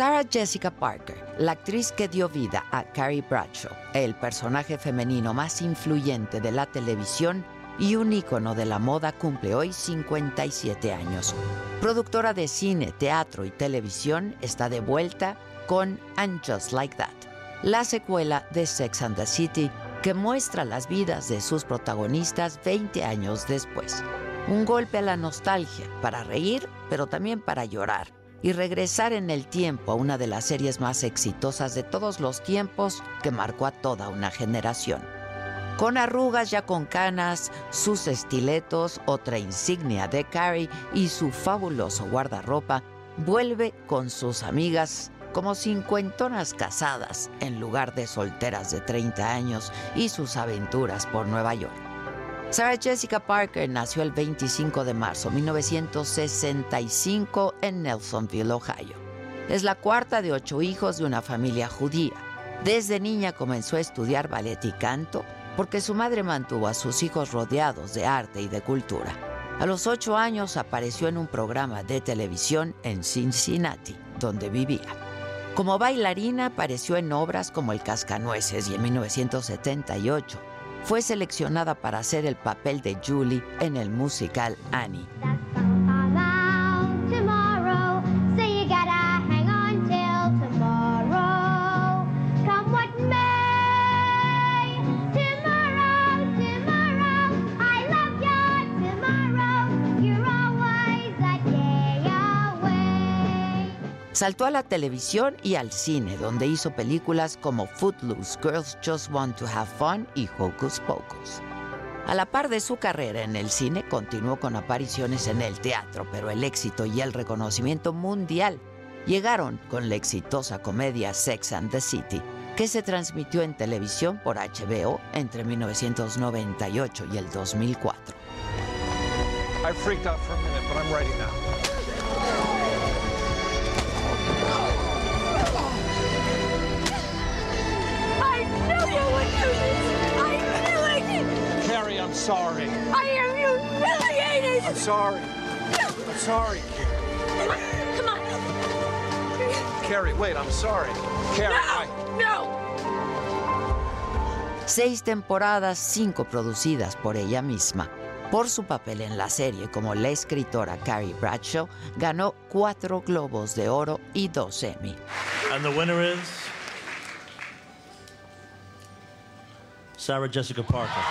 Sarah Jessica Parker, la actriz que dio vida a Carrie Bradshaw, el personaje femenino más influyente de la televisión y un ícono de la moda, cumple hoy 57 años. Productora de cine, teatro y televisión, está de vuelta con And Just Like That, la secuela de Sex and the City que muestra las vidas de sus protagonistas 20 años después. Un golpe a la nostalgia, para reír, pero también para llorar y regresar en el tiempo a una de las series más exitosas de todos los tiempos que marcó a toda una generación. Con arrugas ya con canas, sus estiletos, otra insignia de Carrie y su fabuloso guardarropa, vuelve con sus amigas como cincuentonas casadas en lugar de solteras de 30 años y sus aventuras por Nueva York. Sarah Jessica Parker nació el 25 de marzo de 1965 en Nelsonville, Ohio. Es la cuarta de ocho hijos de una familia judía. Desde niña comenzó a estudiar ballet y canto porque su madre mantuvo a sus hijos rodeados de arte y de cultura. A los ocho años apareció en un programa de televisión en Cincinnati, donde vivía. Como bailarina apareció en obras como El Cascanueces y en 1978 fue seleccionada para hacer el papel de Julie en el musical Annie. Saltó a la televisión y al cine, donde hizo películas como Footloose, Girls Just Want to Have Fun y Hocus Pocus. A la par de su carrera en el cine, continuó con apariciones en el teatro, pero el éxito y el reconocimiento mundial llegaron con la exitosa comedia Sex and the City, que se transmitió en televisión por HBO entre 1998 y el 2004. I freaked out for a minute, but I'm ready now. Carrie, I'm sorry. I am humiliated! I'm sorry. I'm sorry, Carrie. Come on! Carrie, wait, I'm sorry. Carrie, I... No! Seis temporadas, cinco producidas por ella misma. Por su papel en la serie como la escritora Carrie Bradshaw, ganó cuatro Globos de Oro y dos Emmy. And the winner is Sarah Jessica Parker.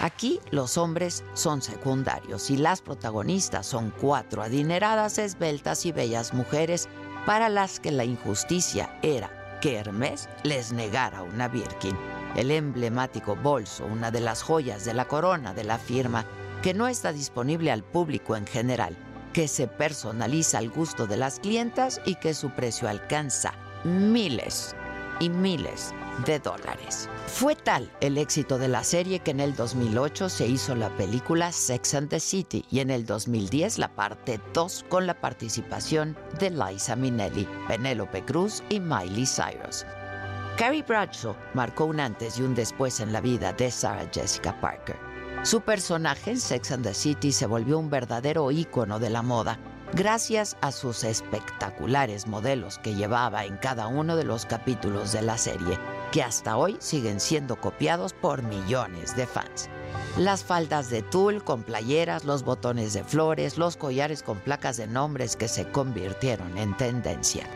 Aquí los hombres son secundarios y las protagonistas son cuatro adineradas, esbeltas y bellas mujeres para las que la injusticia era que Hermes les negara una Birkin, el emblemático bolso, una de las joyas de la corona de la firma, que no está disponible al público en general, que se personaliza al gusto de las clientas y que su precio alcanza miles y miles de dólares. Fue tal el éxito de la serie que en el 2008 se hizo la película Sex and the City y en el 2010 la parte 2 con la participación de Liza Minnelli, Penélope Cruz y Miley Cyrus. Carrie Bradshaw marcó un antes y un después en la vida de Sarah Jessica Parker. Su personaje en Sex and the City se volvió un verdadero ícono de la moda gracias a sus espectaculares modelos que llevaba en cada uno de los capítulos de la serie, que hasta hoy siguen siendo copiados por millones de fans. Las faldas de tul con playeras, los botones de flores, los collares con placas de nombres que se convirtieron en tendencia.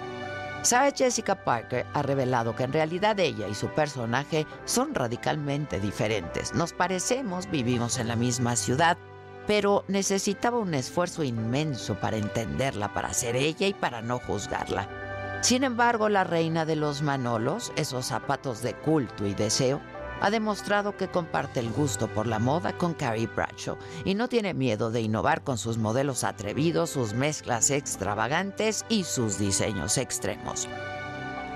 Sarah Jessica Parker ha revelado que en realidad ella y su personaje son radicalmente diferentes. Nos parecemos, vivimos en la misma ciudad, pero necesitaba un esfuerzo inmenso para entenderla, para ser ella y para no juzgarla. Sin embargo, la reina de los Manolos, esos zapatos de culto y deseo, ha demostrado que comparte el gusto por la moda con Carrie Bradshaw y no tiene miedo de innovar con sus modelos atrevidos, sus mezclas extravagantes y sus diseños extremos.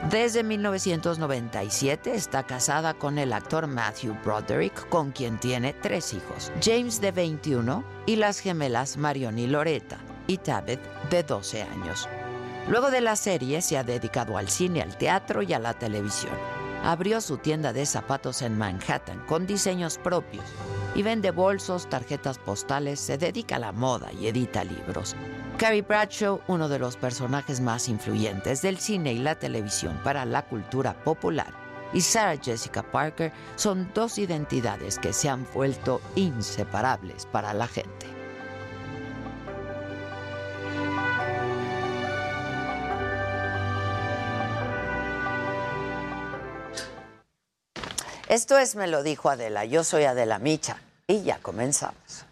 Desde 1997 está casada con el actor Matthew Broderick, con quien tiene tres hijos, James de 21 y las gemelas Marion y Loretta, y Tabitha de 12 años. Luego de la serie se ha dedicado al cine, al teatro y a la televisión abrió su tienda de zapatos en Manhattan con diseños propios y vende bolsos, tarjetas postales, se dedica a la moda y edita libros. Carrie Bradshaw, uno de los personajes más influyentes del cine y la televisión para la cultura popular, y Sarah Jessica Parker son dos identidades que se han vuelto inseparables para la gente. Esto es Me lo dijo Adela, yo soy Adela Micha y ya comenzamos.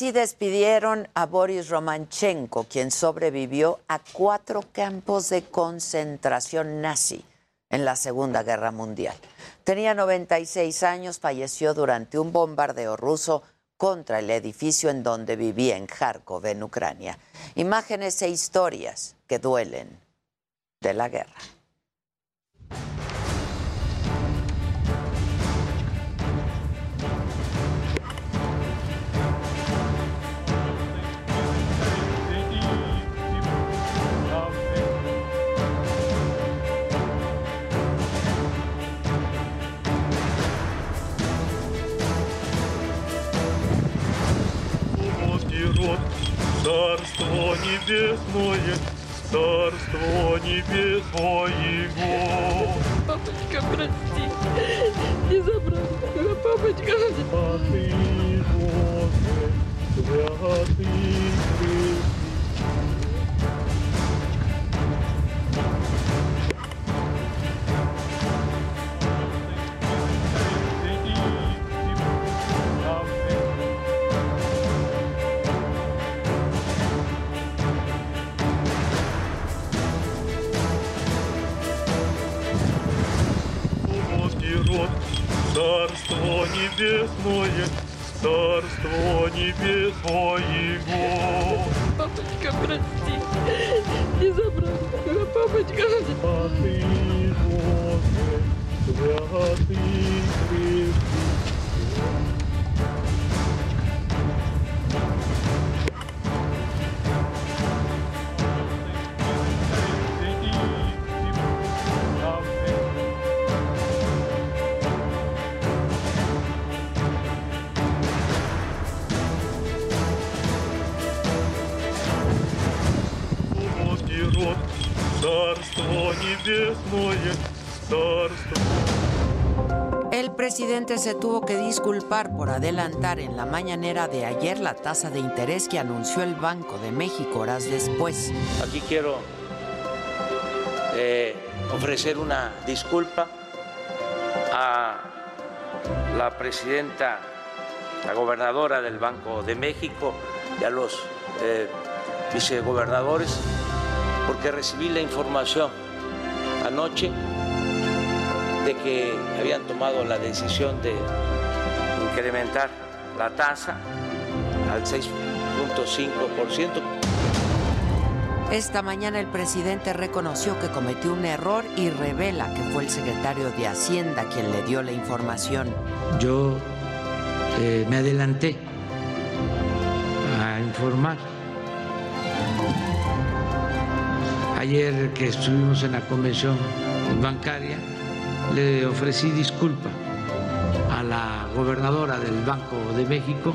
Así despidieron a Boris Romanchenko, quien sobrevivió a cuatro campos de concentración nazi en la Segunda Guerra Mundial. Tenía 96 años, falleció durante un bombardeo ruso contra el edificio en donde vivía en Kharkov, en Ucrania. Imágenes e historias que duelen de la guerra. Царство небесное, Царство небесное. Папочка, прости, не забрал тебя, папочка. Святый Боже, святый Царство небесное, Царство небесное. Папочка, прости, не забрал тебя, папочка. Святый Боже, святый крепкий, Царство небесное, Царство El presidente se tuvo que disculpar por adelantar en la mañanera de ayer la tasa de interés que anunció el Banco de México horas después. Aquí quiero eh, ofrecer una disculpa a la presidenta, la gobernadora del Banco de México y a los eh, vicegobernadores, porque recibí la información anoche de que habían tomado la decisión de incrementar la tasa al 6.5%. Esta mañana el presidente reconoció que cometió un error y revela que fue el secretario de Hacienda quien le dio la información. Yo eh, me adelanté a informar. Ayer que estuvimos en la convención bancaria, le ofrecí disculpa a la gobernadora del Banco de México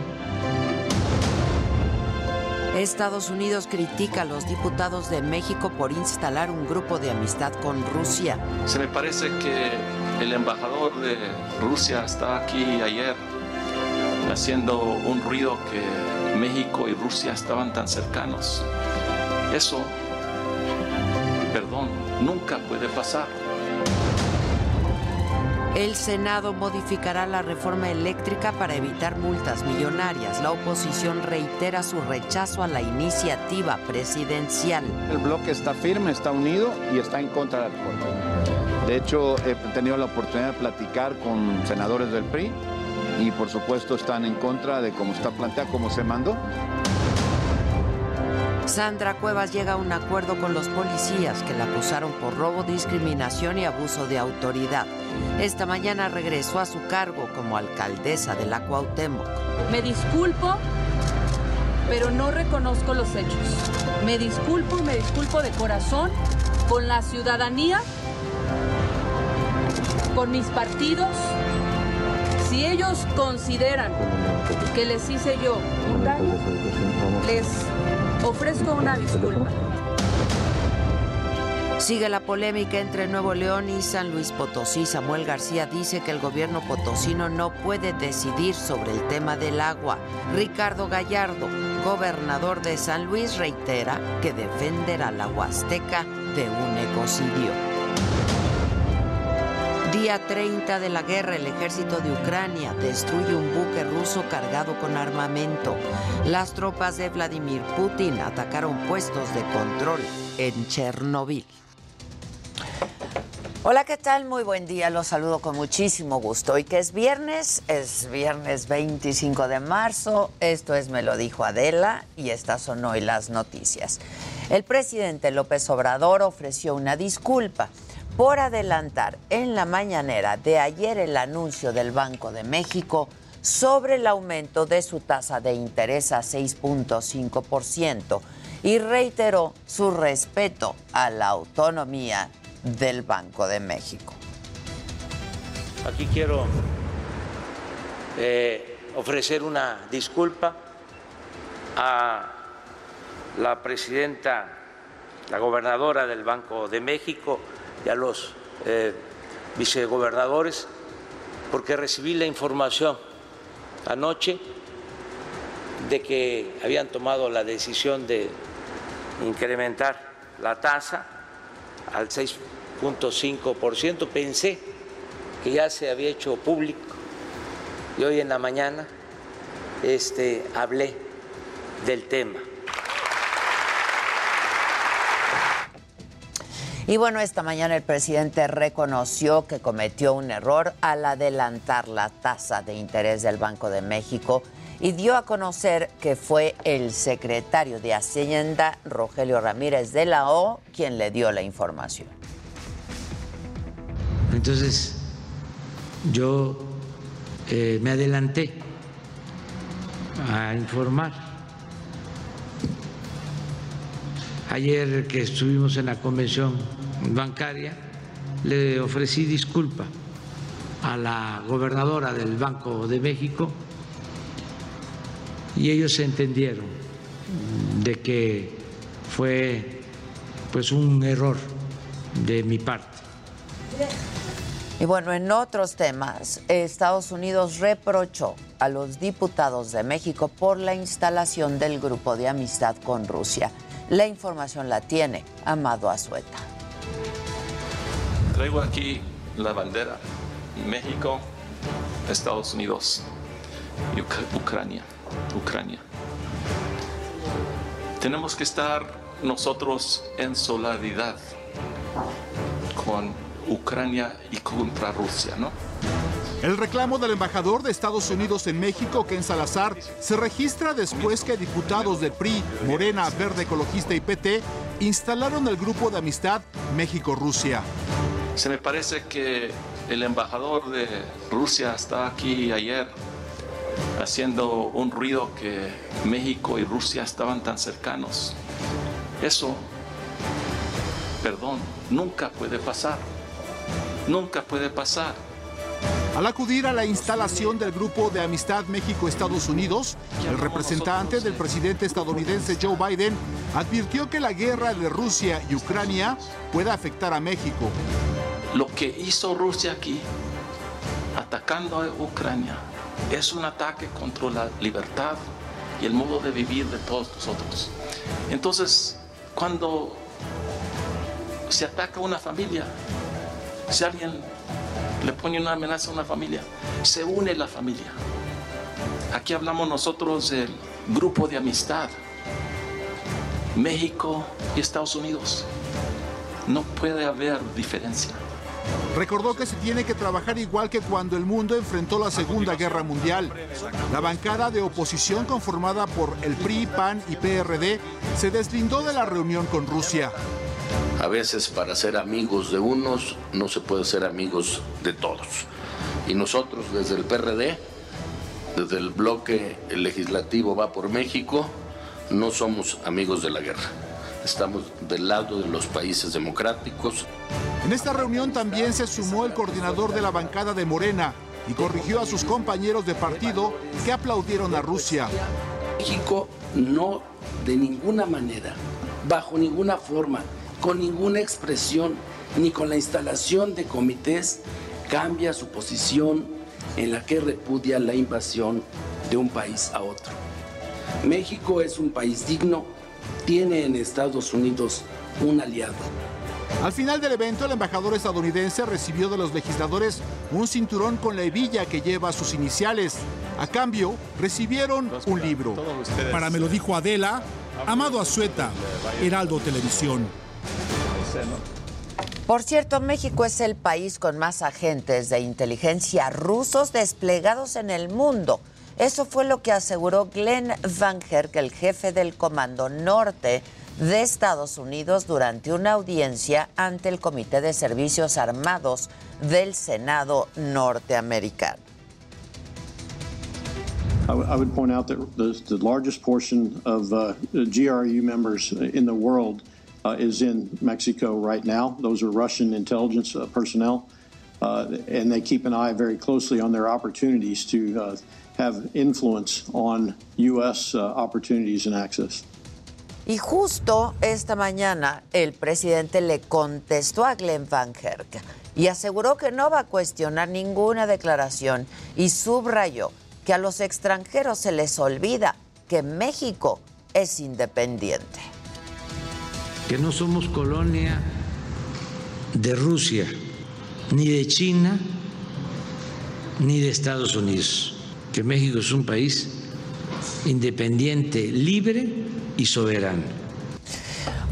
Estados Unidos critica a los diputados de México por instalar un grupo de amistad con Rusia. Se me parece que el embajador de Rusia estaba aquí ayer haciendo un ruido que México y Rusia estaban tan cercanos. Eso, nunca puede pasar. El Senado modificará la reforma eléctrica para evitar multas millonarias. La oposición reitera su rechazo a la iniciativa presidencial. El bloque está firme, está unido y está en contra de la reforma. De hecho, he tenido la oportunidad de platicar con senadores del PRI y por supuesto están en contra de cómo está planteada, cómo se mandó. Sandra Cuevas llega a un acuerdo con los policías que la acusaron por robo, discriminación y abuso de autoridad. Esta mañana regresó a su cargo como alcaldesa de la Cuauhtémoc. Me disculpo, pero no reconozco los hechos. Me disculpo me disculpo de corazón con la ciudadanía, con mis partidos. Si ellos consideran que les hice yo un daño, les ofrezco una disculpa. Sigue la polémica entre Nuevo León y San Luis Potosí. Samuel García dice que el gobierno potosino no puede decidir sobre el tema del agua. Ricardo Gallardo, gobernador de San Luis, reitera que defenderá la Huasteca de un ecocidio. Día 30 de la guerra, el ejército de Ucrania destruye un buque ruso cargado con armamento. Las tropas de Vladimir Putin atacaron puestos de control en Chernobyl. Hola, ¿qué tal? Muy buen día, los saludo con muchísimo gusto. Hoy que es viernes, es viernes 25 de marzo, esto es Me lo dijo Adela y estas son hoy las noticias. El presidente López Obrador ofreció una disculpa por adelantar en la mañanera de ayer el anuncio del Banco de México sobre el aumento de su tasa de interés a 6.5% y reiteró su respeto a la autonomía del Banco de México. Aquí quiero eh, ofrecer una disculpa a la presidenta, la gobernadora del Banco de México y a los eh, vicegobernadores, porque recibí la información anoche de que habían tomado la decisión de incrementar la tasa al 6.5%. Pensé que ya se había hecho público y hoy en la mañana este, hablé del tema. Y bueno, esta mañana el presidente reconoció que cometió un error al adelantar la tasa de interés del Banco de México y dio a conocer que fue el secretario de Hacienda, Rogelio Ramírez de la O, quien le dio la información. Entonces, yo eh, me adelanté a informar. Ayer que estuvimos en la convención bancaria, le ofrecí disculpa a la gobernadora del Banco de México y ellos entendieron de que fue pues un error de mi parte. Y bueno, en otros temas, Estados Unidos reprochó a los diputados de México por la instalación del grupo de amistad con Rusia. La información la tiene Amado Azueta. Traigo aquí la bandera. México, Estados Unidos y Ucrania. Ucrania. Tenemos que estar nosotros en solidaridad con Ucrania y contra Rusia, ¿no? El reclamo del embajador de Estados Unidos en México, Ken Salazar, se registra después que diputados de PRI, Morena, Verde Ecologista y PT instalaron el grupo de amistad México-Rusia. Se me parece que el embajador de Rusia estaba aquí ayer haciendo un ruido que México y Rusia estaban tan cercanos. Eso, perdón, nunca puede pasar. Nunca puede pasar. Al acudir a la instalación del grupo de amistad México-Estados Unidos, el representante del presidente estadounidense Joe Biden advirtió que la guerra de Rusia y Ucrania puede afectar a México. Lo que hizo Rusia aquí, atacando a Ucrania, es un ataque contra la libertad y el modo de vivir de todos nosotros. Entonces, cuando se ataca a una familia, si alguien le pone una amenaza a una familia, se une la familia. Aquí hablamos nosotros del grupo de amistad, México y Estados Unidos. No puede haber diferencia. Recordó que se tiene que trabajar igual que cuando el mundo enfrentó la Segunda Guerra Mundial. La bancada de oposición conformada por el PRI, PAN y PRD se deslindó de la reunión con Rusia. A veces para ser amigos de unos no se puede ser amigos de todos. Y nosotros desde el PRD, desde el bloque legislativo Va por México, no somos amigos de la guerra. Estamos del lado de los países democráticos. En esta reunión también se sumó el coordinador de la bancada de Morena y corrigió a sus compañeros de partido que aplaudieron a Rusia. México no de ninguna manera, bajo ninguna forma, con ninguna expresión, ni con la instalación de comités, cambia su posición en la que repudia la invasión de un país a otro. México es un país digno, tiene en Estados Unidos un aliado. Al final del evento, el embajador estadounidense recibió de los legisladores un cinturón con la hebilla que lleva sus iniciales. A cambio, recibieron un libro. Para me lo dijo Adela, Amado Azueta, Heraldo Televisión. Por cierto, México es el país con más agentes de inteligencia rusos desplegados en el mundo. Eso fue lo que aseguró Glenn Van Herk, el jefe del Comando Norte de Estados Unidos, durante una audiencia ante el Comité de Servicios Armados del Senado norteamericano. I, would point out that the, largest portion of uh, GRU members in the is in Mexico right now. Those are Russian intelligence uh, personnel, uh, and they keep an eye very closely on their opportunities to uh, have influence on U.S. uh, opportunities and access. Y justo esta mañana el presidente le contestó a Glenn Van Herk y aseguró que no va a cuestionar ninguna declaración y subrayó que a los extranjeros se les olvida que México es independiente. Que no somos colonia de Rusia, ni de China, ni de Estados Unidos, que México es un país independiente, libre y soberano.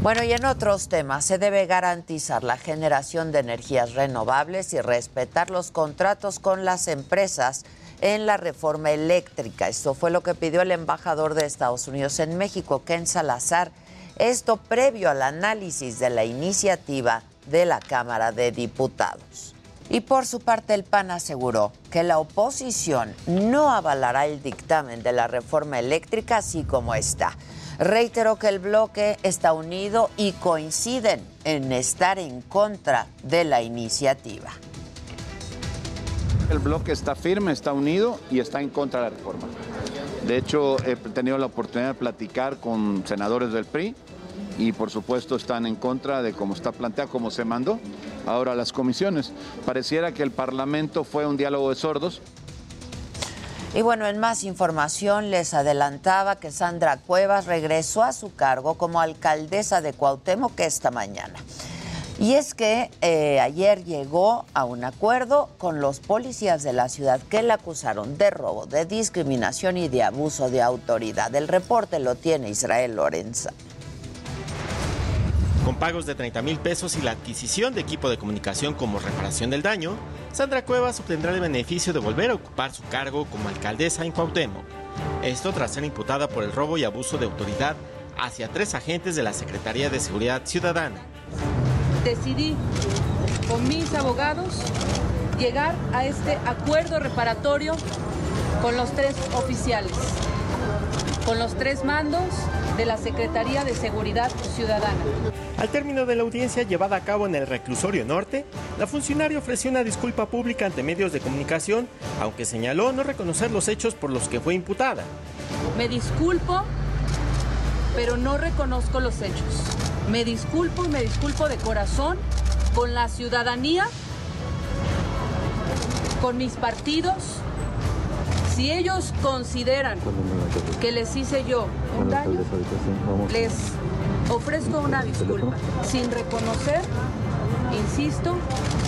Bueno, y en otros temas, se debe garantizar la generación de energías renovables y respetar los contratos con las empresas en la reforma eléctrica. Esto fue lo que pidió el embajador de Estados Unidos en México, Ken Salazar. Esto previo al análisis de la iniciativa de la Cámara de Diputados. Y por su parte, el PAN aseguró que la oposición no avalará el dictamen de la reforma eléctrica así como está. Reiteró que el bloque está unido y coinciden en estar en contra de la iniciativa. El bloque está firme, está unido y está en contra de la reforma. De hecho, he tenido la oportunidad de platicar con senadores del PRI y por supuesto están en contra de cómo está planteado, cómo se mandó ahora a las comisiones. Pareciera que el Parlamento fue un diálogo de sordos. Y bueno, en más información les adelantaba que Sandra Cuevas regresó a su cargo como alcaldesa de Cuauhtémoc esta mañana. Y es que eh, ayer llegó a un acuerdo con los policías de la ciudad que la acusaron de robo, de discriminación y de abuso de autoridad. El reporte lo tiene Israel Lorenza. Con pagos de 30 mil pesos y la adquisición de equipo de comunicación como reparación del daño, Sandra Cuevas obtendrá el beneficio de volver a ocupar su cargo como alcaldesa en Cuauhtémoc. Esto tras ser imputada por el robo y abuso de autoridad hacia tres agentes de la Secretaría de Seguridad Ciudadana. Decidí con mis abogados llegar a este acuerdo reparatorio con los tres oficiales, con los tres mandos de la Secretaría de Seguridad Ciudadana. Al término de la audiencia llevada a cabo en el reclusorio norte, la funcionaria ofreció una disculpa pública ante medios de comunicación, aunque señaló no reconocer los hechos por los que fue imputada. Me disculpo, pero no reconozco los hechos. Me disculpo y me disculpo de corazón con la ciudadanía, con mis partidos. Si ellos consideran que les hice yo un daño, les ofrezco una disculpa, sin reconocer, insisto,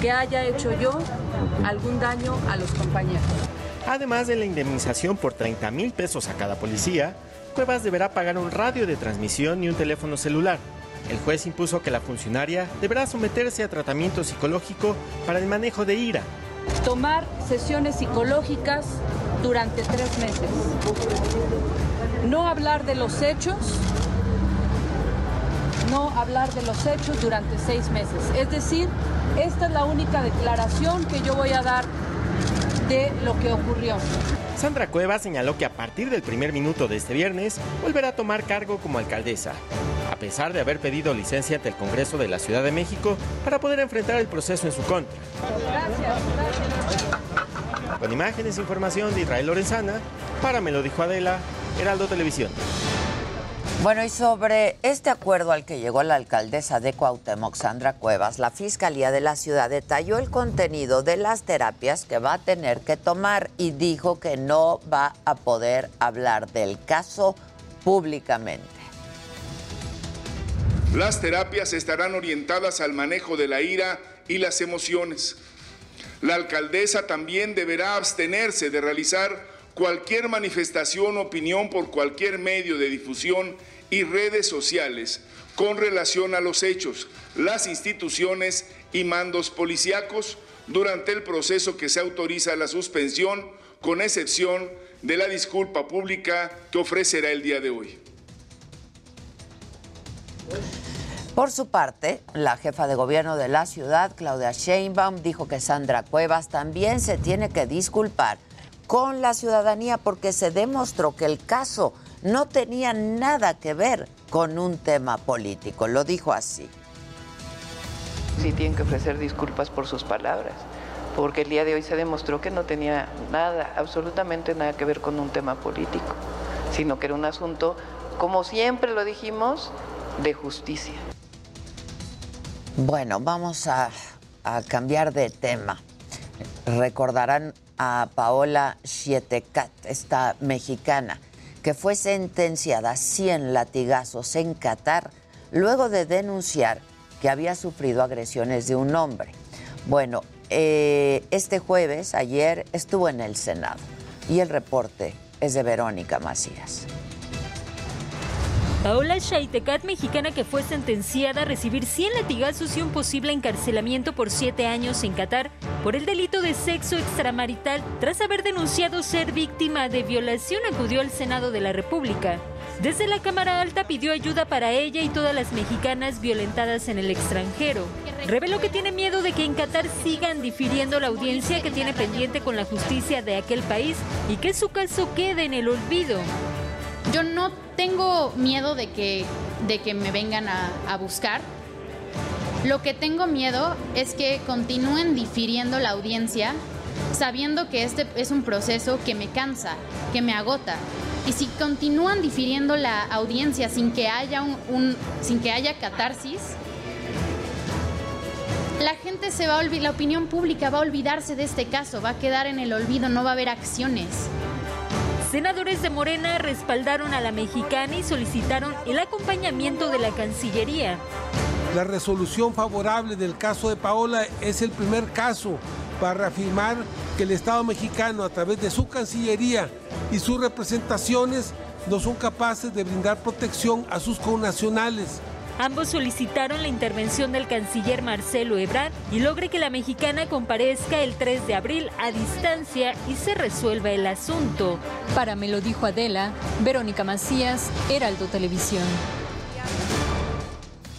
que haya hecho yo algún daño a los compañeros. Además de la indemnización por 30 mil pesos a cada policía, Cuevas deberá pagar un radio de transmisión y un teléfono celular. El juez impuso que la funcionaria deberá someterse a tratamiento psicológico para el manejo de ira. Tomar sesiones psicológicas durante tres meses. No hablar de los hechos. No hablar de los hechos durante seis meses. Es decir, esta es la única declaración que yo voy a dar de lo que ocurrió. Sandra Cuevas señaló que a partir del primer minuto de este viernes volverá a tomar cargo como alcaldesa, a pesar de haber pedido licencia ante el Congreso de la Ciudad de México para poder enfrentar el proceso en su contra. Con imágenes e información de Israel Lorenzana, para Me lo dijo Adela, Heraldo Televisión. Bueno, y sobre este acuerdo al que llegó la alcaldesa de Cuauhtémoc, Sandra Cuevas, la Fiscalía de la ciudad detalló el contenido de las terapias que va a tener que tomar y dijo que no va a poder hablar del caso públicamente. Las terapias estarán orientadas al manejo de la ira y las emociones. La alcaldesa también deberá abstenerse de realizar cualquier manifestación o opinión por cualquier medio de difusión y redes sociales con relación a los hechos, las instituciones y mandos policíacos durante el proceso que se autoriza la suspensión, con excepción de la disculpa pública que ofrecerá el día de hoy. Por su parte, la jefa de gobierno de la ciudad, Claudia Sheinbaum, dijo que Sandra Cuevas también se tiene que disculpar con la ciudadanía porque se demostró que el caso no tenía nada que ver con un tema político. Lo dijo así. Sí, tienen que ofrecer disculpas por sus palabras, porque el día de hoy se demostró que no tenía nada, absolutamente nada que ver con un tema político, sino que era un asunto, como siempre lo dijimos, de justicia. Bueno, vamos a, a cambiar de tema. Recordarán a Paola Chietecat, esta mexicana, que fue sentenciada a 100 latigazos en Qatar luego de denunciar que había sufrido agresiones de un hombre. Bueno, eh, este jueves, ayer, estuvo en el Senado y el reporte es de Verónica Macías. Paola Shaitecat, mexicana que fue sentenciada a recibir 100 latigazos y un posible encarcelamiento por 7 años en Qatar por el delito de sexo extramarital tras haber denunciado ser víctima de violación, acudió al Senado de la República. Desde la Cámara Alta pidió ayuda para ella y todas las mexicanas violentadas en el extranjero. Reveló que tiene miedo de que en Qatar sigan difiriendo la audiencia que tiene pendiente con la justicia de aquel país y que su caso quede en el olvido. Yo no tengo miedo de que, de que me vengan a, buscar. Lo que tengo miedo es que continúen difiriendo la audiencia sabiendo que este es un proceso que me cansa, que me agota. Y si continúan difiriendo la audiencia sin que haya un- sin que haya catarsis, la gente se va a olvidar, la opinión pública va a olvidarse de este caso, va a quedar en el olvido, no va a haber acciones. Senadores de Morena respaldaron a la mexicana y solicitaron el acompañamiento de la Cancillería. La resolución favorable del caso de Paola es el primer caso para reafirmar que el Estado mexicano, a través de su Cancillería y sus representaciones, no son capaces de brindar protección a sus connacionales. Ambos solicitaron la intervención del canciller Marcelo Ebrard y logre que la mexicana comparezca el 3 de abril a distancia y se resuelva el asunto. Para me lo dijo Adela, Verónica Macías, Heraldo Televisión.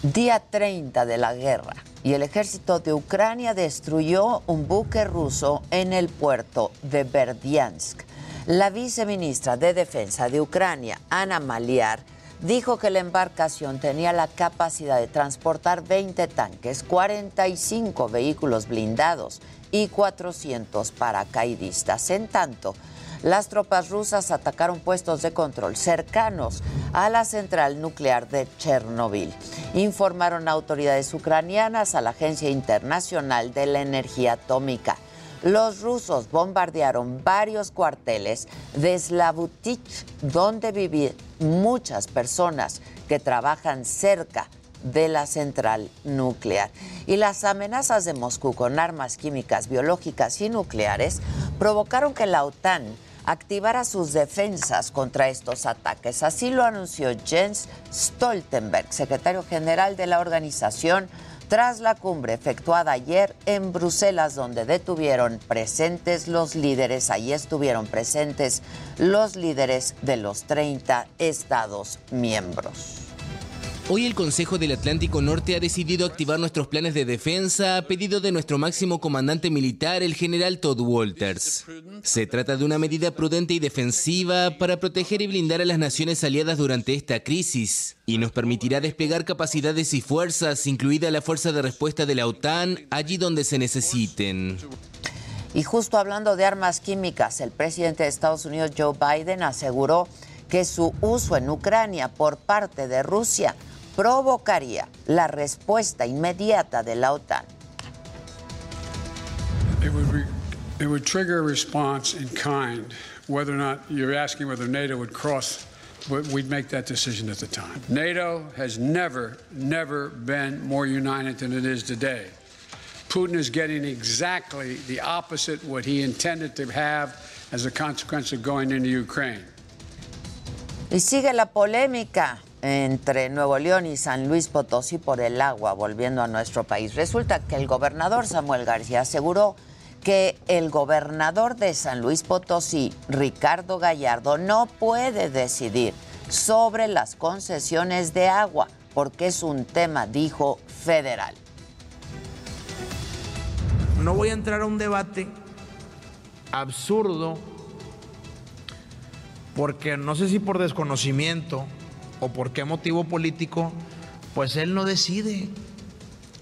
Día 30 de la guerra y el ejército de Ucrania destruyó un buque ruso en el puerto de Berdiansk. La viceministra de Defensa de Ucrania, Ana Maliar, dijo que la embarcación tenía la capacidad de transportar 20 tanques, 45 vehículos blindados y 400 paracaidistas. En tanto, las tropas rusas atacaron puestos de control cercanos a la central nuclear de Chernobyl. Informaron autoridades ucranianas a la Agencia Internacional de la Energía Atómica. Los rusos bombardearon varios cuarteles de Slavutich, donde viven muchas personas que trabajan cerca de la central nuclear. Y las amenazas de Moscú con armas químicas, biológicas y nucleares provocaron que la OTAN activara sus defensas contra estos ataques. Así lo anunció Jens Stoltenberg, secretario general de la organización, tras la cumbre efectuada ayer en Bruselas, donde detuvieron presentes los líderes, ahí estuvieron presentes los líderes de los 30 Estados miembros. Hoy el Consejo del Atlántico Norte ha decidido activar nuestros planes de defensa a pedido de nuestro máximo comandante militar, el general Todd Walters. Se trata de una medida prudente y defensiva para proteger y blindar a las naciones aliadas durante esta crisis y nos permitirá desplegar capacidades y fuerzas, incluida la fuerza de respuesta de la OTAN, allí donde se necesiten. Y justo hablando de armas químicas, el presidente de Estados Unidos, Joe Biden, aseguró que su uso en Ucrania por parte de Rusia provocaría la respuesta inmediata de la OTAN. It would, re- it would trigger a response in kind. Whether or not you're asking whether NATO would cross, we'd make that decision at the time. NATO has never, never been more united than it is today. Putin is getting exactly the opposite what he intended to have as a consequence of going into Ukraine. Y sigue la polémica entre Nuevo León y San Luis Potosí por el agua volviendo a nuestro país. Resulta que el gobernador Samuel García aseguró que el gobernador de San Luis Potosí, Ricardo Gallardo, no puede decidir sobre las concesiones de agua porque es un tema, dijo, federal. No voy a entrar a un debate absurdo porque no sé si por desconocimiento o por qué motivo político, pues él no decide.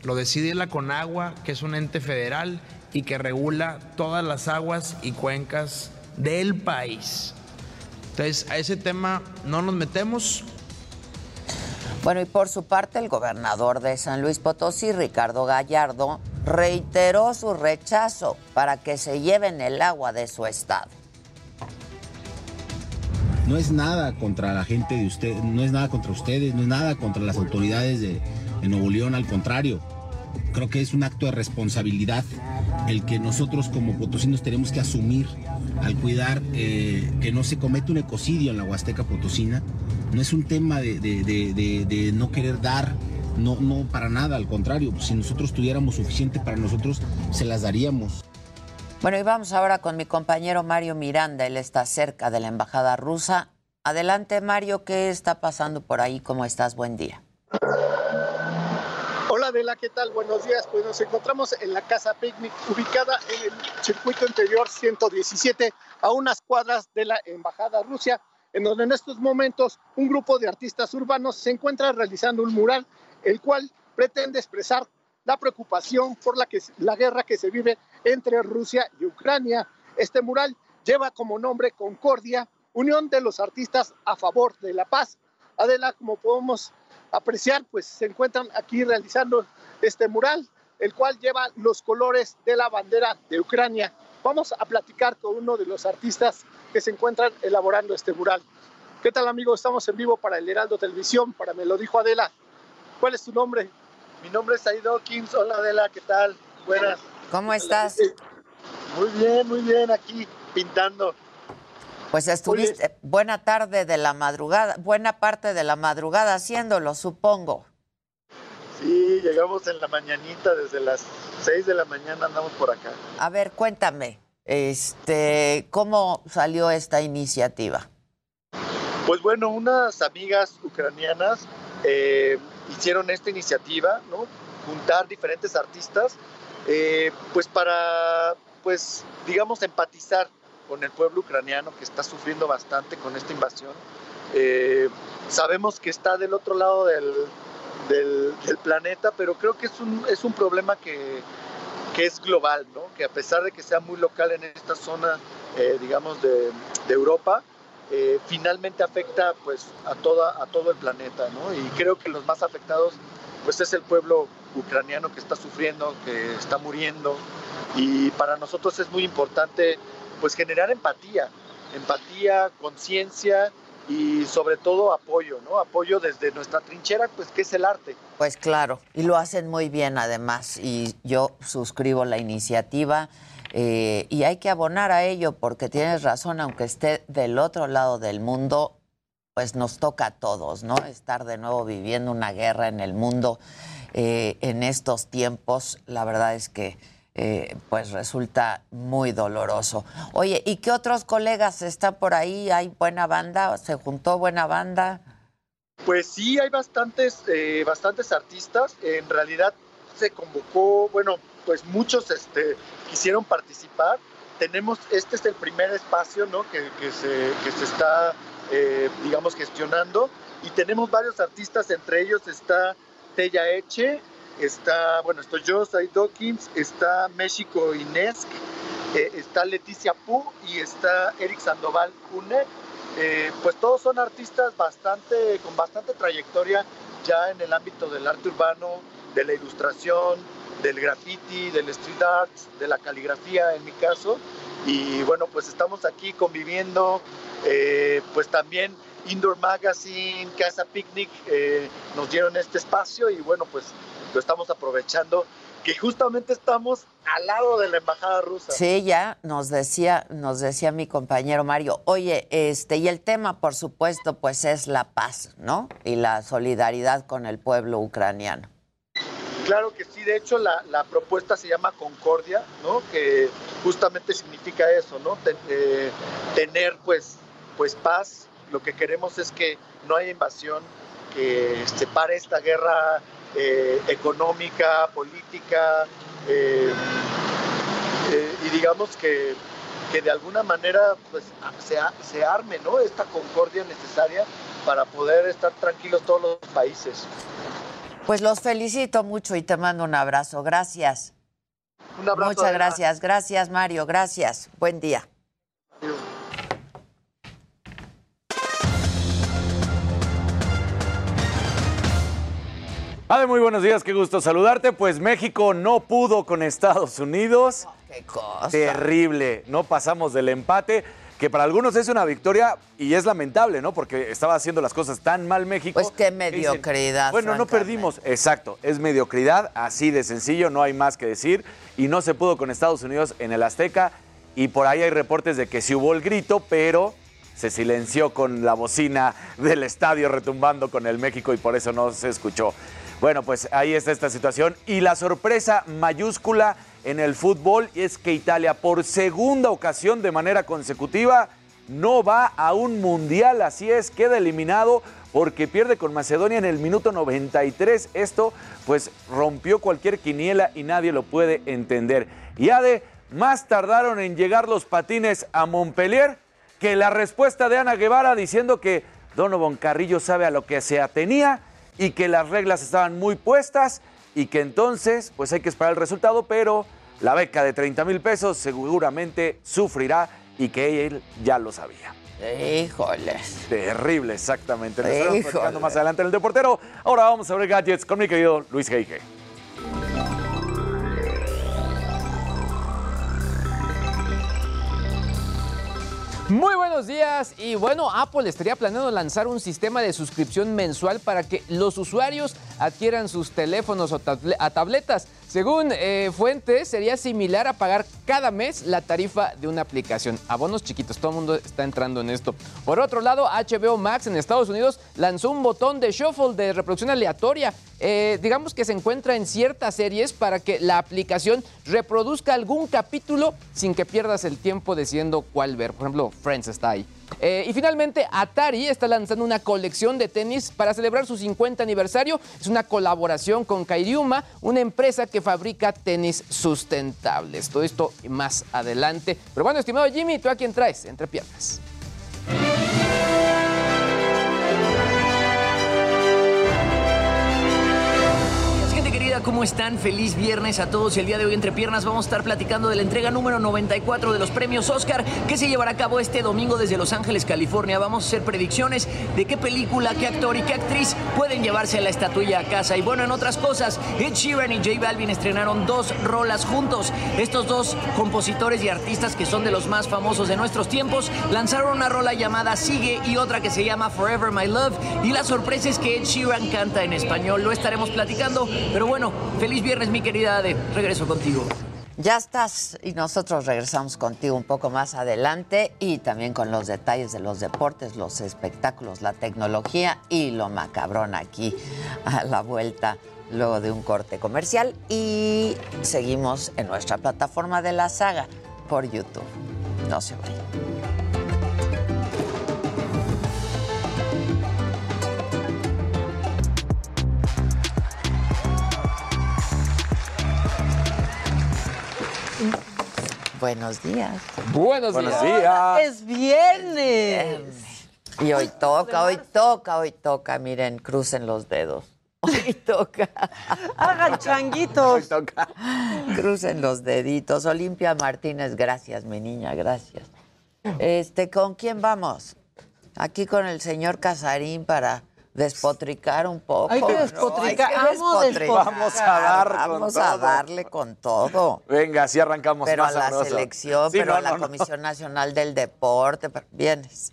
Lo decide la Conagua, que es un ente federal y que regula todas las aguas y cuencas del país. Entonces, a ese tema no nos metemos. Bueno, y por su parte, el gobernador de San Luis Potosí, Ricardo Gallardo, reiteró su rechazo para que se lleven el agua de su estado. No es nada contra la gente de usted, no es nada contra ustedes, no es nada contra las autoridades de, de Nuevo León, al contrario. Creo que es un acto de responsabilidad el que nosotros como potosinos tenemos que asumir al cuidar eh, que no se cometa un ecocidio en la Huasteca Potosina. No es un tema de, no querer dar, no para nada, al contrario. Si nosotros tuviéramos suficiente para nosotros, se las daríamos. Bueno, y vamos ahora con mi compañero Mario Miranda. Él está cerca de la embajada rusa. Adelante, Mario, ¿qué está pasando por ahí? ¿Cómo estás? Buen día. Hola Adela, ¿qué tal? Buenos días. Pues nos encontramos en la Casa Picnic, ubicada en el circuito interior 117, a unas cuadras de la Embajada Rusia, en donde en estos momentos un grupo de artistas urbanos se encuentra realizando un mural, el cual pretende expresar la preocupación por la, que, la guerra que se vive entre Rusia y Ucrania. Este mural lleva como nombre Concordia, Unión de los Artistas a favor de la paz. Adela, como podemos apreciar, pues se encuentran aquí realizando este mural, el cual lleva los colores de la bandera de Ucrania. Vamos a platicar con uno de los artistas que se encuentran elaborando este mural. ¿Qué tal, amigo? Estamos en vivo para el Heraldo Televisión, para Me lo dijo Adela. ¿Cuál es tu nombre? Mi nombre es Aido Kings. Hola Adela, ¿qué tal? Buenas. ¿Cómo estás? Muy bien, muy bien, aquí pintando. Pues estuviste buena tarde de la madrugada, buena parte de la madrugada haciéndolo, supongo. Sí, llegamos en la mañanita, desde las 6 de la mañana andamos por acá. A ver, cuéntame, este, ¿cómo salió esta iniciativa? Pues bueno, unas amigas ucranianas eh, hicieron esta iniciativa. Juntar diferentes artistas, eh, pues para, pues, digamos, empatizar con el pueblo ucraniano que está sufriendo bastante con esta invasión. Eh, sabemos que está del otro lado del, planeta, pero creo que es un, es un problema que, que, es global, ¿no? que a pesar de que sea muy local en esta zona, eh, digamos, de Europa, eh, finalmente afecta pues, a, toda, a todo el planeta. ¿no? Y creo que los más afectados pues, es el pueblo ucraniano que está sufriendo, que está muriendo. Y para nosotros es muy importante pues, generar empatía, empatía, conciencia y sobre todo apoyo, ¿no? Apoyo desde nuestra trinchera, pues que es el arte. Pues claro, y lo hacen muy bien además, y yo suscribo la iniciativa. Eh, y hay que abonar a ello porque tienes razón, aunque esté del otro lado del mundo, pues nos toca a todos, ¿no? Estar de nuevo viviendo una guerra en el mundo eh, en estos tiempos, la verdad es que eh, pues resulta muy doloroso. Oye, ¿y qué otros colegas están por ahí? ¿Hay buena banda? ¿Se juntó buena banda? Pues sí, hay bastantes, eh, bastantes artistas. En realidad se convocó, bueno, pues muchos este, quisieron participar. Tenemos, este es el primer espacio que, se, está, eh, digamos, gestionando. Y tenemos varios artistas, entre ellos está Tella Eche, está, bueno, estoy yo, Sai Dawkins, está México Inés, eh, está Leticia Pu y está Eric Sandoval Une. Eh, pues todos son artistas bastante, con bastante trayectoria ya en el ámbito del arte urbano, de la ilustración, del graffiti, del street art, de la caligrafía en mi caso. Y bueno, pues estamos aquí conviviendo, eh, pues también Indoor Magazine, Casa Picnic nos dieron este espacio y bueno, pues lo estamos aprovechando, que justamente estamos al lado de la embajada rusa. Sí, ya nos decía, nos decía mi compañero Mario. Oye, este, y el tema, por supuesto, pues es la paz, ¿no? Y la solidaridad con el pueblo ucraniano. Claro que sí, de hecho la, propuesta se llama Concordia, ¿no? Que justamente significa eso, ¿no? Eh, tener pues, pues paz. Lo que queremos es que no haya invasión, que se pare esta guerra eh, económica, política, eh, y digamos que, que, de alguna manera pues, se, se arme ¿no? esta concordia necesaria para poder estar tranquilos todos los países. Pues los felicito mucho y te mando un abrazo. Gracias. Un abrazo. Muchas gracias. Gracias, Mario. Gracias. Buen día. Ade, muy buenos días, qué gusto saludarte. Pues México no pudo con Estados Unidos. qué cosa. Terrible, no pasamos del empate, que para algunos es una victoria y es lamentable, ¿no? Porque estaba haciendo las cosas tan mal México. Pues qué mediocridad. bueno, no perdimos, exacto, es mediocridad, así de sencillo, no hay más que decir. Y no se pudo con Estados Unidos en el Azteca. Y por ahí hay reportes de que sí hubo el grito, pero se silenció con la bocina del estadio retumbando con el México y por eso no se escuchó. Bueno, pues ahí está esta situación. Y la sorpresa mayúscula en el fútbol es que Italia por segunda ocasión de manera consecutiva no va a un mundial. Así es, queda eliminado porque pierde con Macedonia en el minuto 93. Esto pues rompió cualquier quiniela y nadie lo puede entender. Y Ade, más tardaron en llegar los patines a Montpellier que la respuesta de Ana Guevara diciendo que Donovan Carrillo sabe a lo que se atenía y que las reglas estaban muy puestas y que entonces pues hay que esperar el resultado, pero la beca de 30 mil pesos seguramente sufrirá y que él ya lo sabía. Híjole. Terrible, exactamente. Lo más adelante en el Deportero. Ahora vamos a ver gadgets con mi querido Luis Geige. Muy buenos días. Y bueno, Apple estaría planeando lanzar un sistema de suscripción mensual para que los usuarios adquieran sus teléfonos o tabletas Según eh, fuentes, sería similar a pagar cada mes la tarifa de una aplicación. Abonos chiquitos, todo el mundo está entrando en esto. Por otro lado, HBO Max en Estados Unidos lanzó un botón de shuffle de reproducción aleatoria. Eh, digamos que se encuentra en ciertas series para que la aplicación reproduzca algún capítulo sin que pierdas el tiempo decidiendo cuál ver. Por ejemplo, Friends está ahí. Eh, y finalmente, Atari está lanzando una colección de tenis para celebrar su 50 aniversario. Es una colaboración con Kairiuma, una empresa que fabrica tenis sustentables. Todo esto más adelante. Pero bueno, estimado Jimmy, ¿tú a quién traes? Entre piernas. ¿Cómo están? Feliz viernes a todos. El día de hoy, entre piernas, vamos a estar platicando de la entrega número 94 de los premios Oscar que se llevará a cabo este domingo desde Los Ángeles, California. Vamos a hacer predicciones de qué película, qué actor y qué actriz pueden llevarse la estatuilla a casa. Y bueno, en otras cosas, Ed Sheeran y J Balvin estrenaron dos rolas juntos. Estos dos compositores y artistas que son de los más famosos de nuestros tiempos lanzaron una rola llamada Sigue y otra que se llama Forever My Love. Y la sorpresa es que Ed Sheeran canta en español. Lo estaremos platicando. Pero bueno, feliz viernes, mi querida Ade. Regreso contigo. Ya estás y nosotros regresamos contigo un poco más adelante y también con los detalles de los deportes, los espectáculos, la tecnología y lo macabrón aquí a la vuelta luego de un corte comercial y seguimos en nuestra plataforma de la saga por YouTube. No se vayan. Buenos días. Buenos, Buenos días. Es viernes. Y hoy toca, hoy toca, hoy toca. Miren, crucen los dedos. Hoy toca. Hagan changuitos. Crucen los deditos. Olimpia Martínez, gracias, mi niña, gracias. Este, ¿con quién vamos? Aquí con el señor Casarín para despotricar un poco. Hay que ¿no? despotricar. Hay que Amo despotricar. Vamos a dar con Vamos a todo. darle con todo. Venga, así arrancamos Pero a la sabroso. selección, Sí, pero no, a la no, no. Comisión Nacional del Deporte. pero- Vienes.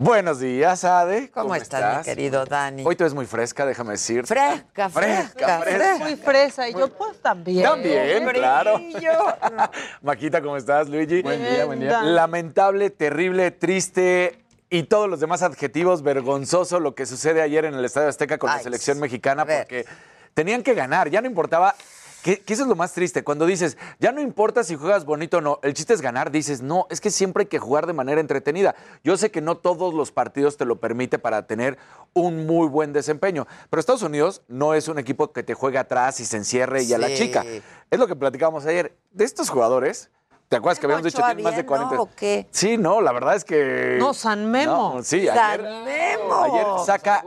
Buenos días, Ade. ¿Cómo, estás, mi querido Dani? Hoy te ves muy fresca, déjame decir. Fresca, Fresca, fresca, fresca. Muy fresa. Y yo, pues también. También, Brillo. claro. Maquita, ¿cómo estás, Luigi? Buen día, buen día. Lamentable, terrible, triste y todos los demás adjetivos, vergonzoso lo que sucede ayer en el Estadio Azteca con la selección mexicana porque tenían que ganar, ya no importaba. Que, que eso es lo más triste, cuando dices, ya no importa si juegas bonito o no, el chiste es ganar, dices, no, es que siempre hay que jugar de manera entretenida. Yo sé que no todos los partidos te lo permite para tener un muy buen desempeño, pero Estados Unidos no es un equipo que te juegue atrás y se encierre y a la chica. Es lo que platicábamos ayer. De estos jugadores, ¿te acuerdas que habíamos dicho tienen más de bien, ¿no? 40? ¿O qué? Sí, no, la verdad es que. No, San Memo. No, sí, San ayer, Memo. ayer saca,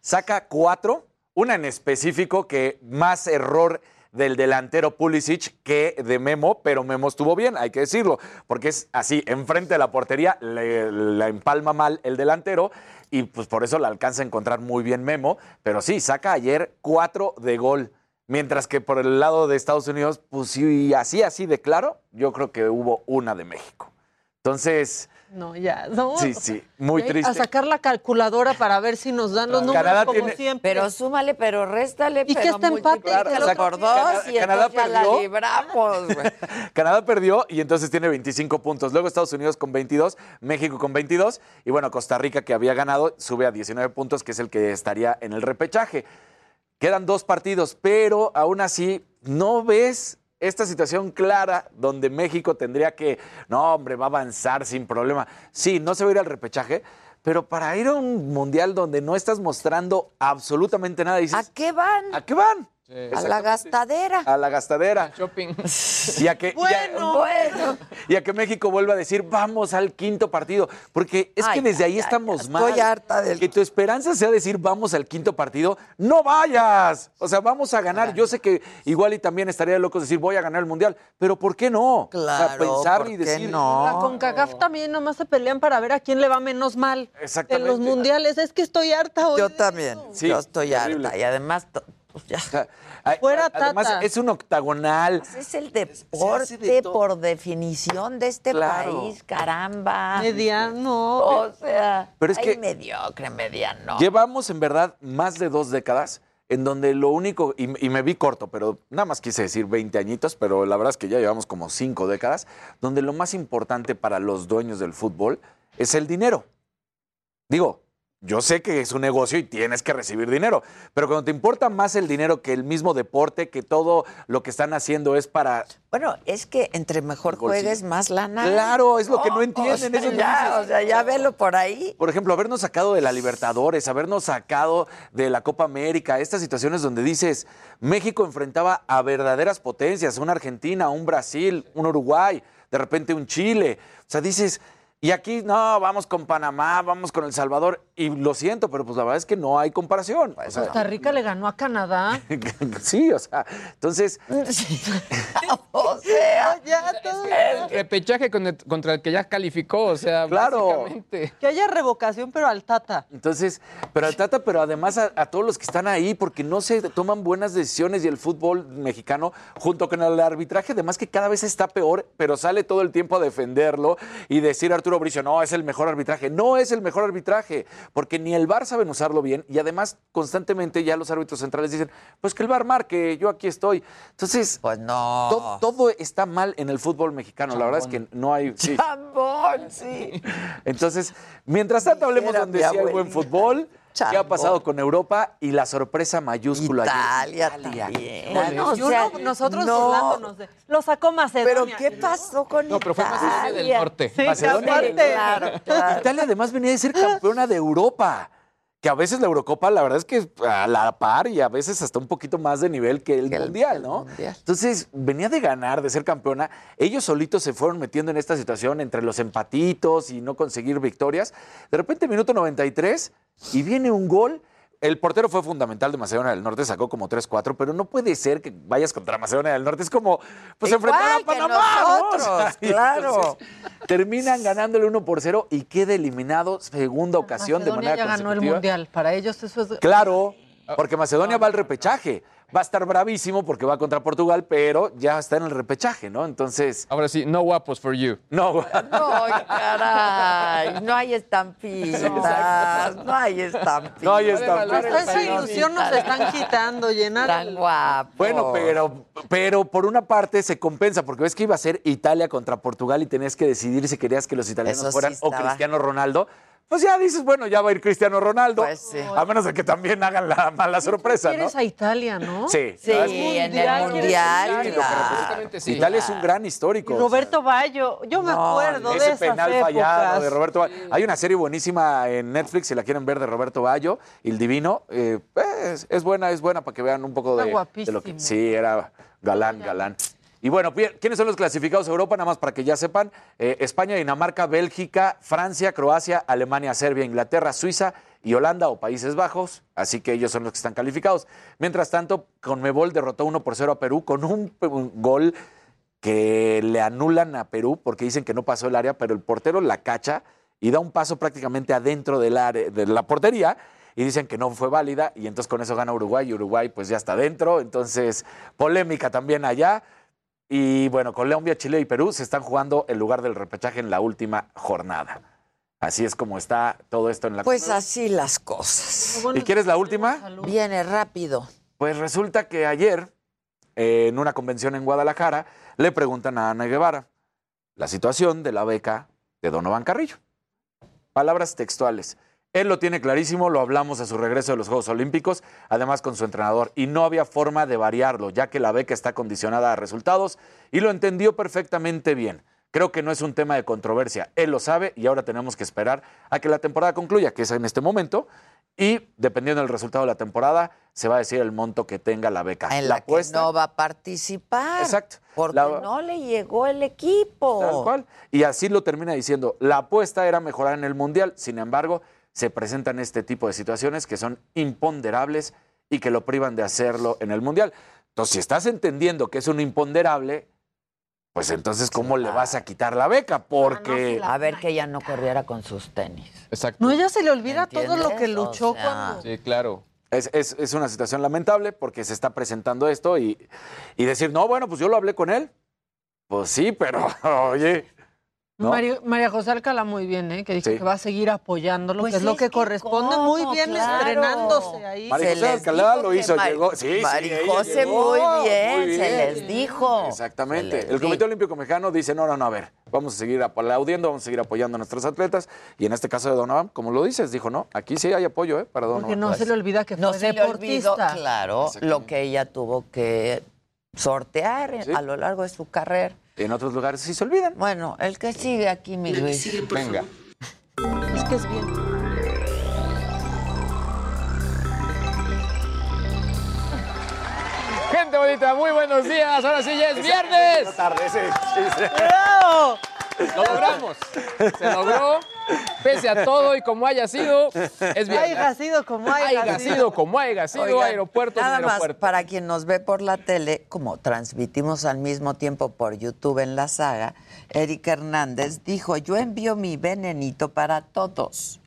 saca cuatro, una en específico que más error del delantero Pulisic que de Memo, pero Memo estuvo bien, hay que decirlo, porque es así, enfrente de la portería, le, empalma mal el delantero y pues por eso la alcanza a encontrar muy bien Memo, pero sí, saca ayer cuatro de gol. Mientras que por el lado de Estados Unidos, pues sí, así, así de claro, yo creo que hubo una de México. Entonces, No, ya. No. sí, sí, muy triste. A sacar la calculadora para ver si nos dan los números Canadá como tiene- siempre. Pero súmale, pero réstale, ¿Y pero qué está empate? multiplícalo O sea, por dos Canadá- y Canadá entonces ya la perdió. libramos, güey. Canadá perdió y entonces tiene 25 puntos. Luego Estados Unidos con 22, México con 22 y bueno, Costa Rica que había ganado sube a 19 puntos, que es el que estaría en el repechaje. Quedan dos partidos, pero aún así no ves esta situación clara donde México tendría que, no, hombre, va a avanzar sin problema. Sí, no se va a ir al repechaje, pero para ir a un mundial donde no estás mostrando absolutamente nada, dices, ¿A qué van? ¿a qué van? A la gastadera. A la gastadera. Shopping. Y a que, y a- Bueno. Bueno. y a que México vuelva a decir, vamos al quinto partido. Porque es Ay, que desde ay, ahí ay, estamos ya mal. estoy harta del- Que tu esperanza sea decir, vamos al quinto partido. ¡No vayas! O sea, vamos a ganar. Yo sé que igual y también estaría loco decir, voy a ganar el mundial. Pero ¿por qué no? Claro, O sea, pensar ¿por y qué decir. no? La CONCACAF también nomás se pelean para ver a quién le va menos mal. Exactamente. En los mundiales. Es que estoy harta hoy. Yo también. Sí, yo estoy terrible. harta. Y además, pues ya. O sea, ay, Fuera Además, Tata. es un octagonal. Es el de deporte por definición de este Claro. país, caramba. Mediano. O sea, Pero es hay que- mediocre, mediano. Llevamos en verdad más de dos décadas en donde lo único, y, y me vi corto, pero nada más quise decir 20 añitos, pero la verdad es que ya llevamos como cinco décadas, donde lo más importante para los dueños del fútbol es el dinero. Digo, yo sé que es un negocio y tienes que recibir dinero, pero cuando te importa más el dinero que el mismo deporte, que todo lo que están haciendo es para... Bueno, es que entre mejor juegues, más lana. Claro, es lo que no O entienden. sea, eso ya, o sea, ya velo por ahí. Por ejemplo, habernos sacado de la Libertadores, habernos sacado de la Copa América, estas situaciones donde dices, México enfrentaba a verdaderas potencias, una Argentina, un Brasil, un Uruguay, de repente un Chile. O sea, dices, y aquí no, vamos con Panamá, vamos con El Salvador, y lo siento, pero pues la verdad es que no hay comparación. O sea, Costa Rica le ganó a Canadá. sí, o sea, entonces, o sea, ya todo. El repechaje con el- contra el que ya calificó, o sea, Claro. básicamente. Que haya revocación, pero al Tata. Entonces, pero al Tata, pero además a, a todos los que están ahí, porque no se toman buenas decisiones y el fútbol mexicano, junto con el arbitraje, además que cada vez está peor, pero sale todo el tiempo a defenderlo y decir a Arturo Bricio, no, es el mejor arbitraje. No es el mejor arbitraje, porque ni el VAR saben usarlo bien y además constantemente ya los árbitros centrales dicen, pues que el VAR marque, yo aquí estoy. Entonces, pues no. to- todo, está mal en el fútbol mexicano. La verdad es que no hay... sí. Chambón, sí. Entonces, mientras tanto hablemos Dijera donde sí hay buen abuelita. Fútbol, ¿qué ha pasado con Europa? Y la sorpresa mayúscula Italia ayer. también. Híjole. No, o sea, nosotros no. de. Lo sacó Macedonia. Pero ¿qué pasó con No, pero fue Macedonia del Italia? Norte. Sí, Macedonia. Claro, claro. Italia además venía de ser campeona de Europa. Que a veces la Eurocopa, la verdad es que a la par y a veces hasta un poquito más de nivel que el Que Mundial, el ¿no? Mundial. Entonces, venía de ganar, de ser campeona. Ellos solitos se fueron metiendo en esta situación entre los empatitos y no conseguir victorias. De repente, minuto 93, y viene un gol. El portero fue fundamental de Macedonia del Norte, sacó como 3-4, pero no puede ser que vayas contra Macedonia del Norte. Es como, pues, Igual enfrentar a que Panamá, ¿no? O sea, nosotros, claro. entonces, terminan ganándole 1 por 0 y queda eliminado segunda ocasión de Macedonia manera ya ganó el consecutiva. mundial. Para ellos eso es. Claro, porque Macedonia va al repechaje. Va a estar bravísimo porque va contra Portugal, pero ya está en el repechaje, ¿no? Entonces, Ahora sí, no guapos for you. no. No, caray, no hay estampitas, no hay estampitas. No hay estampitas. Esa ilusión nos están quitando, llenar. Tan guapo. Bueno, pero, pero por una parte se compensa, porque ves que iba a ser Italia contra Portugal y tenías que decidir si querías que los italianos Eso sí fueran o. Cristiano Ronaldo. Pues ya dices, bueno, ya va a ir Cristiano Ronaldo. Pues sí. A menos de que también hagan la mala sorpresa, ¿no? Quieres a Italia, ¿no? Sí. Sí, en el ¿quieres mundial. Italia? claro. Precisamente sí. Italia es un gran histórico. Y Roberto Bayo, yo me No, acuerdo de Ese penal épocas. fallado de Roberto Bayo. Hay una serie buenísima en Netflix, si la quieren ver, de Roberto Bayo, El Divino. Eh, es, es buena, es buena para que vean un poco de, de lo que... guapísimo. Sí, era galán, galán. Y bueno, ¿quiénes son los clasificados a Europa? Nada más para que ya sepan. Eh, España, Dinamarca, Bélgica, Francia, Croacia, Alemania, Serbia, Inglaterra, Suiza y Holanda o Países Bajos. Así que ellos son los que están calificados. Mientras tanto, Conmebol derrotó 1 por 0 a Perú con un, gol que le anulan a Perú porque dicen que no pasó el área, pero el portero la cacha y da un paso prácticamente adentro de la portería y dicen que no fue válida y entonces con eso gana Uruguay y Uruguay pues ya está dentro, entonces polémica también allá. Y bueno, Colombia, Chile y Perú se están jugando el lugar del repechaje en la última jornada. Así es como está todo esto en la Pues así las cosas. ¿Y quieres la última? Viene rápido. Pues resulta que ayer, eh, en una convención en Guadalajara, le preguntan a Ana Guevara la situación de la beca de Donovan Carrillo. Palabras textuales. Él lo tiene clarísimo, lo hablamos a su regreso de los Juegos Olímpicos, además con su entrenador, y no había forma de variarlo, ya que la beca está condicionada a resultados, y lo entendió perfectamente bien. Creo que no es un tema de controversia, él lo sabe y ahora tenemos que esperar a que la temporada concluya, que es en este momento, y dependiendo del resultado de la temporada, se va a decir el monto que tenga la beca. En la, que no va a participar. Exacto. Porque La- no le llegó el equipo. Tal cual. Y así lo termina diciendo. La apuesta era mejorar en el Mundial. Sin embargo, se presentan este tipo de situaciones que son imponderables y que lo privan de hacerlo en el Mundial. Entonces, si estás entendiendo que es un imponderable, pues entonces, ¿cómo le vas a quitar la beca? Porque... A ver que ella no corriera con sus tenis. Exacto. No, ella se le olvida todo lo que O luchó sea, cuando. Sí, claro. Es, es- es una situación lamentable porque se está presentando esto y, y decir, no, bueno, pues yo lo hablé con él. Pues sí, pero oye. ¿No? María, María José Alcalá muy bien, ¿eh? que dijo Sí. que va a seguir apoyándolo, Pues que es lo que que corresponde cómo, muy bien claro. estrenándose ahí. María Se José Alcalá lo hizo, llegó. Sí, sí, María José llegó, muy bien, muy se les dijo. Exactamente. Les El Comité. Olímpico Mexicano dice, no, no, no, a ver, vamos a seguir aplaudiendo, vamos a seguir apoyando a nuestros atletas. Y en este caso de Donovan, como lo dices, dijo, no, aquí sí hay apoyo ¿eh? para Donovan. Porque no se le olvida que No fue se le olvidó, deportista. claro, lo que ella tuvo que sortear Sí. a lo largo de su carrera. En otros lugares sí se olvidan. Bueno, el que sigue aquí, mi Luis. Venga. Es que es bien. Gente bonita, muy buenos días. Ahora sí ya es viernes. tarde, sí, ¡Bravo! Lo logramos. Se logró. Pese a todo y como haya sido, es Haya viernes. sido como haya, Haya sido como haya sido, Oigan, aeropuerto sin Nada más, aeropuerto. para quien nos ve por la tele, como transmitimos al mismo tiempo por YouTube en la saga, Eric Hernández dijo, yo envío mi venenito para todos.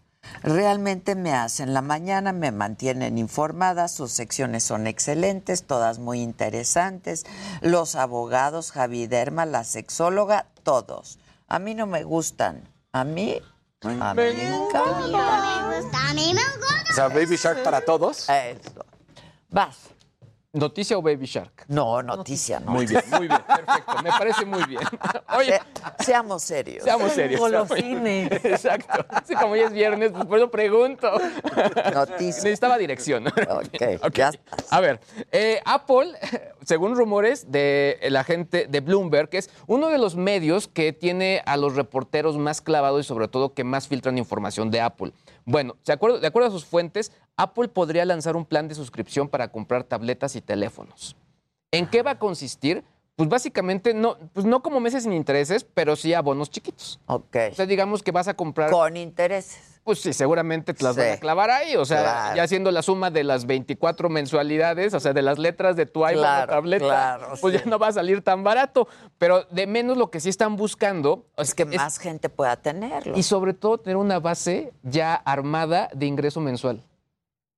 Realmente me hacen la mañana, me mantienen informada, sus secciones son excelentes, todas muy interesantes. Los abogados, Javi Derma, la sexóloga, todos. A mí no me gustan. A mí, a mí me encantan. O sea, Baby Shark para todos. Eso. Vas. ¿Noticia o Baby Shark? No, noticia, no. Muy bien, muy bien, perfecto. Me parece muy bien. Oye, Se- seamos serios. seamos serios. Golosines. Exacto. Así como ya es viernes, pues por eso pregunto. Noticia. Necesitaba dirección. Ok, Ok. ya A ver, eh, Apple, según rumores de la gente de Bloomberg, es uno de los medios que tiene a los reporteros más clavados y sobre todo que más filtran información de Apple. Bueno, de acuerdo, de acuerdo a sus fuentes, Apple podría lanzar un plan de suscripción para comprar tabletas y teléfonos. ¿En qué va a consistir? Pues básicamente no, pues no como meses sin intereses, pero sí a bonos chiquitos. Ok. O sea, digamos que vas a comprar. Con intereses. Pues sí, seguramente te las Sí. van a clavar ahí. O sea, Claro. ya haciendo la suma de las 24 mensualidades, o sea, de las letras de tu iPhone Claro, o tableta, claro, pues sí. ya no va a salir tan barato. Pero de menos lo que sí están buscando Es que más gente pueda tenerlo. y sobre todo tener una base ya armada de ingreso mensual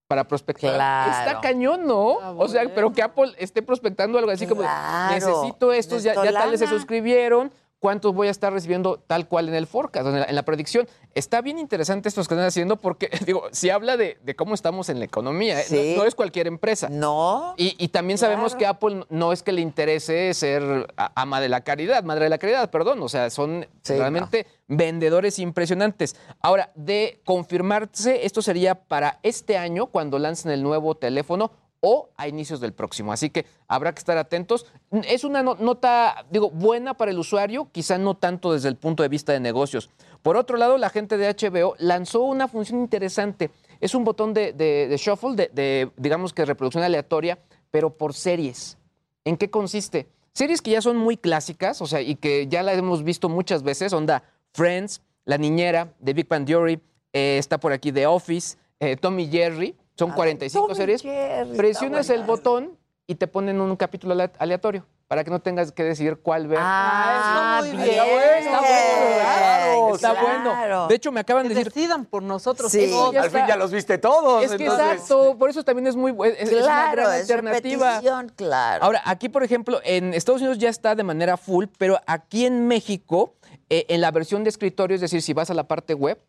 para prospectar. Claro. Está cañón, ¿no? O sea, pero que Apple esté prospectando algo así como, necesito estos, ya, ya tales se suscribieron, ¿cuántos voy a estar recibiendo tal cual en el forecast, en la, en la predicción? Está bien interesante esto que están haciendo porque, digo, si habla de, de cómo estamos en la economía, ¿eh? No- es cualquier empresa. No. Y, y también sabemos que Apple no es que le interese ser ama de la caridad, madre de la caridad, perdón. O sea, son Sí, realmente vendedores impresionantes. Ahora, de confirmarse, esto sería para este año, cuando lancen el nuevo teléfono o a inicios del próximo. Así que habrá que estar atentos. Es una no- nota, digo, buena para el usuario, quizá no tanto desde el punto de vista de negocios. Por otro lado, la gente de HBO lanzó una función interesante. Es un botón de, de- de shuffle, de, de, digamos que reproducción aleatoria, pero por series. ¿En qué consiste? Series que ya son muy clásicas, o sea, y que ya las hemos visto muchas veces, onda Friends, La Niñera, The Big Bang Theory, eh, está por aquí The Office, eh, Tommy Jerry, son 45 Tommy series. Jerry, está Presionas el botón y te ponen un capítulo ale- aleatorio para que no tengas que decidir cuál ver. Ah, eso muy bien. Está bueno, está bueno, claro, está Claro. bueno. De hecho, me acaban Que de decir, decidan por nosotros. Sí. Al está. fin ya los viste todos. es que entonces- exacto, por eso también es muy es, es una Claro, gran es alternativa. repetición, claro. Ahora, aquí, por ejemplo, en Estados Unidos ya está de manera full, pero aquí en México, eh, en la versión de escritorio, es decir, si vas a la parte web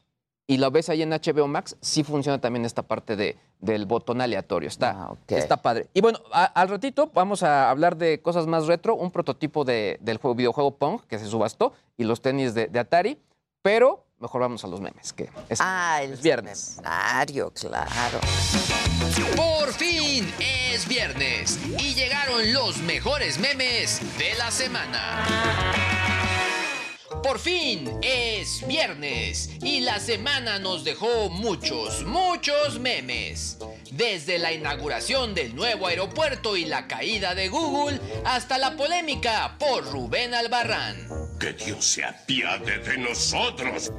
y lo ves ahí en HBO Max, sí funciona también esta parte de, del botón aleatorio. Está, Ah, está padre. Y bueno, a- al ratito vamos a hablar de cosas más retro, un prototipo de- del juego, videojuego Pong que se subastó y los tenis de, de Atari, pero mejor vamos a los memes, que es, ah, el es viernes. escenario, claro. Por fin es viernes y llegaron los mejores memes de la semana. Por fin es viernes y la semana nos dejó muchos, muchos memes. Desde la inauguración del nuevo aeropuerto y la caída de Google hasta la polémica por Rubén Albarrán. Que Dios se apiade de nosotros.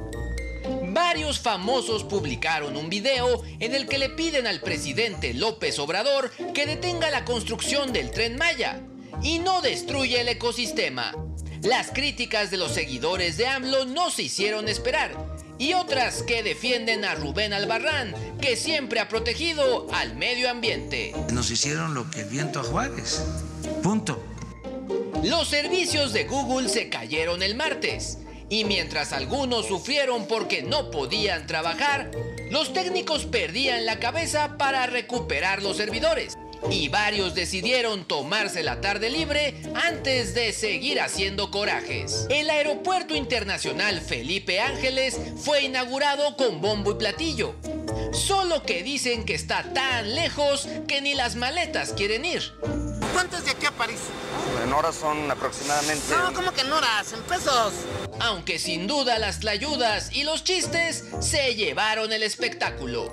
Varios famosos publicaron un video en el que le piden al presidente López Obrador que detenga la construcción del tren Maya y no destruya el ecosistema. Las críticas de los seguidores de AMLO no se hicieron esperar y otras que defienden a Rubén Albarrán, que siempre ha protegido al medio ambiente. Nos hicieron lo que el viento a Juárez. Punto. Los servicios de Google se cayeron el martes. Y mientras algunos sufrieron porque no podían trabajar, los técnicos perdían la cabeza para recuperar los servidores. Y varios decidieron tomarse la tarde libre antes de seguir haciendo corajes. El Aeropuerto Internacional Felipe Ángeles fue inaugurado con bombo y platillo. Solo que dicen que está tan lejos que ni las maletas quieren ir. ¿Cuánto es de aquí a París? En horas son aproximadamente. No, ¿cómo que en horas? En pesos. Aunque sin duda las tlayudas y los chistes se llevaron el espectáculo.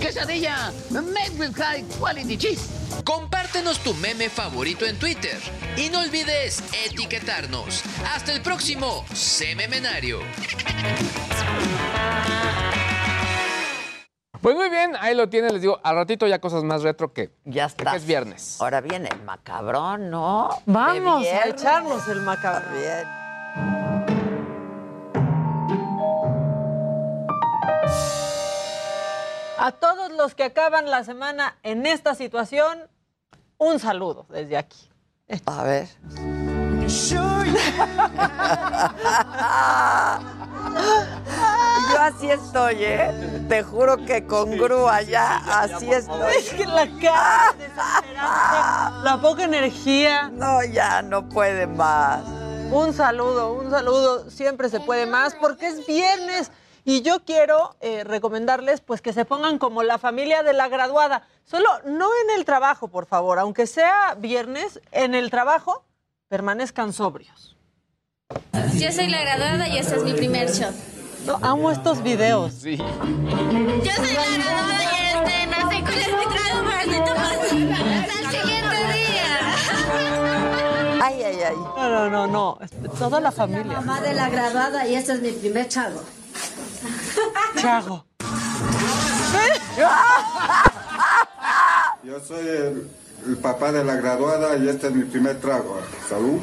Quesadilla, made with high quality cheese. Compártenos tu meme favorito en Twitter y no olvides etiquetarnos. Hasta el próximo Sememenario. Pues muy bien, ahí lo tienen, les digo, al ratito ya cosas más retro que ya está. Que es viernes. Ahora viene el macabrón, ¿no? Vamos a echarnos el macabrón. Bien. A todos los que acaban la semana en esta situación, un saludo desde aquí. A ver. Yo así estoy, ¿eh? Te juro que con grúa ya, así estoy. Es que la cara de desesperanza, la poca energía. No, ya no puede más. Un saludo, un saludo. Siempre se puede más porque es viernes. Y yo quiero eh, recomendarles pues que se pongan como la familia de la graduada. Solo no en el trabajo, por favor. Aunque sea viernes, en el trabajo permanezcan sobrios. Yo soy la graduada y este es mi primer shot. No, amo estos videos. Sí. Yo soy la graduada y este no sé cuál es mi trago para este tomar hasta el siguiente día. Ay, ay, ay. No, no, no, no. Toda la familia. Mamá de la graduada y este es mi primer chago. Chago. Yo soy el, el papá de la graduada y este es mi primer trago. Salud.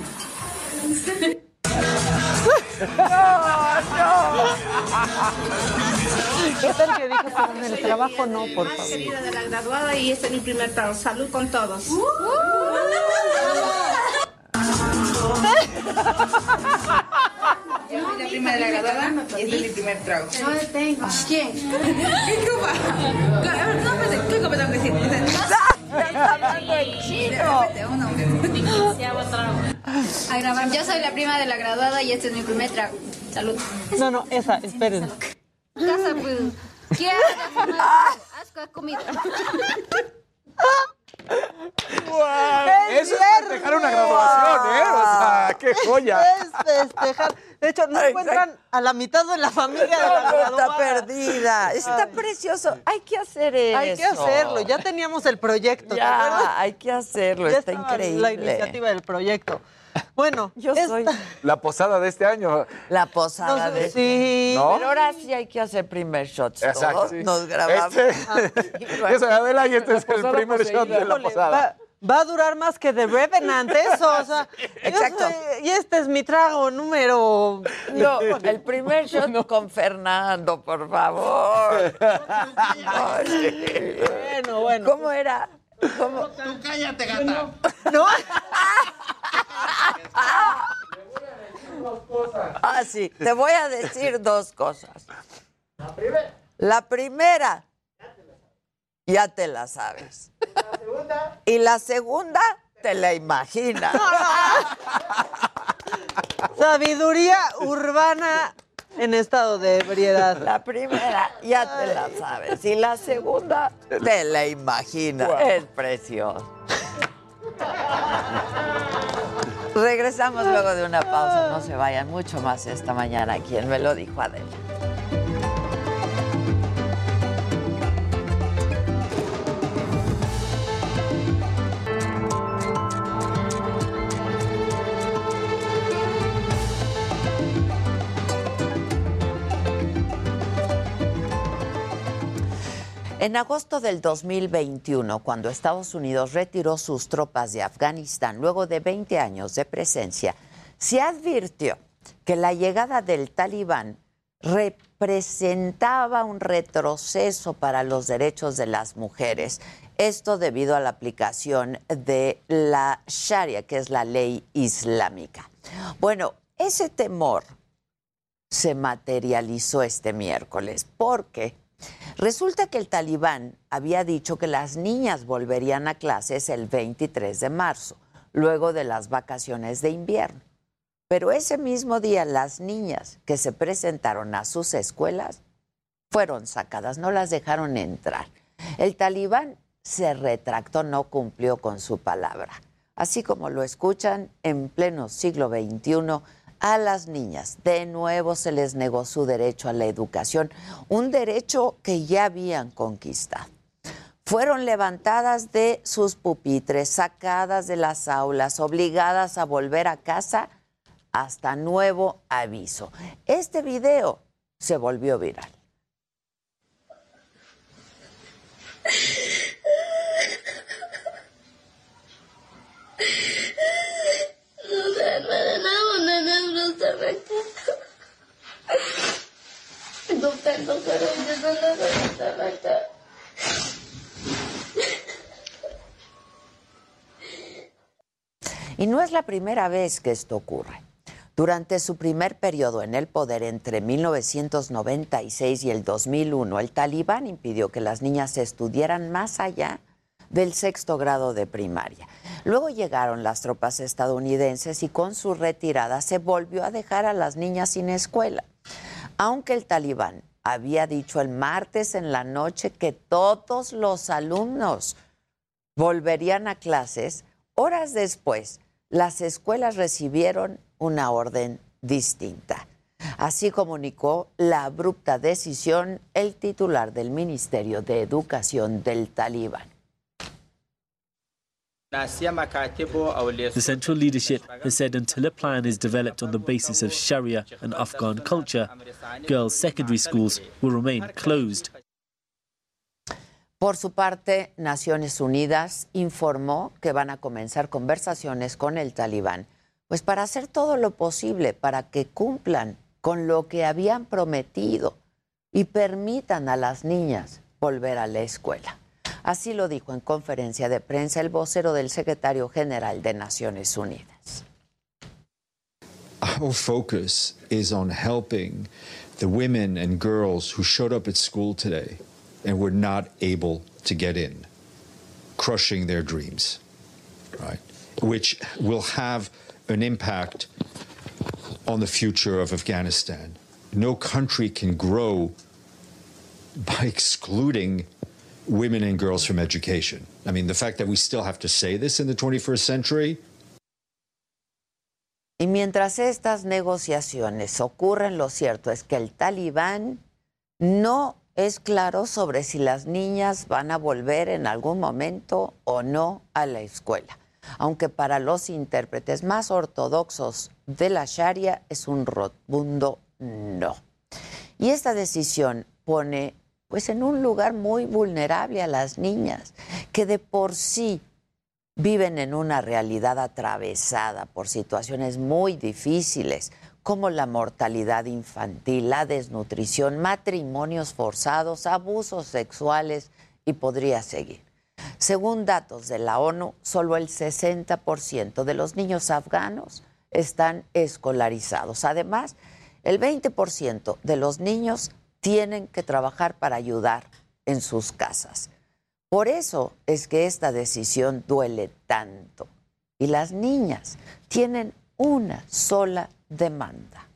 ¿Qué tal que dije pero en el trabajo no, por Más favor? querida de la graduada y este es mi primer trago. Salud con todos. Soy la prima de la graduada y este es mi primer trago. No tengo. ¿Quién? ¿Qué copa? No, pues, ¿qué copa tengo que decir? Yo soy la prima de la graduada y este es mi primer trago. Salud. No, no, esa, esperen. Casa, pues. ¿Quién Asco comida. Eso es festejar una graduación, ¿eh? O sea, qué joya. Es festejar. De hecho, no encuentran a la mitad de la familia de la está perdida. Está precioso. Hay que hacer eso. Hay que hacerlo. Ya teníamos el proyecto. ¿te Ya, acuerdas? hay que hacerlo. Ya está increíble. La iniciativa del proyecto. Bueno, Yo esta- soy La posada de este año. la posada No, de sí. ¿No? Pero ahora sí hay que hacer primer shots. Exacto. todos. sí. Nos grabamos. Este, Y yo soy Adela y este es el primer shot de la posada. Va, va a durar más que The Revenant eso, o sea, yo Exacto. soy- y este es mi trago número... No, el primer shot con Fernando, por favor. Ay, Bueno, bueno. ¿Cómo era? ¿Cómo? Tú cállate, gata. ¿No? Ah, sí. Te voy a decir dos cosas. La primera, ya te la sabes. Y la segunda, te la imaginas. Sabiduría urbana en estado de ebriedad. La primera, ya te la sabes. Y la segunda, te la imaginas. Es precioso. Regresamos luego de una pausa. No se vayan mucho más esta mañana. Quien me lo dijo Adela. En agosto del 2021, cuando Estados Unidos retiró sus tropas de Afganistán luego de 20 años de presencia, se advirtió que la llegada del talibán representaba un retroceso para los derechos de las mujeres. Esto debido a la aplicación de la Sharia, que es la ley islámica. Bueno, ese temor se materializó este miércoles porque resulta que el talibán había dicho que las niñas volverían a clases el 23 de marzo, luego de las vacaciones de invierno. Pero ese mismo día las niñas que se presentaron a sus escuelas fueron sacadas, no las dejaron entrar. El talibán se retractó, no cumplió con su palabra. Así como lo escuchan, en pleno siglo XXI, a las niñas de nuevo se les negó su derecho a la educación, un derecho que ya habían conquistado. Fueron levantadas de sus pupitres, sacadas de las aulas, obligadas a volver a casa hasta nuevo aviso. Este video se volvió viral. Y no es la primera vez que esto ocurre. Durante su primer periodo en el poder entre 1996 y el 2001, el talibán impidió que las niñas estudiaran más allá del sexto grado de primaria. Luego llegaron las tropas estadounidenses y con su retirada se volvió a dejar a las niñas sin escuela. Aunque el talibán había dicho el martes en la noche que todos los alumnos volverían a clases, horas después las escuelas recibieron una orden distinta. Así comunicó la abrupta decisión el titular del Ministerio de Educación del Talibán. The central leadership has said until a plan is developed on the basis of Sharia and Afghan culture, girls' secondary schools will remain closed. Por su parte, Naciones Unidas informó que van a comenzar conversaciones con el talibán pues para hacer todo lo posible para que cumplan con lo que habían prometido y permitan a las niñas volver a la escuela. Así lo dijo en conferencia de prensa el vocero del secretario general de Naciones Unidas. Our focus is on helping the women and girls who showed up at school today and were not able to get in, crushing their dreams, right? Which will have an impact on the future of Afghanistan. No country can grow by excluding women and girls from education. I mean, the fact that we still have to say this in the 21st century. Y mientras estas negociaciones ocurren, lo cierto es que el talibán no es claro sobre si las niñas van a volver en algún momento o no a la escuela aunque para los intérpretes más ortodoxos de la Sharia es un rotundo no. Y esta decisión pone pues en un lugar muy vulnerable a las niñas que de por sí viven en una realidad atravesada por situaciones muy difíciles como la mortalidad infantil, la desnutrición, matrimonios forzados, abusos sexuales y podría seguir. Según datos de la ONU, solo el 60% de los niños afganos están escolarizados. Además, el 20% de los niños tienen que trabajar para ayudar en sus casas. Por eso es que esta decisión duele tanto. Y las niñas tienen una sola demanda.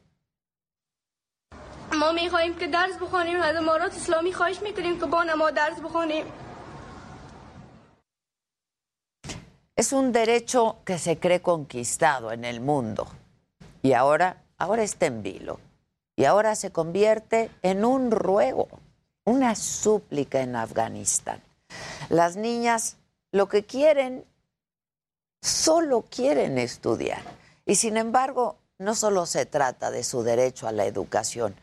Es un derecho que se cree conquistado en el mundo y ahora, ahora está en vilo y ahora se convierte en un ruego, una súplica en Afganistán. Las niñas lo que quieren, solo quieren estudiar y sin embargo no solo se trata de su derecho a la educación,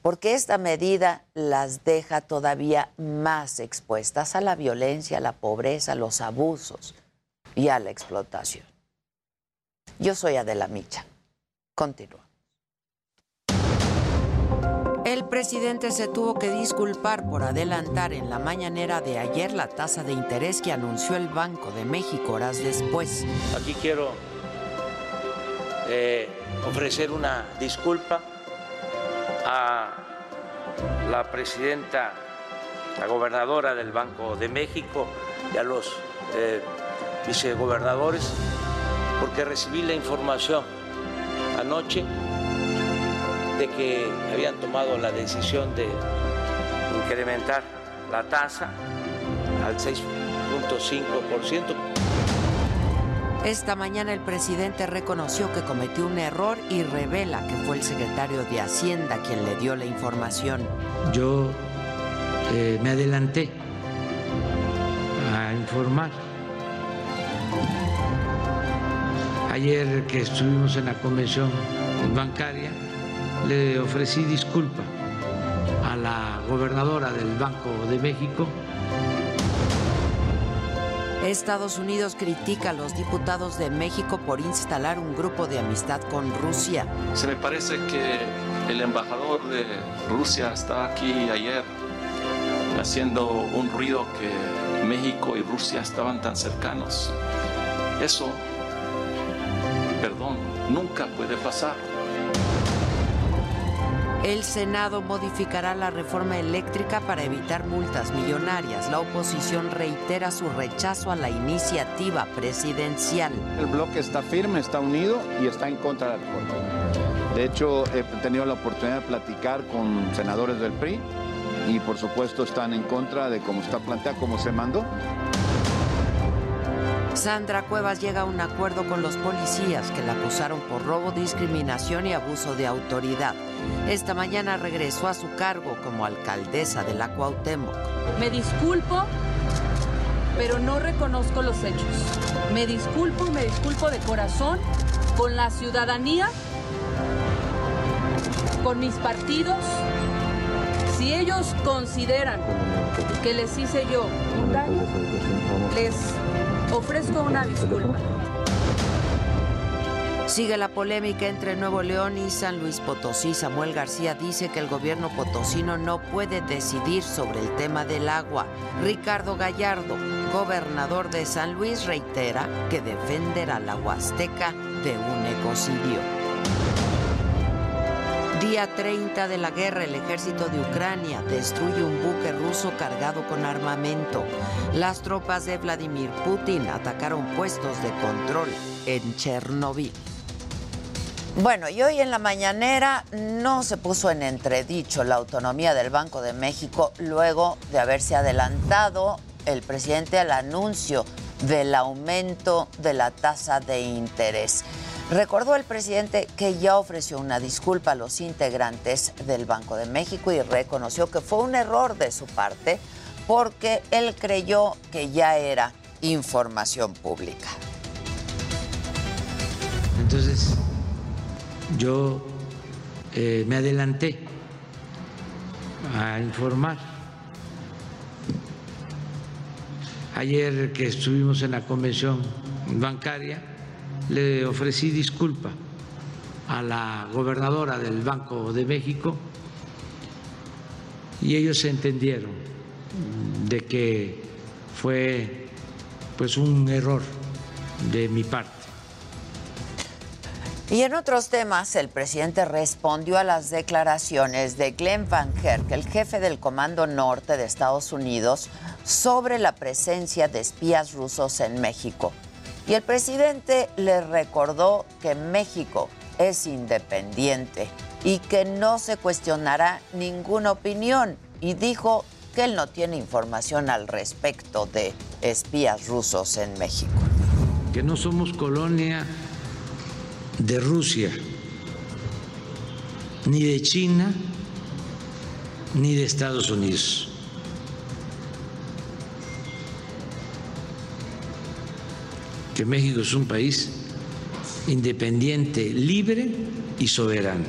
porque esta medida las deja todavía más expuestas a la violencia, a la pobreza, a los abusos y a la explotación. Yo soy Adela Micha. Continúa. El presidente se tuvo que disculpar por adelantar en la mañanera de ayer la tasa de interés que anunció el Banco de México horas después. Aquí quiero eh, ofrecer una disculpa a la presidenta, la gobernadora del Banco de México y a los eh, vicegobernadores porque recibí la información anoche de que habían tomado la decisión de incrementar la tasa al 6.5%. Esta mañana el presidente reconoció que cometió un error y revela que fue el secretario de Hacienda quien le dio la información. Yo eh, me adelanté a informar. Ayer que estuvimos en la convención bancaria, le ofrecí disculpa a la gobernadora del Banco de México. Estados Unidos critica a los diputados de México por instalar un grupo de amistad con Rusia. Se me parece que el embajador de Rusia estaba aquí ayer haciendo un ruido que México y Rusia estaban tan cercanos. Eso, perdón, nunca puede pasar. El Senado modificará la reforma eléctrica para evitar multas millonarias. La oposición reitera su rechazo a la iniciativa presidencial. El bloque está firme, está unido y está en contra de la reforma. De hecho, he tenido la oportunidad de platicar con senadores del PRI y por supuesto están en contra de cómo está planteada, cómo se mandó. Sandra Cuevas llega a un acuerdo con los policías que la acusaron por robo, discriminación y abuso de autoridad. Esta mañana regresó a su cargo como alcaldesa de la Cuauhtémoc. Me disculpo, pero no reconozco los hechos. Me disculpo me disculpo de corazón con la ciudadanía, con mis partidos. Si ellos consideran que les hice yo un daño, les ofrezco una disculpa. Sigue la polémica entre Nuevo León y San Luis Potosí. Samuel García dice que el gobierno potosino no puede decidir sobre el tema del agua. Ricardo Gallardo, gobernador de San Luis, reitera que defenderá la Huasteca de un ecocidio. Día 30 de la guerra, el ejército de Ucrania destruye un buque ruso cargado con armamento. Las tropas de Vladimir Putin atacaron puestos de control en Chernobyl. Bueno, y hoy en la mañanera no se puso en entredicho la autonomía del Banco de México luego de haberse adelantado el presidente al anuncio del aumento de la tasa de interés. Recordó el presidente que ya ofreció una disculpa a los integrantes del Banco de México y reconoció que fue un error de su parte porque él creyó que ya era información pública. Entonces, yo eh, me adelanté a informar. Ayer que estuvimos en la convención bancaria, le ofrecí disculpa a la gobernadora del Banco de México y ellos entendieron de que fue pues un error de mi parte. Y en otros temas, el presidente respondió a las declaraciones de Glenn Van Herk, el jefe del Comando Norte de Estados Unidos, sobre la presencia de espías rusos en México. Y el presidente le recordó que México es independiente y que no se cuestionará ninguna opinión y dijo que él no tiene información al respecto de espías rusos en México. Que no somos colonia de Rusia, ni de China, ni de Estados Unidos. Que México es un país independiente, libre y soberano.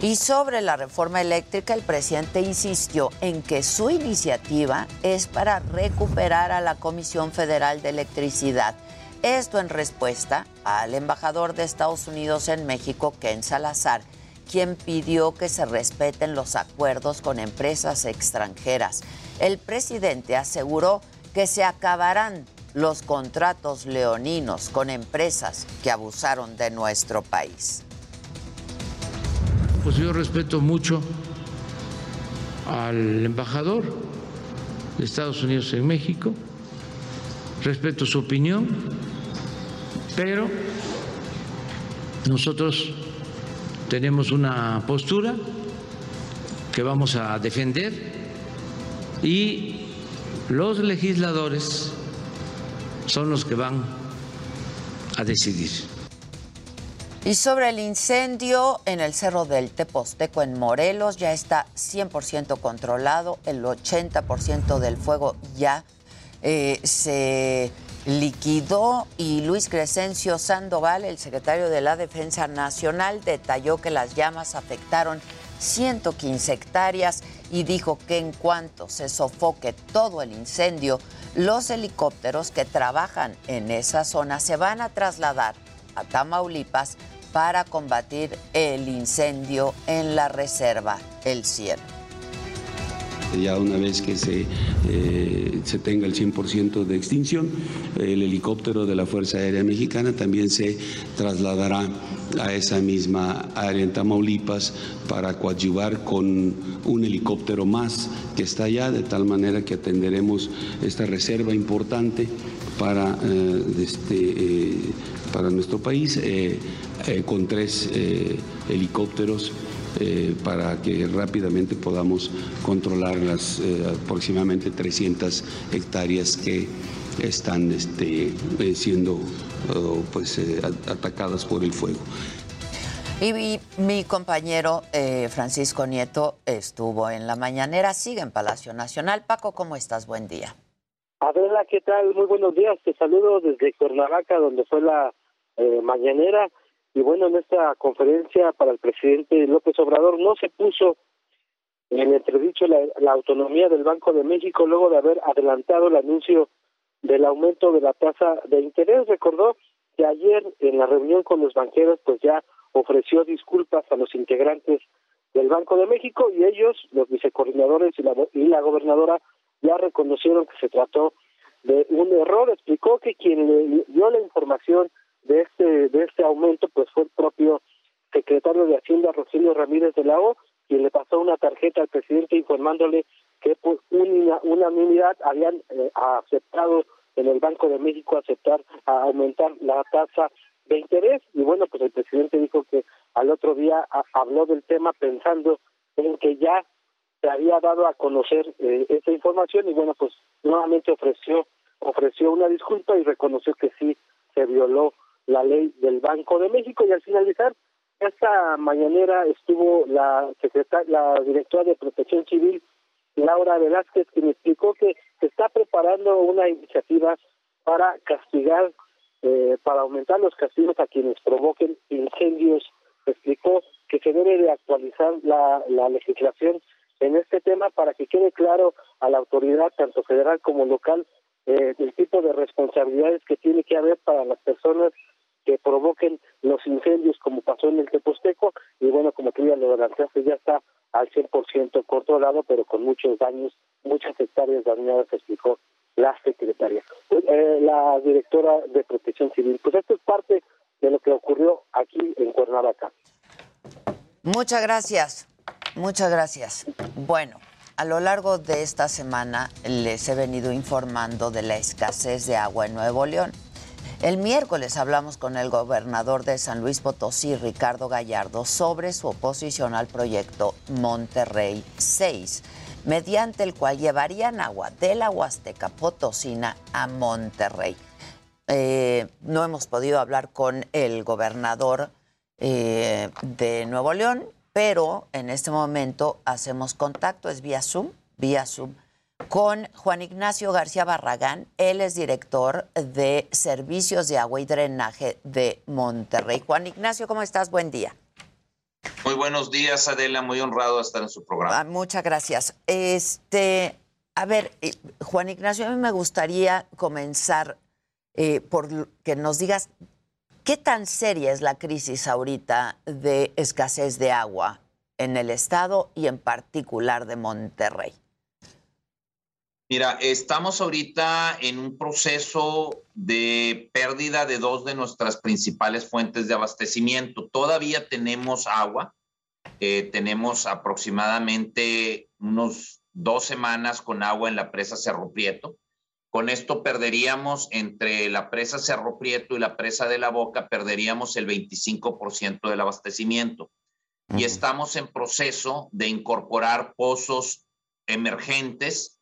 Y sobre la reforma eléctrica, el presidente insistió en que su iniciativa es para recuperar a la Comisión Federal de Electricidad. Esto en respuesta al embajador de Estados Unidos en México, Ken Salazar, quien pidió que se respeten los acuerdos con empresas extranjeras. El presidente aseguró que se acabarán los contratos leoninos con empresas que abusaron de nuestro país. Pues yo respeto mucho al embajador de Estados Unidos en México, respeto su opinión, pero nosotros tenemos una postura que vamos a defender y los legisladores son los que van a decidir. Y sobre el incendio en el Cerro del Teposteco en Morelos ya está 100% controlado, el 80% del fuego ya eh, se liquidó y Luis Crescencio Sandoval, el secretario de la Defensa Nacional, detalló que las llamas afectaron 115 hectáreas y dijo que en cuanto se sofoque todo el incendio, los helicópteros que trabajan en esa zona se van a trasladar a Tamaulipas para combatir el incendio en la reserva El Cielo. Ya una vez que se, eh, se tenga el 100% de extinción, el helicóptero de la Fuerza Aérea Mexicana también se trasladará a esa misma área en Tamaulipas para coadyuvar con un helicóptero más que está allá, de tal manera que atenderemos esta reserva importante para, eh, este, eh, para nuestro país con tres helicópteros eh, para que rápidamente podamos controlar las eh, aproximadamente 300 hectáreas que están este, eh, siendo pues, atacadas por el fuego. Y mi, compañero Francisco Nieto estuvo en la mañanera, sigue en Palacio Nacional. Paco, ¿cómo estás? Buen día. Adela, ¿qué tal? Muy buenos días. Te saludo desde Cuernavaca, donde fue la mañanera. Y bueno, en esta conferencia para el presidente López Obrador no se puso en entredicho la, autonomía del Banco de México luego de haber adelantado el anuncio del aumento de la tasa de interés. Recordó que ayer en la reunión con los banqueros pues ya ofreció disculpas a los integrantes del Banco de México y ellos, los vicecoordinadores y la, y la gobernadora, ya reconocieron que se trató de un error. Explicó que quien le dio la información de este de este aumento pues fue el propio secretario de Hacienda Rogelio Ramírez de la O quien le pasó una tarjeta al presidente informándole que por una unanimidad habían eh, aceptado en el Banco de México aceptar a aumentar la tasa de interés. Y bueno pues el presidente dijo que al otro día habló del tema pensando en que ya se había dado a conocer eh, esa información. Y bueno pues nuevamente ofreció ofreció una disculpa y reconoció que sí se violó la ley del Banco de México. Y al finalizar esta mañanera estuvo la secretaria, la directora de Protección Civil Laura Velázquez quien explicó que se está preparando una iniciativa para castigar eh, para aumentar los castigos a quienes provoquen incendios. Explicó que se debe de actualizar la, la legislación en este tema para que quede claro a la autoridad tanto federal como local eh, el tipo de responsabilidades que tiene que haber para las personas que provoquen los incendios como pasó en el Teposteco y bueno, como tú ya lo adelantaste, ya está al 100% controlado, pero con muchos daños, muchas hectáreas dañadas, explicó la secretaria, eh, la directora de Protección Civil. Pues esto es parte de lo que ocurrió aquí en Cuernavaca. Muchas gracias, muchas gracias. Bueno, a lo largo de esta semana les he venido informando de la escasez de agua en Nuevo León. El miércoles hablamos con el gobernador de San Luis Potosí, Ricardo Gallardo, sobre su oposición al proyecto Monterrey 6, mediante el cual llevarían agua de la Huasteca Potosina a Monterrey. Eh, no hemos podido hablar con el gobernador eh, de Nuevo León, pero en este momento hacemos contacto, es vía Zoom, vía Zoom con Juan Ignacio García Barragán. Él es director de Servicios de Agua y Drenaje de Monterrey. Juan Ignacio, ¿cómo estás? Buen día. Muy buenos días, Adela. Muy honrado de estar en su programa. Ah, muchas gracias. Este, a ver, eh, Juan Ignacio, a mí me gustaría comenzar eh, por que nos digas ¿Qué tan seria es la crisis ahorita de escasez de agua en el estado y en particular de Monterrey? Mira, estamos ahorita en un proceso de pérdida de dos de nuestras principales fuentes de abastecimiento. Todavía tenemos agua, eh, tenemos aproximadamente unos dos semanas con agua en la presa Cerro Prieto. Con esto perderíamos entre la presa Cerro Prieto y la presa de la Boca, perderíamos el 25% del abastecimiento. Y estamos en proceso de incorporar pozos emergentes,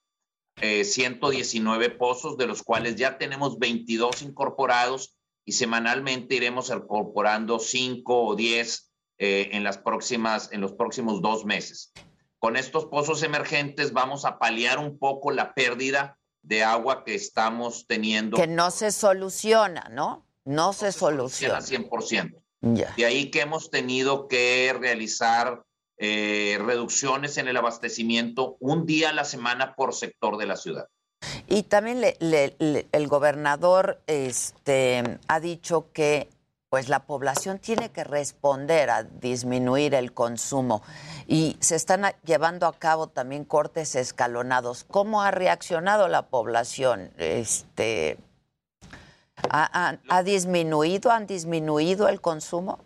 eh, 119 pozos, de los cuales ya tenemos 22 incorporados y semanalmente iremos incorporando 5 o 10 eh, en, las próximas, en los próximos dos meses. Con estos pozos emergentes vamos a paliar un poco la pérdida de agua que estamos teniendo. Que no se soluciona, ¿no? No, se, soluciona. 100%. De ahí que hemos tenido que realizar eh, reducciones en el abastecimiento un día a la semana por sector de la ciudad. Y también el gobernador este, ha dicho que pues la población tiene que responder a disminuir el consumo y se están llevando a cabo también cortes escalonados. ¿Cómo ha reaccionado la población? Este, ¿ha, disminuido, han disminuido el consumo?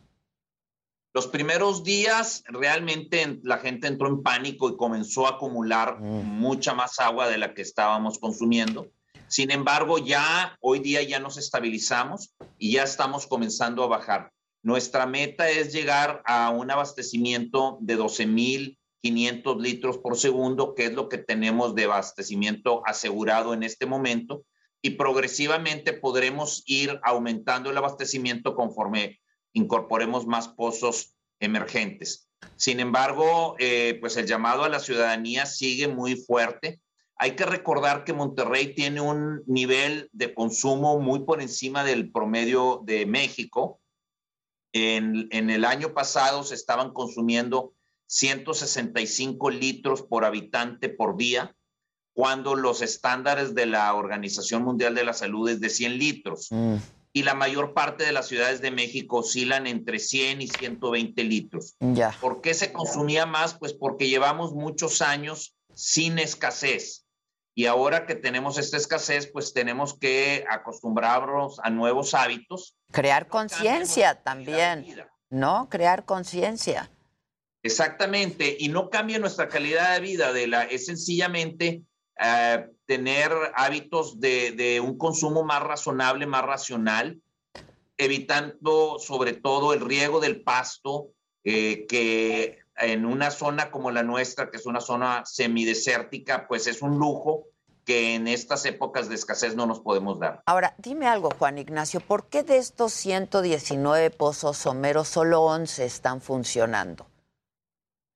Los primeros días realmente la gente entró en pánico y comenzó a acumular mm. mucha más agua de la que estábamos consumiendo. Sin embargo, ya hoy día ya nos estabilizamos y ya estamos comenzando a bajar. Nuestra meta es llegar a un abastecimiento de 12.500 litros por segundo, que es lo que tenemos de abastecimiento asegurado en este momento, y progresivamente podremos ir aumentando el abastecimiento conforme incorporemos más pozos emergentes. Sin embargo, eh, pues el llamado a la ciudadanía sigue muy fuerte hay que recordar que Monterrey tiene un nivel de consumo muy por encima del promedio de México. En, el año pasado se estaban consumiendo 165 litros por habitante por día, cuando los estándares de la Organización Mundial de la Salud es de 100 litros. Mm. Y la mayor parte de las ciudades de México oscilan entre 100 y 120 litros. ¿Por qué se consumía más? Pues porque llevamos muchos años sin escasez. Y ahora que tenemos esta escasez, pues tenemos que acostumbrarnos a nuevos hábitos. Crear conciencia también, ¿no? Crear conciencia. Exactamente, y no cambia nuestra calidad de vida, de la, es sencillamente eh, tener hábitos de, un consumo más razonable, más racional, evitando sobre todo el riego del pasto, eh, que en una zona como la nuestra, que es una zona semidesértica, pues es un lujo que en estas épocas de escasez no nos podemos dar. Ahora, dime algo, Juan Ignacio, ¿por qué de estos 119 pozos someros solo 11 están funcionando?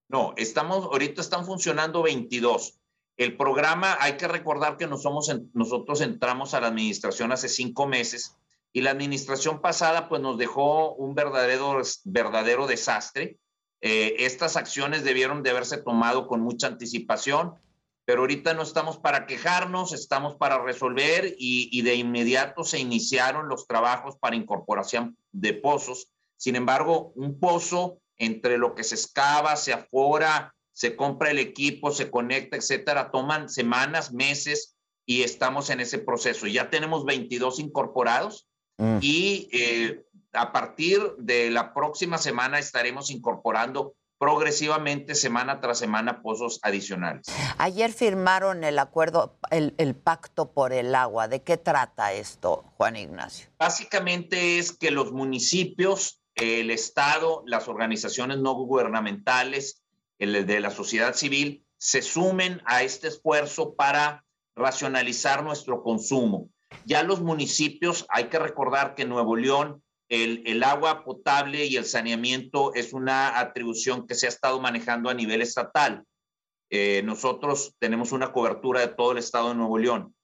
No, estamos, ahorita están funcionando 22. El programa, hay que recordar que nosotros entramos a la administración hace cinco meses y la administración pasada pues nos dejó un verdadero, verdadero desastre eh, estas acciones debieron de haberse tomado con mucha anticipación, pero ahorita no estamos para quejarnos, estamos para resolver y, de inmediato se iniciaron los trabajos para incorporación de pozos. Sin embargo, un pozo entre lo que se excava, se afora, se compra el equipo, se conecta, etcétera, toman semanas, meses y estamos en ese proceso. Ya tenemos 22 incorporados mm. y eh, a partir de la próxima semana estaremos incorporando progresivamente semana tras semana pozos adicionales. Ayer firmaron el acuerdo, el, pacto por el agua. ¿De qué trata esto, Juan Ignacio? Básicamente es que los municipios, el Estado, las organizaciones no gubernamentales, el de la sociedad civil, se sumen a este esfuerzo para racionalizar nuestro consumo. Ya los municipios, hay que recordar que Nuevo León el, agua potable y el saneamiento es una atribución que se ha estado manejando a nivel estatal. Eh, nosotros tenemos una cobertura de todo el estado de Nuevo León,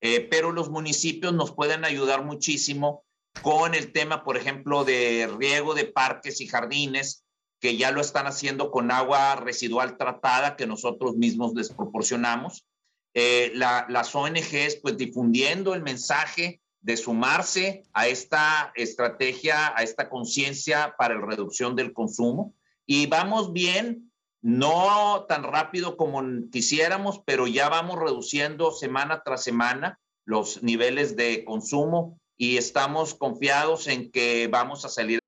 eh, pero los municipios nos pueden ayudar muchísimo con el tema, por ejemplo, de riego de parques y jardines, que ya lo están haciendo con agua residual tratada que nosotros mismos les proporcionamos. Eh, las ONGs, pues difundiendo el mensaje de sumarse a esta estrategia, a esta conciencia para la reducción del consumo. Y vamos bien, no tan rápido como quisiéramos, pero ya vamos reduciendo semana tras semana los niveles de consumo y estamos confiados en que vamos a salir.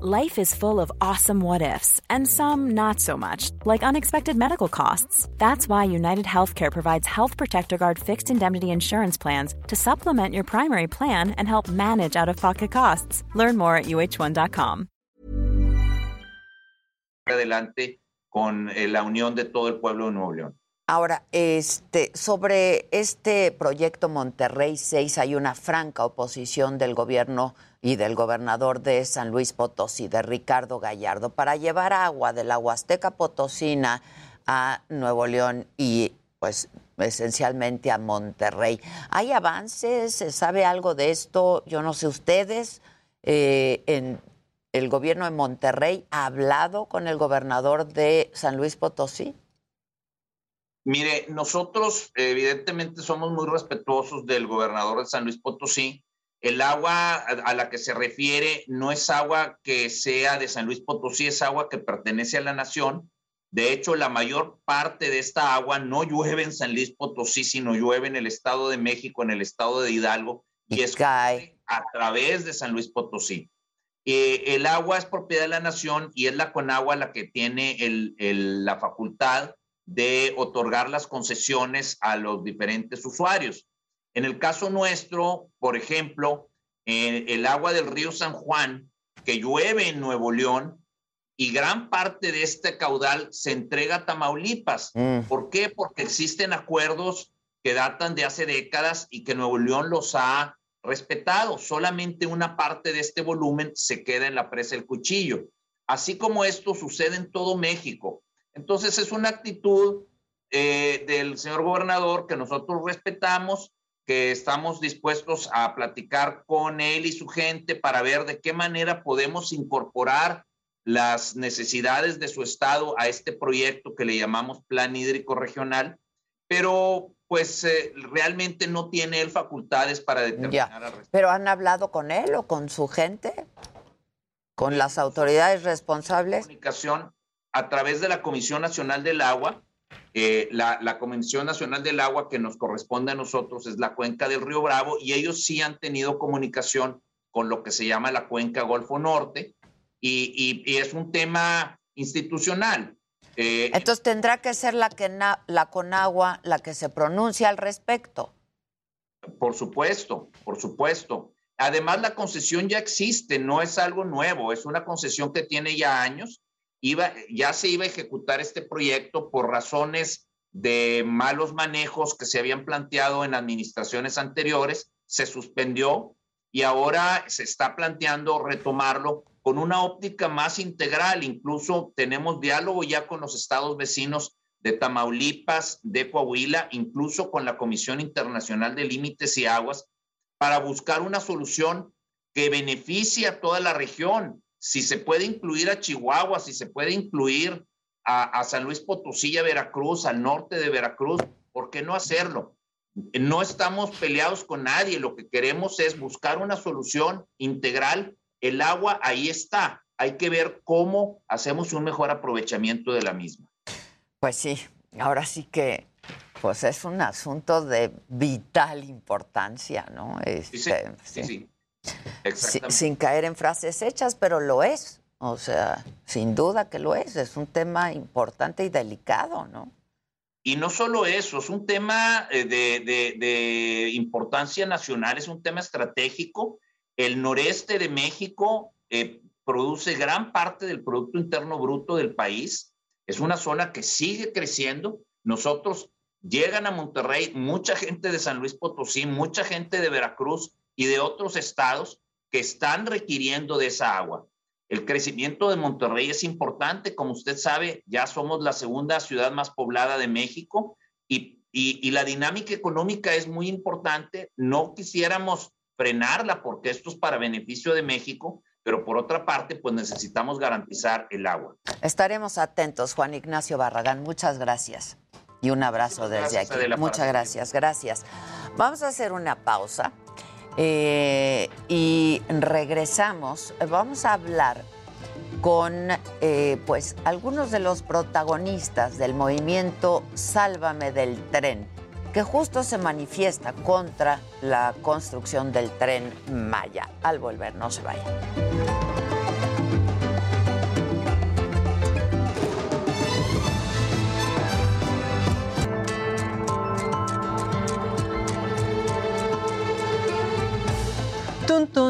Life is full of awesome what ifs and some not so much, like unexpected medical costs. That's why United Healthcare provides Health Protector Guard fixed indemnity insurance plans to supplement your primary plan and help manage out of pocket costs. Learn more at uh1.com. Adelante con eh, la unión de todo el pueblo de Nuevo León. Ahora, este, sobre este proyecto Monterrey 6 hay una franca oposición del gobierno y del gobernador de San Luis Potosí, de Ricardo Gallardo, para llevar agua de la Huasteca Potosina a Nuevo León y pues esencialmente a Monterrey. ¿Hay avances? ¿Se sabe algo de esto? Yo no sé, ustedes eh, en el gobierno de Monterrey ha hablado con el gobernador de San Luis Potosí. Mire, nosotros evidentemente somos muy respetuosos del gobernador de San Luis Potosí. El agua a la que se refiere no es agua que sea de San Luis Potosí, es agua que pertenece a la nación. De hecho, la mayor parte de esta agua no llueve en San Luis Potosí, sino llueve en el Estado de México, en el Estado de Hidalgo, y, es a través de San Luis Potosí. Eh, el agua es propiedad de la nación y es la Conagua la que tiene el, la facultad de otorgar las concesiones a los diferentes usuarios. En el caso nuestro, por ejemplo, el agua del río San Juan, que llueve en Nuevo León, y gran parte de este caudal se entrega a Tamaulipas. Mm. ¿Por qué? Porque existen acuerdos que datan de hace décadas y que Nuevo León los ha respetado. Solamente una parte de este volumen se queda en la presa del cuchillo. Así como esto sucede en todo México. Entonces es una actitud eh, del señor gobernador que nosotros respetamos, que estamos dispuestos a platicar con él y su gente para ver de qué manera podemos incorporar las necesidades de su estado a este proyecto que le llamamos Plan Hídrico Regional, pero pues eh, realmente no tiene él facultades para determinar. al respecto. ¿Pero han hablado con él o con su gente? ¿Con las autoridades responsables? Comunicación a través de la Comisión Nacional del Agua. eh, la, la Comisión Nacional del Agua que nos corresponde a nosotros es la cuenca del Río Bravo y ellos sí han tenido comunicación con lo que se llama la cuenca Golfo Norte y, y- y es un tema institucional. Eh, Entonces tendrá que ser la, que na- la Conagua la que se pronuncie al respecto. Por supuesto, por supuesto. Además, la concesión ya existe, no es algo nuevo, es una concesión que tiene ya años. Iba, ya se iba a ejecutar este proyecto por razones de malos manejos que se habían planteado en administraciones anteriores, se suspendió y ahora se está planteando retomarlo con una óptica más integral. Incluso tenemos diálogo ya con los estados vecinos de Tamaulipas, de Coahuila, incluso con la Comisión Internacional de Límites y Aguas, para buscar una solución que beneficie a toda la región. Si se puede incluir a Chihuahua, si se puede incluir a, a San Luis Potosí, a Veracruz, al norte de Veracruz, ¿por qué no hacerlo? No estamos peleados con nadie, lo que queremos es buscar una solución integral. El agua ahí está, hay que ver cómo hacemos un mejor aprovechamiento de la misma. Pues sí, ahora sí que pues es un asunto de vital importancia, ¿no? Sí, sí, Este, sí, sí, sin caer en frases hechas, pero lo es. O sea, sin duda que lo es. Es un tema importante y delicado, ¿no? Y no solo eso, es un tema eh, de, de- de importancia nacional, es un tema estratégico. El noreste de México eh, produce gran parte del Producto Interno Bruto del país. Es una zona que sigue creciendo. Nosotros llegan a Monterrey mucha gente de San Luis Potosí, mucha gente de Veracruz y de otros estados que están requiriendo de esa agua. El crecimiento de Monterrey es importante, como usted sabe, ya somos la segunda ciudad más poblada de México y, y- y la dinámica económica es muy importante. No quisiéramos frenarla porque esto es para beneficio de México, pero por otra parte, pues necesitamos garantizar el agua. Estaremos atentos, Juan Ignacio Barragán. Muchas gracias. Y un abrazo desde aquí. Muchas gracias, gracias. Vamos a hacer una pausa eh, y regresamos. Vamos a hablar con eh, pues algunos de los protagonistas del movimiento Sálvame del tren, que justo se manifiesta contra la construcción del tren Maya. Al volver, no se vayan.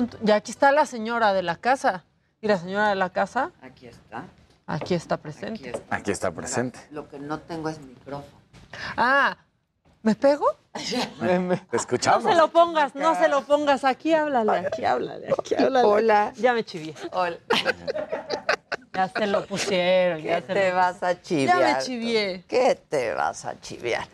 Tun, tun, tun. Y aquí está la señora de la casa. ¿Y la señora de la casa? Aquí está. Aquí está presente. Aquí está presente. Lo que no tengo es micrófono. Ah, ¿me pego? Te escuchamos. No se lo pongas, no se lo pongas. Aquí háblale, aquí háblale, aquí háblale. Hola. Ya me chivié. Hola. Ya se lo pusieron. ¿Qué ya se te lo- vas a chiviar? Ya me chivié. ¿Qué te vas a chiviar?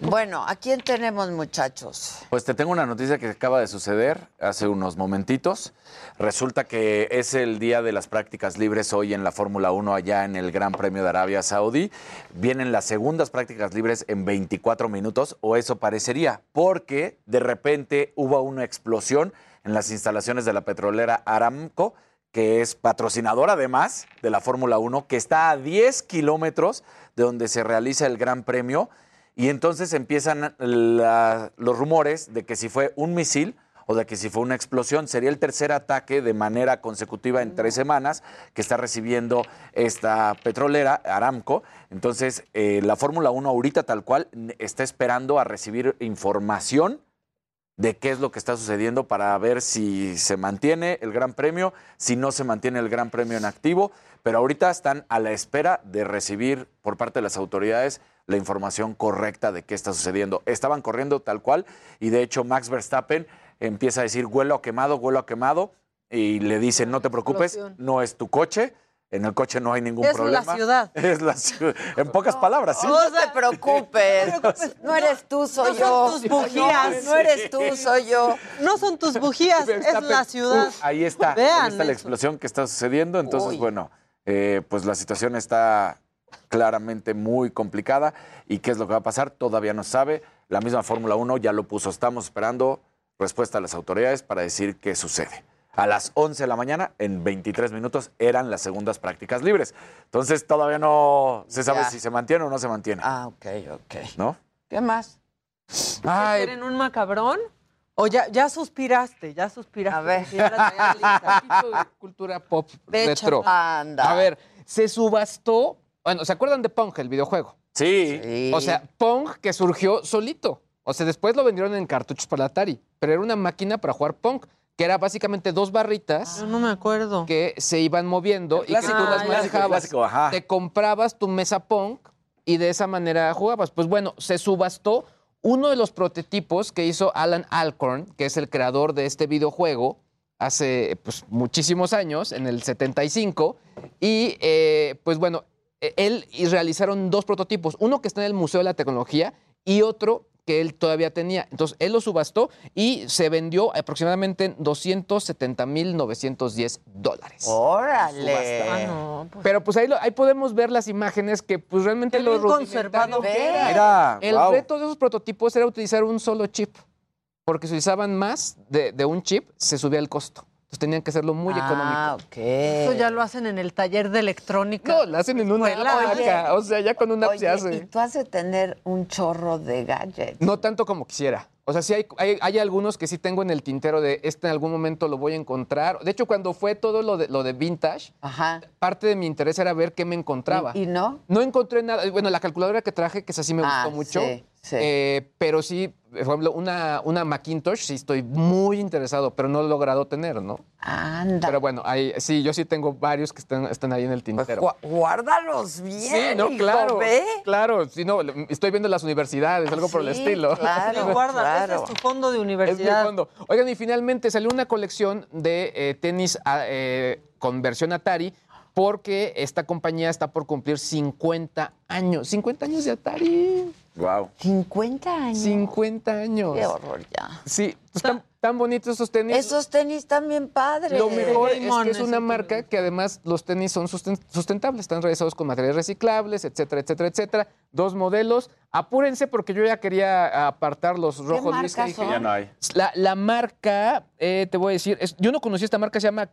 Bueno, ¿a quién tenemos, muchachos? Pues te tengo una noticia que acaba de suceder hace unos momentitos. Resulta que es el día de las prácticas libres hoy en la Fórmula 1 allá en el Gran Premio de Arabia Saudí. Vienen las segundas prácticas libres en 24 minutos, o eso parecería, porque de repente hubo una explosión en las instalaciones de la petrolera Aramco que es patrocinador además de la Fórmula 1, que está a 10 kilómetros de donde se realiza el Gran Premio. Y entonces empiezan los rumores de que si fue un misil o de que si fue una explosión, sería el tercer ataque de manera consecutiva en tres semanas que está recibiendo esta petrolera, Aramco. Entonces, eh, la Fórmula 1 ahorita tal cual está esperando a recibir información de qué es lo que está sucediendo para ver si se mantiene el Gran Premio, si no se mantiene el Gran Premio en activo, pero ahorita están a la espera de recibir por parte de las autoridades la información correcta de qué está sucediendo. Estaban corriendo tal cual y de hecho Max Verstappen empieza a decir huelo a quemado, huelo a quemado y le dicen no te preocupes, no es tu coche. En el coche no hay ningún Es la problema. ciudad. Es la ciudad. En pocas palabras, sí. No te preocupes. No eres tú, soy no yo. son tus bujías. No, no eres tú, soy yo. No son tus bujías, es la ciudad. uf, ahí está, Vean ahí está la explosión que está sucediendo. Entonces, Uy. bueno, eh, pues la situación está claramente muy complicada. ¿Y qué es lo que va a pasar? Todavía no se sabe. La misma Fórmula 1 ya lo puso. Estamos esperando respuesta a las autoridades para decir qué sucede. A las 11 de la mañana, en 23 minutos, eran las segundas prácticas libres. Entonces, todavía no se sabe Ya. si se mantiene o no se mantiene. Ah, ok, ok. ¿No? ¿Qué más? Ay, ¿Quieren un macabrón? O ya, ya suspiraste, ya suspiraste. A ver. la lista. De cultura pop Ve, retro. Anda. A ver, se subastó. Bueno, ¿se acuerdan de Pong, el videojuego? sí. Sí. O sea, Pong que surgió solito. O sea, después lo vendieron en cartuchos para Atari, pero era una máquina para jugar Pong, que era básicamente dos barritas Yo no me acuerdo. que se iban moviendo y que tú las Ah, manejabas. clásico, ajá. Te comprabas tu mesa Pong y de esa manera jugabas. Pues bueno, se subastó uno de los prototipos que hizo Alan Alcorn, que es el creador de este videojuego, hace pues, muchísimos años, en el 75. Y eh, pues bueno, eh, él y realizaron dos prototipos, uno que está en el Museo de la Tecnología y otro que él todavía tenía. Entonces, él lo subastó y se vendió aproximadamente en 270.910 dólares. Órale. Ah, no, pues. Pero pues ahí, lo- ahí podemos ver las imágenes que pues realmente Qué lo bien conservado que era. Mira, El wow. reto de esos prototipos era utilizar un solo chip, porque si utilizaban más de, de un chip, se subía el costo. Entonces tenían que hacerlo muy Ah, económico. ok. Eso ya lo hacen en el taller de electrónica. No, lo hacen en una acá, O sea, ya con una app se hace. y tú has de tener un chorro de gadgets. No tanto como quisiera. O sea, sí hay, hay, hay algunos que sí tengo en el tintero de este en algún momento lo voy a encontrar. De hecho, cuando fue todo lo de, lo de vintage, Ajá. parte de mi interés era ver qué me encontraba. ¿Y, y no? No encontré nada. Bueno, la calculadora que traje, que esa sí me Ah, gustó mucho. sí, sí. Eh, pero sí, por ejemplo, una, una Macintosh, sí estoy muy interesado, pero no lo he logrado tener, ¿no? Anda. Pero bueno, ahí, sí, yo sí tengo varios que están, están ahí en el Pues tintero. guárdalos bien. sí, no, claro. ¿ve? Claro, sí, no, estoy viendo las universidades, algo por el estilo. Sí, Claro, guarda, claro. ese es tu fondo de Es mi universidad. fondo. Oigan, y finalmente salió una colección de eh, tenis ah, eh, con versión Atari porque esta compañía está por cumplir 50 años. 50 años de Atari. Wow. 50 años. 50 años. Qué horror ya. Sí, están tan bonitos esos tenis. Esos tenis también padres. Lo mejor es que es una marca que además los tenis son susten- sustentables, están realizados con materiales reciclables, etcétera, etcétera, etcétera. Dos modelos. Apúrense porque yo ya quería apartar los rojos Luis, que marcas dije, son? Ya no hay. La, la marca, eh, te voy a decir, es- yo no conocía esta marca, se llama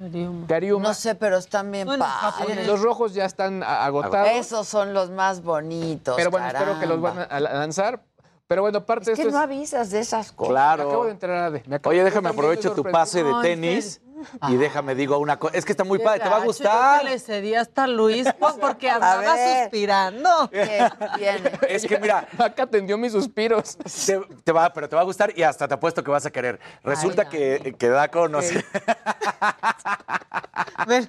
Cariuma. Cariuma. No sé, pero están bien padres. Los rojos ya están agotados. Esos son los más bonitos. Pero bueno, espero que los van a, lanzar. Pero bueno, parte Es de que esto no es- avisas de esas cosas. Claro. Acabo de entrar a de- me acabo- Oye, déjame aprovecho tu pase de No, en tenis. Y déjame digo una cosa. Es que está muy Qué padre, te va a gacho, gustar. Yo que le cedí hasta Luis pues, porque andaba ver. suspirando. Es que mira, Acá atendió mis suspiros. te, te va, pero te va a gustar y hasta te apuesto que vas a querer. Resulta que, que Daco no sé. Me,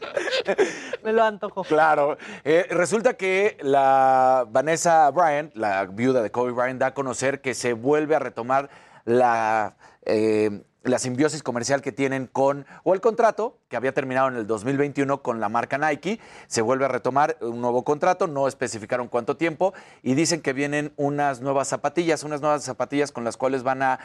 me lo antojo. Claro. Eh, resulta que la Vanessa Bryant, la viuda de Kobe Bryant, da a conocer que se vuelve a retomar la, eh, la simbiosis comercial que tienen con, o el contrato que había terminado en el 2021 con la marca Nike. Se vuelve a retomar un nuevo contrato, no especificaron cuánto tiempo, y dicen que vienen unas nuevas zapatillas, unas nuevas zapatillas con las cuales van a,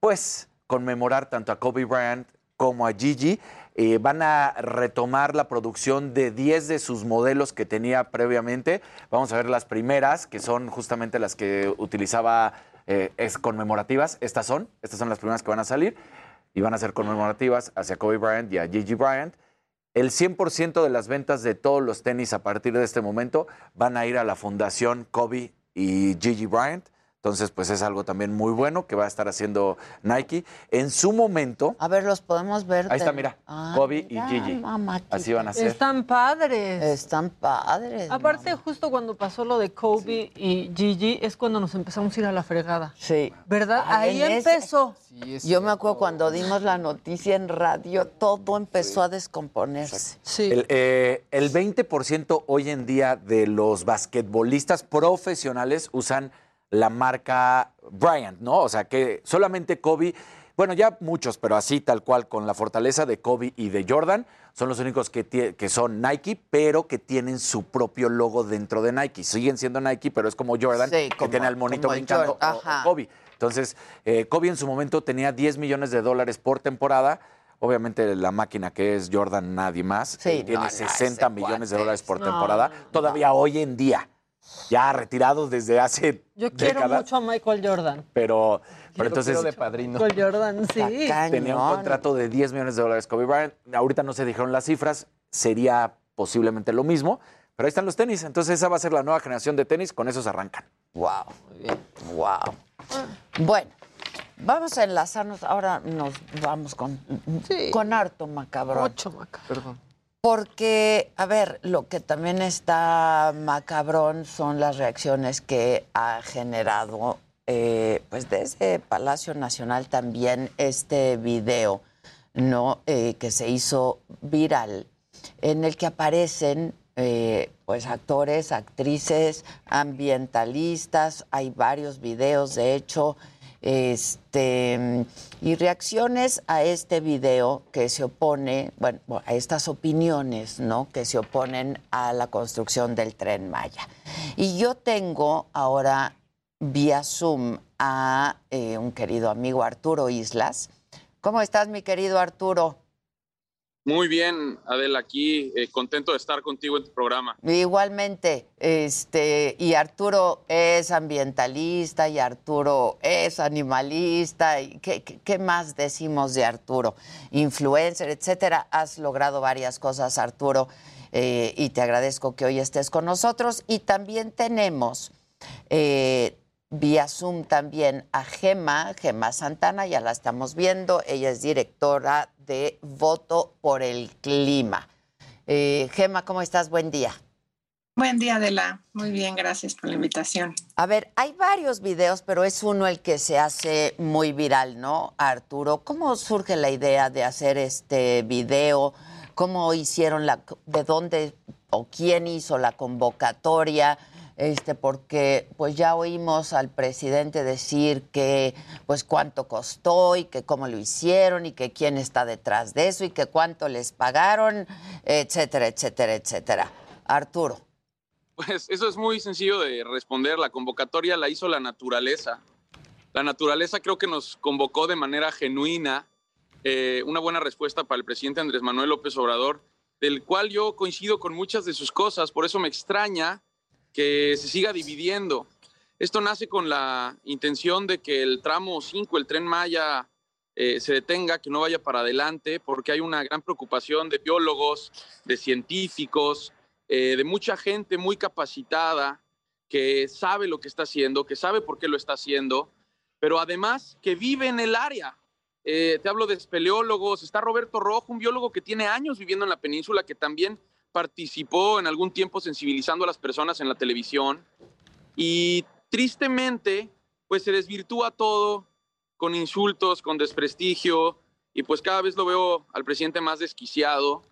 pues, conmemorar tanto a Kobe Bryant como a Gigi. Eh, van a retomar la producción de 10 de sus modelos que tenía previamente. Vamos a ver las primeras, que son justamente las que utilizaba eh, es conmemorativas. Estas son, estas son las primeras que van a salir y van a ser conmemorativas hacia Kobe Bryant y a Gigi Bryant. El 100% de las ventas de todos los tenis a partir de este momento van a ir a la fundación Kobe y Gigi Bryant. Entonces, pues es algo también muy bueno que va a estar haciendo Nike. En su momento, A ver, los podemos ver. ahí está, mira, Ah, Kobe mira, y Gigi. mamáquita. Así van a ser. Están padres. Están padres. Aparte, justo cuando pasó lo de Kobe y Gigi, es cuando nos empezamos a ir a la fregada. Sí. ¿Verdad? Ahí empezó. Yo me acuerdo cuando dimos la noticia en radio, todo empezó a descomponerse. Sí. El, eh, el 20% hoy en día de los basquetbolistas profesionales usan la marca Bryant, ¿no? O sea que solamente Kobe, bueno, ya muchos, pero así tal cual, con la fortaleza de Kobe y de Jordan, son los únicos que, que son Nike, pero que tienen su propio logo dentro de Nike. Siguen siendo Nike, pero es como Jordan, Sí, que tiene al monito brincando, o-. Kobe. Entonces, eh, Kobe en su momento tenía 10 millones de dólares por temporada. Obviamente la máquina que es Jordan nadie más Sí, eh, tiene no, no, 60 ese millones de dólares por No, temporada. Todavía hoy en día, ya retirados desde hace Yo quiero décadas, mucho a Michael Jordan. pero, pero entonces de padrino. Michael Jordan, sí. tenía un contrato de 10 millones de dólares Kobe Bryant. Ahorita no se dijeron las cifras, sería posiblemente lo mismo, pero ahí están los tenis. Entonces esa va a ser la nueva generación de tenis, con esos arrancan. Wow. Wow. Bueno, vamos a enlazarnos. Ahora nos vamos con, con harto macabrón. Ocho, Maca. Perdón. Porque, a ver, lo que también está macabrón son las reacciones que ha generado, eh, pues desde Palacio Nacional también este video, ¿no? Eh, que se hizo viral, en el que aparecen, eh, pues, actores, actrices, ambientalistas, hay varios videos, de hecho, este, y reacciones a este video que se opone, bueno, a estas opiniones, ¿no? Que se oponen a la construcción del tren Maya. Y yo tengo ahora vía Zoom a eh, un querido amigo Arturo Islas. ¿Cómo estás, mi querido Arturo? Muy bien, Adela, aquí eh, contento de estar contigo en tu programa. Igualmente, este, y Arturo es ambientalista y Arturo es animalista. Y ¿qué, más decimos de Arturo? Influencer, etcétera. Has logrado varias cosas, Arturo, eh, y te agradezco que hoy estés con nosotros. Y también tenemos eh, vía Zoom también a Gema, Gema Santana, ya la estamos viendo. Ella es directora de Voto por el Clima. Eh, Gema, ¿cómo estás? Buen día. Buen día, Adela. Muy bien, gracias por la invitación. A ver, hay varios videos, pero es uno el que se hace muy viral, ¿no, Arturo? ¿Cómo surge la idea de hacer este video? ¿Cómo hicieron la, de dónde o quién hizo la convocatoria? Este, porque pues ya oímos al presidente decir que pues cuánto costó y que cómo lo hicieron y que quién está detrás de eso y que cuánto les pagaron, etcétera, etcétera, etcétera. Arturo. Pues eso es muy sencillo de responder. La convocatoria la hizo la naturaleza. La naturaleza creo que nos convocó de manera genuina eh, una buena respuesta para el presidente Andrés Manuel López Obrador, del cual yo coincido con muchas de sus cosas, por eso me extraña que se siga dividiendo. Esto nace con la intención de que el tramo 5, el tren Maya, eh, se detenga, que no vaya para adelante, porque hay una gran preocupación de biólogos, de científicos, eh, de mucha gente muy capacitada que sabe lo que está haciendo, que sabe por qué lo está haciendo, pero además que vive en el área. Eh, te hablo de espeleólogos, está Roberto Rojo, un biólogo que tiene años viviendo en la península, que también participó en algún tiempo sensibilizando a las personas en la televisión. Y tristemente, pues se desvirtúa todo con insultos, con desprestigio, y pues cada vez lo veo al presidente más desquiciado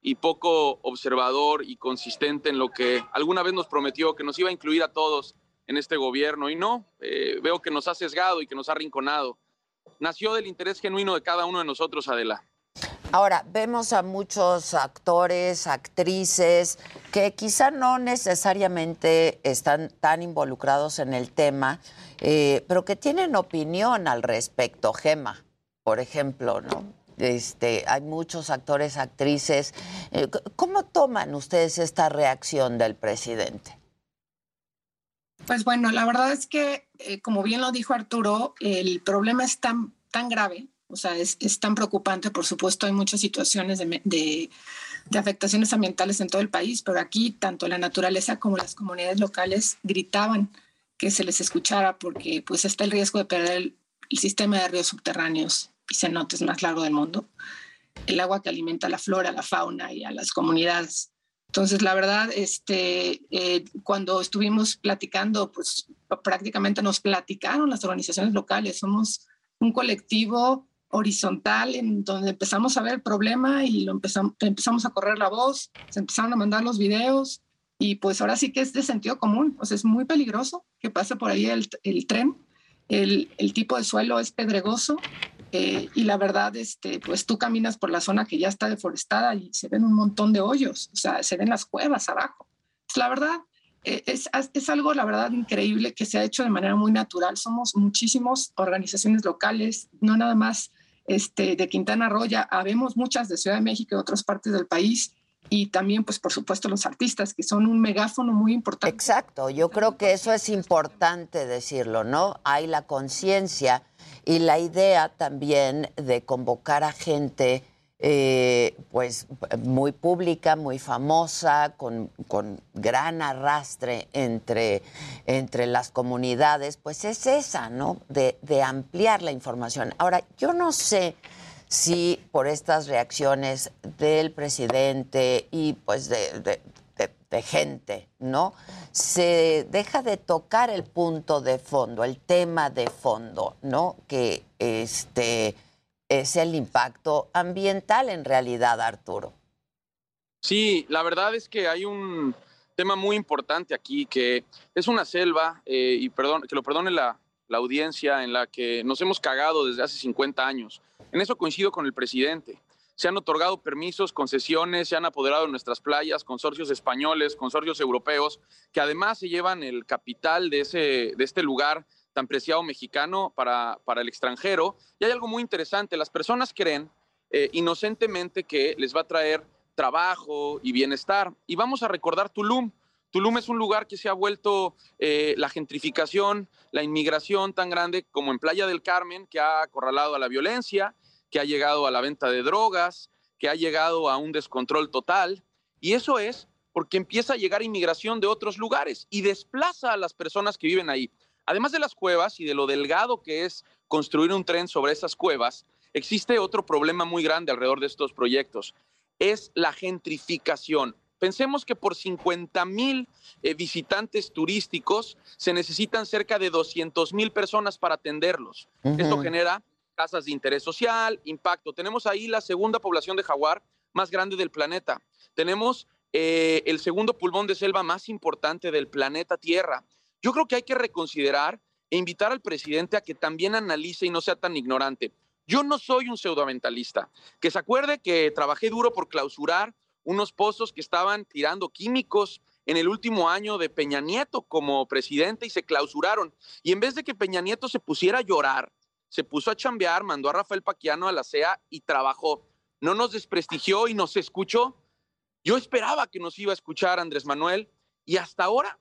y poco observador y consistente en lo que alguna vez nos prometió, que nos iba a incluir a todos en este gobierno. Y no, eh, veo que nos ha sesgado y que nos ha arrinconado nació del interés genuino de cada uno de nosotros, Adela. Ahora, vemos a muchos actores, actrices, que quizá no necesariamente están tan involucrados en el tema, eh, pero que tienen opinión al respecto. Gema, por ejemplo, ¿no? Este, hay muchos actores, actrices. Eh, ¿Cómo toman ustedes esta reacción del presidente? Pues bueno, la verdad es que, eh, como bien lo dijo Arturo, el problema es tan, tan grave, o sea, es, tan preocupante. Por supuesto, hay muchas situaciones de, de, afectaciones ambientales en todo el país, pero aquí tanto la naturaleza como las comunidades locales gritaban que se les escuchara porque pues está el riesgo de perder el, el sistema de ríos subterráneos y cenotes más largo del mundo, el agua que alimenta a la flora, a la fauna y a las comunidades. Entonces, la verdad, este, eh, cuando estuvimos platicando, pues prácticamente nos platicaron las organizaciones locales. Somos un colectivo horizontal en donde empezamos a ver el problema y lo empezamos, empezamos a correr la voz, se empezaron a mandar los videos y pues ahora sí que es de sentido común, pues es muy peligroso que pase por ahí el, tren, el, tipo de suelo es pedregoso eh, y la verdad, este, pues tú caminas por la zona que ya está deforestada y se ven un montón de hoyos, o sea, se ven las cuevas abajo. Pues la verdad, eh, es, es, algo, la verdad, increíble que se ha hecho de manera muy natural. Somos muchísimas organizaciones locales, no nada más este, de Quintana Roo, ya habemos muchas de Ciudad de México y otras partes del país. Y también, pues, por supuesto, los artistas, que son un megáfono muy importante. Exacto, yo creo que eso es importante decirlo, ¿no? Hay la conciencia y la idea también de convocar a gente eh, pues muy pública, muy famosa, con, gran arrastre entre, entre las comunidades, pues es esa, ¿no? De, ampliar la información. Ahora, yo no sé si por estas reacciones del presidente y pues de, de gente, ¿no? Se deja de tocar el punto de fondo, el tema de fondo, ¿no? Que este es el impacto ambiental en realidad, Arturo. Sí, la verdad es que hay un tema muy importante aquí, que es una selva, eh, y perdón, que lo perdone la, la audiencia, en la que nos hemos cagado desde hace 50 años. En eso coincido con el presidente se han otorgado permisos, concesiones, se han apoderado de nuestras playas, consorcios españoles, consorcios europeos, que además se llevan el capital de, ese, de este lugar tan preciado mexicano para, para el extranjero. Y hay algo muy interesante, las personas creen eh, inocentemente que les va a traer trabajo y bienestar. Y vamos a recordar Tulum. Tulum es un lugar que se ha vuelto eh, la gentrificación, la inmigración tan grande como en Playa del Carmen, que ha acorralado a la violencia que ha llegado a la venta de drogas, que ha llegado a un descontrol total. Y eso es porque empieza a llegar inmigración de otros lugares y desplaza a las personas que viven ahí. Además de las cuevas y de lo delgado que es construir un tren sobre esas cuevas, existe otro problema muy grande alrededor de estos proyectos. Es la gentrificación. Pensemos que por 50 mil eh, visitantes turísticos se necesitan cerca de 200 mil personas para atenderlos. Esto genera tasas de interés social, impacto. Tenemos ahí la segunda población de jaguar más grande del planeta. Tenemos eh, el segundo pulmón de selva más importante del planeta Tierra. Yo creo que hay que reconsiderar e invitar al presidente a que también analice y no sea tan ignorante. Yo no soy un pseudoambientalista. Que se acuerde que trabajé duro por clausurar unos pozos que estaban tirando químicos en el último año de Peña Nieto como presidente y se clausuraron. Y en vez de que Peña Nieto se pusiera a llorar, se puso a chambear, mandó a Rafael Paquiano a la CEA y trabajó. No nos desprestigió y nos escuchó. Yo esperaba que nos iba a escuchar Andrés Manuel y hasta ahora,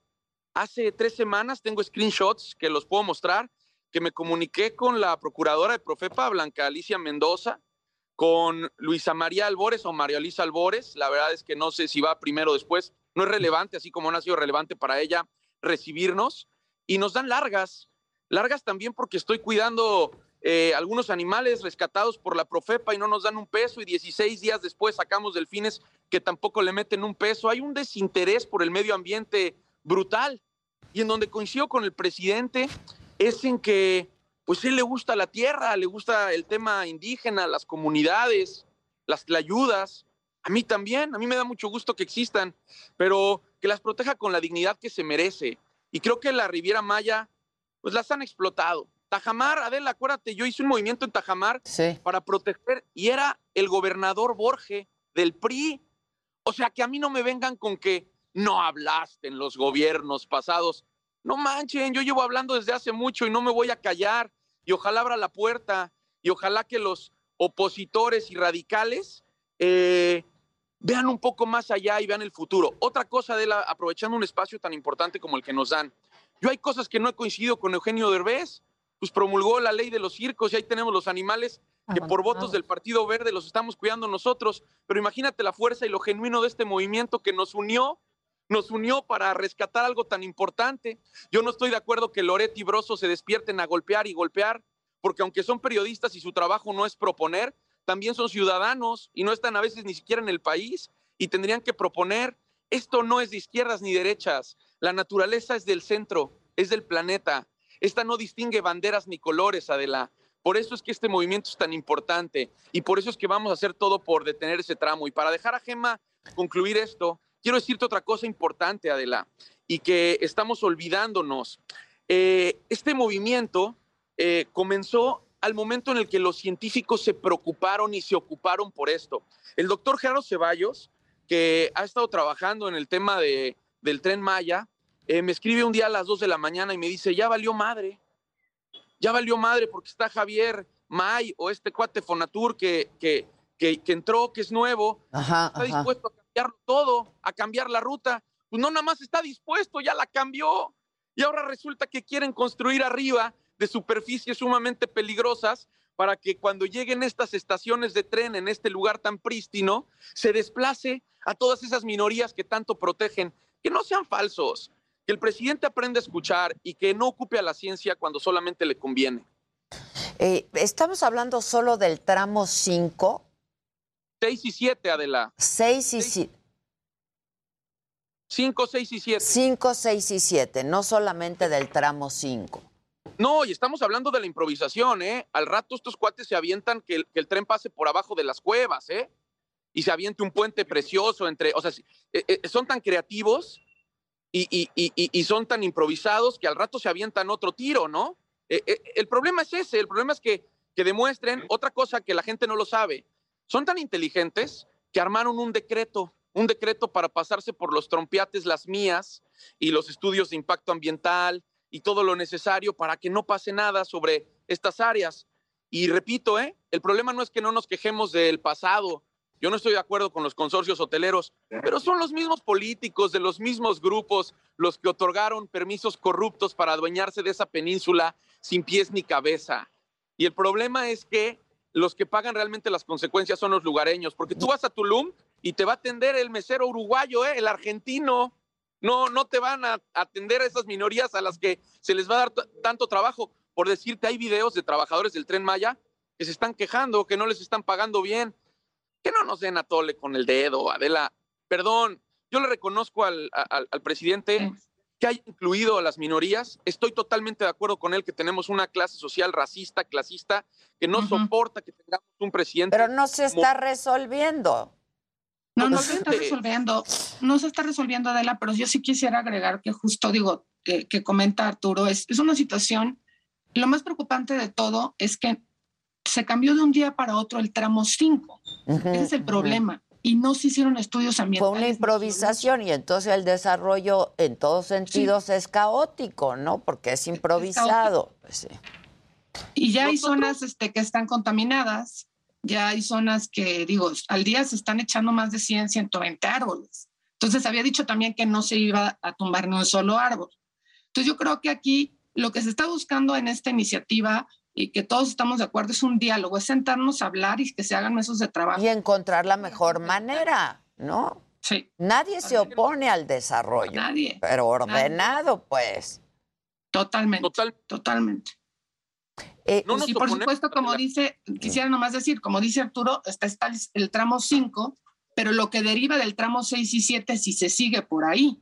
hace tres semanas, tengo screenshots que los puedo mostrar, que me comuniqué con la procuradora de Profepa, Blanca Alicia Mendoza, con Luisa María Albores o María Luisa Albores. La verdad es que no sé si va primero o después. No es relevante, así como no ha sido relevante para ella recibirnos. Y nos dan largas, largas también porque estoy cuidando eh, algunos animales rescatados por la Profepa y no nos dan un peso y 16 días después sacamos delfines que tampoco le meten un peso. Hay un desinterés por el medio ambiente brutal y en donde coincido con el presidente es en que pues él le gusta la tierra, le gusta el tema indígena, las comunidades, las ayudas. A mí también, a mí me da mucho gusto que existan, pero que las proteja con la dignidad que se merece. Y creo que la Riviera Maya, pues las han explotado. Tajamar, Adela, acuérdate, yo hice un movimiento en Tajamar para proteger y era el gobernador Borge del PRI. O sea, que a mí no me vengan con que no hablaste en los gobiernos pasados. No manchen, yo llevo hablando desde hace mucho y no me voy a callar. Y ojalá abra la puerta y ojalá que los opositores y radicales eh, vean un poco más allá y vean el futuro. Otra cosa, de la, aprovechando un espacio tan importante como el que nos dan. Yo hay cosas que no he coincidido con Eugenio Derbez, pues promulgó la ley de los circos y ahí tenemos los animales que por votos del Partido Verde los estamos cuidando nosotros. Pero imagínate la fuerza y lo genuino de este movimiento que nos unió nos unió para rescatar algo tan importante. Yo no estoy de acuerdo que Loret y Broso se despierten a golpear y golpear, porque aunque son periodistas y su trabajo no es proponer, también son ciudadanos y no están a veces ni siquiera en el país y tendrían que proponer. Esto no es de izquierdas ni derechas. La naturaleza es del centro, es del planeta. Esta no distingue banderas ni colores, Adela. Por eso es que este movimiento es tan importante y por eso es que vamos a hacer todo por detener ese tramo. Y para dejar a Gema concluir esto, quiero decirte otra cosa importante, Adela, y que estamos olvidándonos. Eh, este movimiento eh, comenzó al momento en el que los científicos se preocuparon y se ocuparon por esto. El doctor Gerardo Ceballos, que ha estado trabajando en el tema de, del tren Maya, eh, me escribe un día a las 2 de la mañana y me dice, ya valió madre, ya valió madre porque está Javier May o este cuate Fonatur que, que, que, entró, que es nuevo, está dispuesto a todo, a cambiar la ruta. Pues no nada más está dispuesto, ya la cambió. Y ahora resulta que quieren construir arriba de superficies sumamente peligrosas para que cuando lleguen estas estaciones de tren en este lugar tan prístino, se desplace a todas esas minorías que tanto protegen. Que no sean falsos, que el presidente aprenda a escuchar y que no ocupe a la ciencia cuando solamente le conviene. Eh, estamos hablando solo del tramo 5 6 y 7, Adela. 6 y 7. 5, 6 y 7. 5, 6 y 7, no solamente del tramo 5. No, y estamos hablando de la improvisación, ¿eh? Al rato estos cuates se avientan que el, que el tren pase por abajo de las cuevas, ¿eh? Y se aviente un puente precioso entre, o sea, eh, eh, son tan creativos y, y, y, y, son tan improvisados que al rato se avientan otro tiro, ¿no? Eh, el problema es ese, el problema es que, que demuestren otra cosa que la gente no lo sabe. Son tan inteligentes que armaron un decreto, un decreto para pasarse por los trompiates las mías y los estudios de impacto ambiental y todo lo necesario para que no pase nada sobre estas áreas. Y repito, ¿eh? el problema no es que no nos quejemos del pasado. Yo no estoy de acuerdo con los consorcios hoteleros, pero son los mismos políticos de los mismos grupos los que otorgaron permisos corruptos para adueñarse de esa península sin pies ni cabeza. Y el problema es que los que pagan realmente las consecuencias son los lugareños, porque tú vas a Tulum y te va a atender el mesero uruguayo, ¿eh? el argentino. No, no te van a atender a esas minorías a las que se les va a dar tanto trabajo. Por decirte, hay videos de trabajadores del tren Maya que se están quejando, que no les están pagando bien. Que no nos den a tole con el dedo, Adela. Perdón, yo le reconozco al, presidente que haya incluido a las minorías. Estoy totalmente de acuerdo con él que tenemos una clase social racista, clasista, que no soporta que tengamos un presidente. Pero no se está resolviendo. No, no se está resolviendo, no se está resolviendo, Adela, pero yo sí quisiera agregar que justo digo, que comenta Arturo, es, es una situación, lo más preocupante de todo es que se cambió de un día para otro el tramo 5. Ese es el problema. Y no se hicieron estudios ambientales. Fue una improvisación y entonces el desarrollo en todos sentidos es caótico, ¿no? Porque es improvisado. Pues sí. Y ya hay zonas este, que están contaminadas, ya hay zonas que, digo, al día se están echando más de 100, 120 árboles. Entonces había dicho también que no se iba a tumbar ni un solo árbol. Entonces yo creo que aquí lo que se está buscando en esta iniciativa y que todos estamos de acuerdo es un diálogo, es sentarnos a hablar y que se hagan mesos de trabajo. Y encontrar la mejor manera, ¿no? Sí. Nadie se opone al desarrollo. Nadie. Pero ordenado, pues. Totalmente. Totalmente. Eh, y por supuesto, como dice, quisiera nomás decir, como dice Arturo, está, está el, tramo 5, pero lo que deriva del tramo 6 y 7 si se sigue por ahí.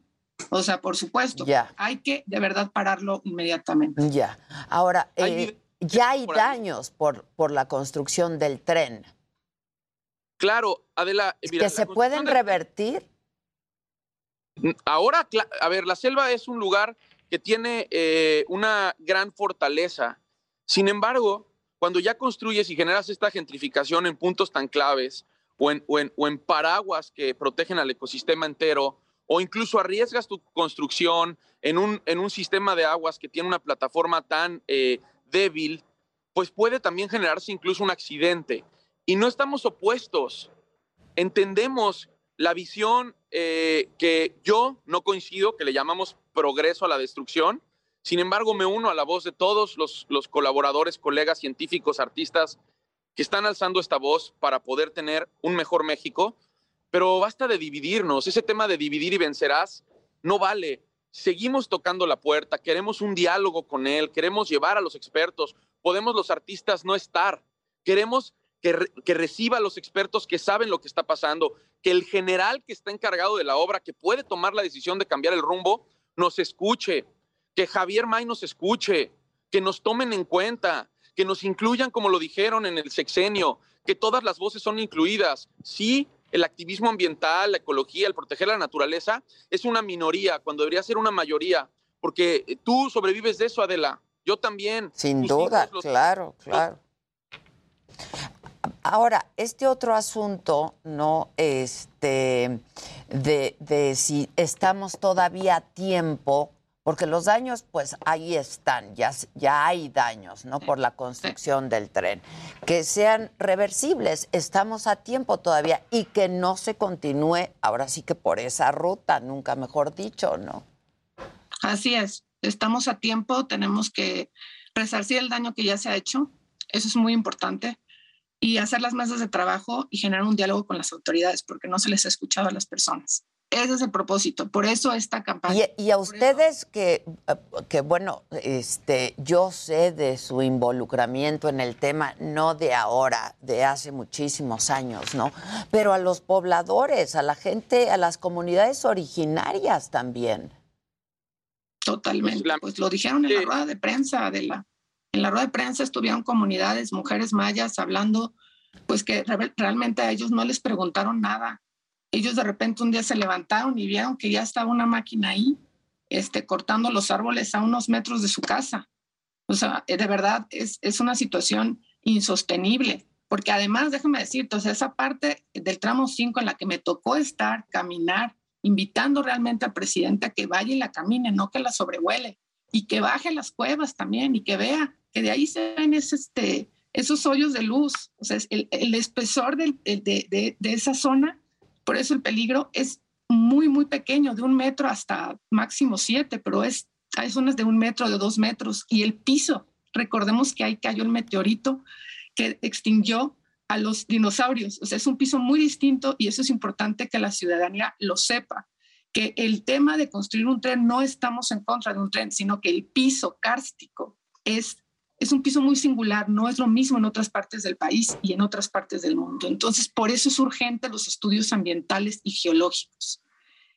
O sea, por supuesto, Ya. hay que de verdad pararlo inmediatamente. Ya. Ahora, eh, ya hay daños por, por la construcción del tren Claro, Adela, mira, que se pueden revertir. Ahora, cla- a ver, la selva es un lugar que tiene eh, una gran fortaleza. Sin embargo, cuando ya construyes y generas esta gentrificación en puntos tan claves o en, o en- o en paraguas que protegen al ecosistema entero, o incluso arriesgas tu construcción en un, en un sistema de aguas que tiene una plataforma tan eh, débil, pues puede también generarse incluso un accidente. Y no estamos opuestos. Entendemos la visión eh, que yo no coincido, que le llamamos progreso a la destrucción. Sin embargo, me uno a la voz de todos los, los colaboradores, colegas, científicos, artistas que están alzando esta voz para poder tener un mejor México. Pero basta de dividirnos. Ese tema de dividir y vencerás no vale. Seguimos tocando la puerta, queremos un diálogo con él, queremos llevar a los expertos. Podemos los artistas no estar. Queremos que, que reciba a los expertos que saben lo que está pasando, que el general que está encargado de la obra, que puede tomar la decisión de cambiar el rumbo, nos escuche, que Javier May nos escuche, que nos tomen en cuenta, que nos incluyan como lo dijeron en el sexenio, que todas las voces son incluidas. Sí, el activismo ambiental, la ecología, el proteger la naturaleza es una minoría cuando debería ser una mayoría, porque tú sobrevives de eso, Adela. Yo también. Sin duda, hijos, los- claro, claro. Ahora, este otro asunto, ¿no? Este, de, de si estamos todavía a tiempo, porque los daños, pues ahí están, ya, ya hay daños, ¿no? Por la construcción del tren. Que sean reversibles, estamos a tiempo todavía y que no se continúe, ahora sí que por esa ruta, nunca mejor dicho, ¿no? Así es, estamos a tiempo, tenemos que resarcir el daño que ya se ha hecho, eso es muy importante, y hacer las mesas de trabajo y generar un diálogo con las autoridades, porque no se les ha escuchado a las personas. Ese es el propósito, por eso esta campaña. Y, y a ustedes que, eh, que, bueno, este, yo sé de su involucramiento en el tema, no de ahora, de hace muchísimos años, ¿no? Pero a los pobladores, a la gente, a las comunidades originarias también. Totalmente. Pues lo dijeron en la rueda de prensa, de la, en la rueda de prensa estuvieron comunidades, mujeres mayas hablando, pues que re- realmente a ellos no les preguntaron nada. Ellos de repente un día se levantaron y vieron que ya estaba una máquina ahí, este, cortando los árboles a unos metros de su casa. O sea, eh, de verdad es, es una situación insostenible, porque además, déjame decirte, o sea, esa parte del tramo 5 en la que me tocó estar, caminar, invitando realmente al presidente a que vaya y la camine, no que la sobrevuele, y que baje las cuevas también y que vea que de ahí se ven ese, este, esos hoyos de luz, o sea, el, el espesor del- el de- de esa zona, por eso el peligro es muy, muy pequeño, de un metro hasta máximo siete, pero es, hay zonas de un metro, de dos metros, y el piso, recordemos que ahí cayó el meteorito que extinguió a los dinosaurios, o sea, es un piso muy distinto y eso es importante que la ciudadanía lo sepa, que el tema de construir un tren no estamos en contra de un tren, sino que el piso kárstico es es un piso muy singular, no es lo mismo en otras partes del país y en otras partes del mundo. Entonces, por eso es urgente los estudios ambientales y geológicos.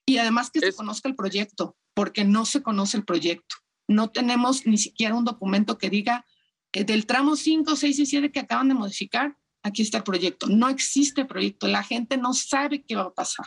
Y además que se conozca el proyecto, porque no se conoce el proyecto. No tenemos ni siquiera un documento que diga que del tramo 5, 6 y 7 que acaban de modificar, aquí está el proyecto. No existe proyecto, la gente no sabe qué va a pasar.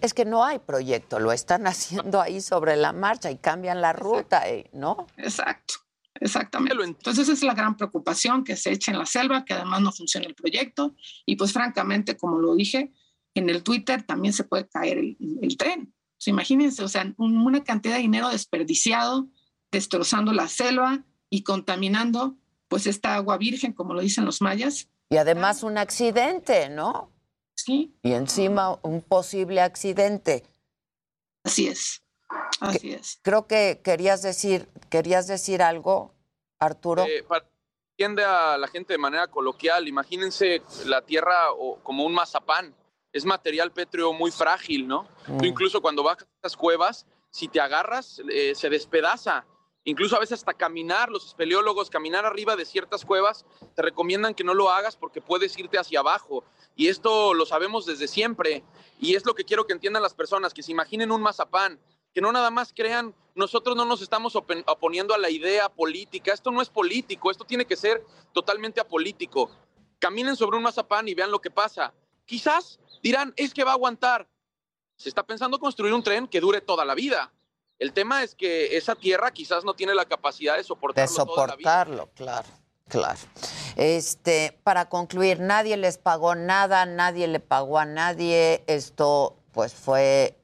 Es que no hay proyecto, lo están haciendo ahí sobre la marcha y cambian la ruta, eh, ¿no? Exacto. Exactamente. Entonces esa es la gran preocupación que se echa en la selva, que además no funciona el proyecto y pues francamente, como lo dije, en el Twitter también se puede caer el, el tren. Sea, imagínense, o sea, un- una cantidad de dinero desperdiciado, destrozando la selva y contaminando pues esta agua virgen, como lo dicen los mayas. Y además un accidente, ¿no? Sí. Y encima un posible accidente. Así es. Así es. Creo que querías decir, querías decir algo, Arturo. Eh, para entiende a la gente de manera coloquial, imagínense la tierra o- como un mazapán. Es material pétreo muy frágil, ¿no? Tú Mm. incluso cuando bajas a estas cuevas, si te agarras, eh, se despedaza. Incluso a veces hasta caminar, los espeleólogos, caminar arriba de ciertas cuevas, te recomiendan que no lo hagas porque puedes irte hacia abajo. Y esto lo sabemos desde siempre. Y es lo que quiero que entiendan las personas, que se imaginen un mazapán, que no nada más crean, nosotros no nos estamos oponiendo a la idea política, esto no es político, esto tiene que ser totalmente apolítico. Caminen sobre un mazapán y vean lo que pasa. Quizás dirán, es que va a aguantar. Se está pensando construir un tren que dure toda la vida. El tema es que esa tierra quizás no tiene la capacidad de de soportarlo toda la vida. soportarlo, claro, claro. Este, para concluir, nadie les pagó nada, nadie le pagó a nadie. Esto, pues, fue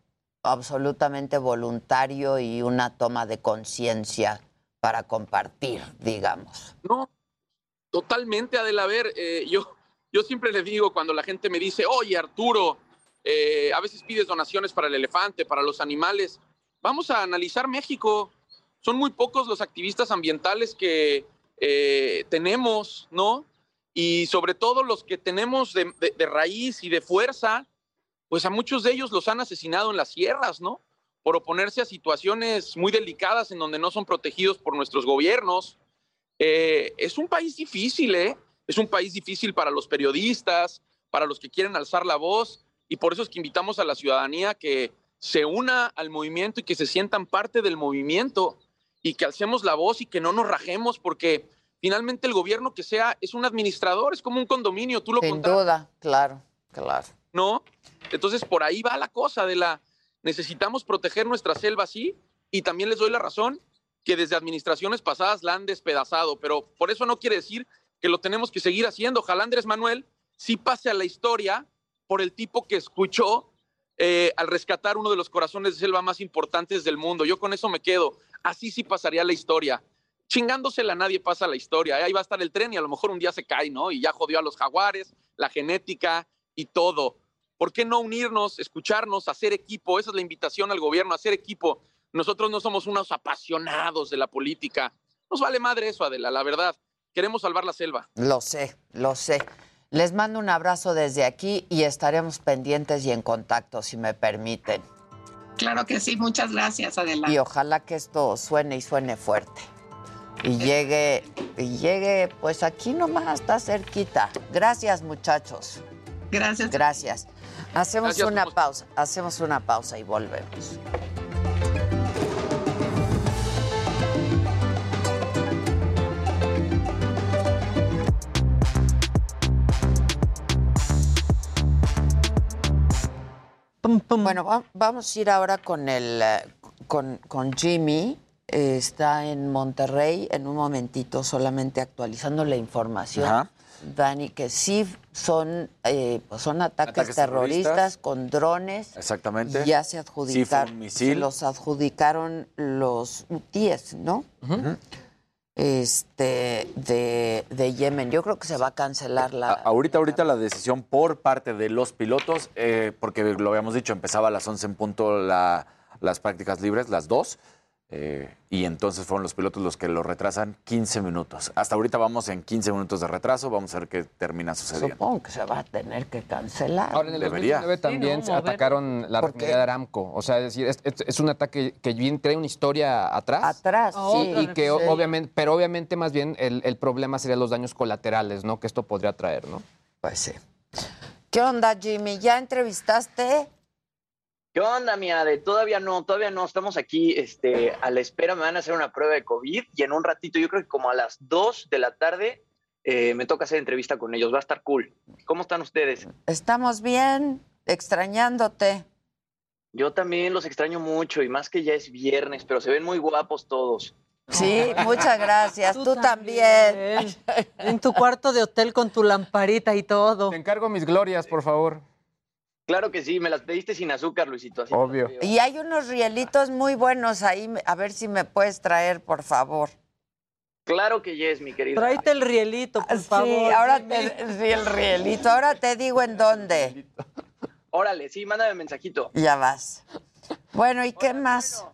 absolutamente voluntario y una toma de conciencia para compartir, digamos. No, totalmente, Adela. A ver, eh, yo, yo siempre le digo cuando la gente me dice, oye, Arturo, eh, a veces pides donaciones para el elefante, para los animales. Vamos a analizar México. Son muy pocos los activistas ambientales que eh, tenemos, ¿no? Y sobre todo los que tenemos de raíz y de fuerza, pues a muchos de ellos los han asesinado en las sierras, ¿no? Por oponerse a situaciones muy delicadas en donde no son protegidos por nuestros gobiernos. Eh, es un país difícil, ¿eh? Es un país difícil para los periodistas, para los que quieren alzar la voz, y por eso es que invitamos a la ciudadanía que se una al movimiento y que se sientan parte del movimiento y que alcemos la voz y que no nos rajemos, porque finalmente el gobierno que sea es un administrador, es como un condominio, tú lo Sin duda, claro, claro. ¿No? Entonces por ahí va la cosa de la necesitamos proteger nuestra selva, sí, y también les doy la razón que desde administraciones pasadas la han despedazado, pero por eso no quiere decir que lo tenemos que seguir haciendo. Ojalá Andrés Manuel sí pase a la historia por el tipo que escuchó eh, al rescatar uno de los corazones de selva más importantes del mundo. Yo con eso me quedo. Así sí pasaría la historia. Chingándosela nadie pasa la historia. Ahí va a estar el tren y a lo mejor un día se cae, ¿no? Y ya jodió a los jaguares, la genética y todo. ¿Por qué no unirnos, escucharnos, hacer equipo? Esa es la invitación al gobierno, hacer equipo. Nosotros no somos unos apasionados de la política. Nos vale madre eso, Adela, la verdad. Queremos salvar la selva. Lo sé, lo sé. Les mando un abrazo desde aquí y estaremos pendientes y en contacto, si me permiten. Claro que sí, muchas gracias, Adela. Y ojalá que esto suene y suene fuerte. Y llegue, y llegue, pues aquí nomás, está cerquita. Gracias, muchachos. Gracias. Gracias. Hacemos Gracias, una pausa, hacemos una pausa y volvemos. Bueno, va- vamos a ir ahora con el eh, con, con Jimmy. Eh, está en Monterrey en un momentito, solamente actualizando la información. Ajá. Dani, que sí son, eh, pues son ataques, Ataques terroristas, terroristas. con drones. Exactamente. Ya se Sí, adjudicaron, un misil. se los adjudicaron los UTIES, ¿no? Este, de, de Yemen. Yo creo que se va a cancelar la... A- ahorita, ahorita la decisión por parte de los pilotos, eh, porque lo habíamos dicho, empezaba a las 11 en punto la- las prácticas libres, las dos, eh, y entonces fueron los pilotos los que lo retrasan 15 minutos. Hasta ahorita vamos en 15 minutos de retraso, vamos a ver qué termina sucediendo. Supongo que se va a tener que cancelar. Ahora, en el Debería. 2019 también Sí, no, atacaron la ¿Por refinería de Aramco. O sea, es decir, es, es- es un ataque que bien trae una historia atrás. Atrás, Sí, sí. y que Sí. obviamente, pero obviamente más bien el, el problema serían los daños colaterales, ¿no? Que esto podría traer, ¿no? Pues sí. ¿Qué onda, Jimmy? ¿Ya entrevistaste? ¿Qué onda, mi Ade? Todavía no, todavía no. Estamos aquí este, a la espera. Me van a hacer una prueba de COVID y en un ratito, yo creo que como a las 2 de la tarde, eh, me toca hacer entrevista con ellos. Va a estar cool. ¿Cómo están ustedes? Estamos bien, extrañándote. Yo también los extraño mucho y más que ya es viernes, pero se ven muy guapos todos. Sí, muchas gracias. Tú, también. En tu cuarto de hotel con tu lamparita y todo. Te encargo mis glorias, por favor. Claro que sí, me las pediste sin azúcar, Luisito. así Obvio. Y hay unos rielitos muy buenos ahí, a ver si me puedes traer, por favor. Claro que yes, mi querido. Tráete el rielito, por favor. Sí, ahora dime. te, sí, el rielito. Ahora te digo en dónde. Órale, sí, mándame mensajito. Ya vas. Bueno, ¿y qué más?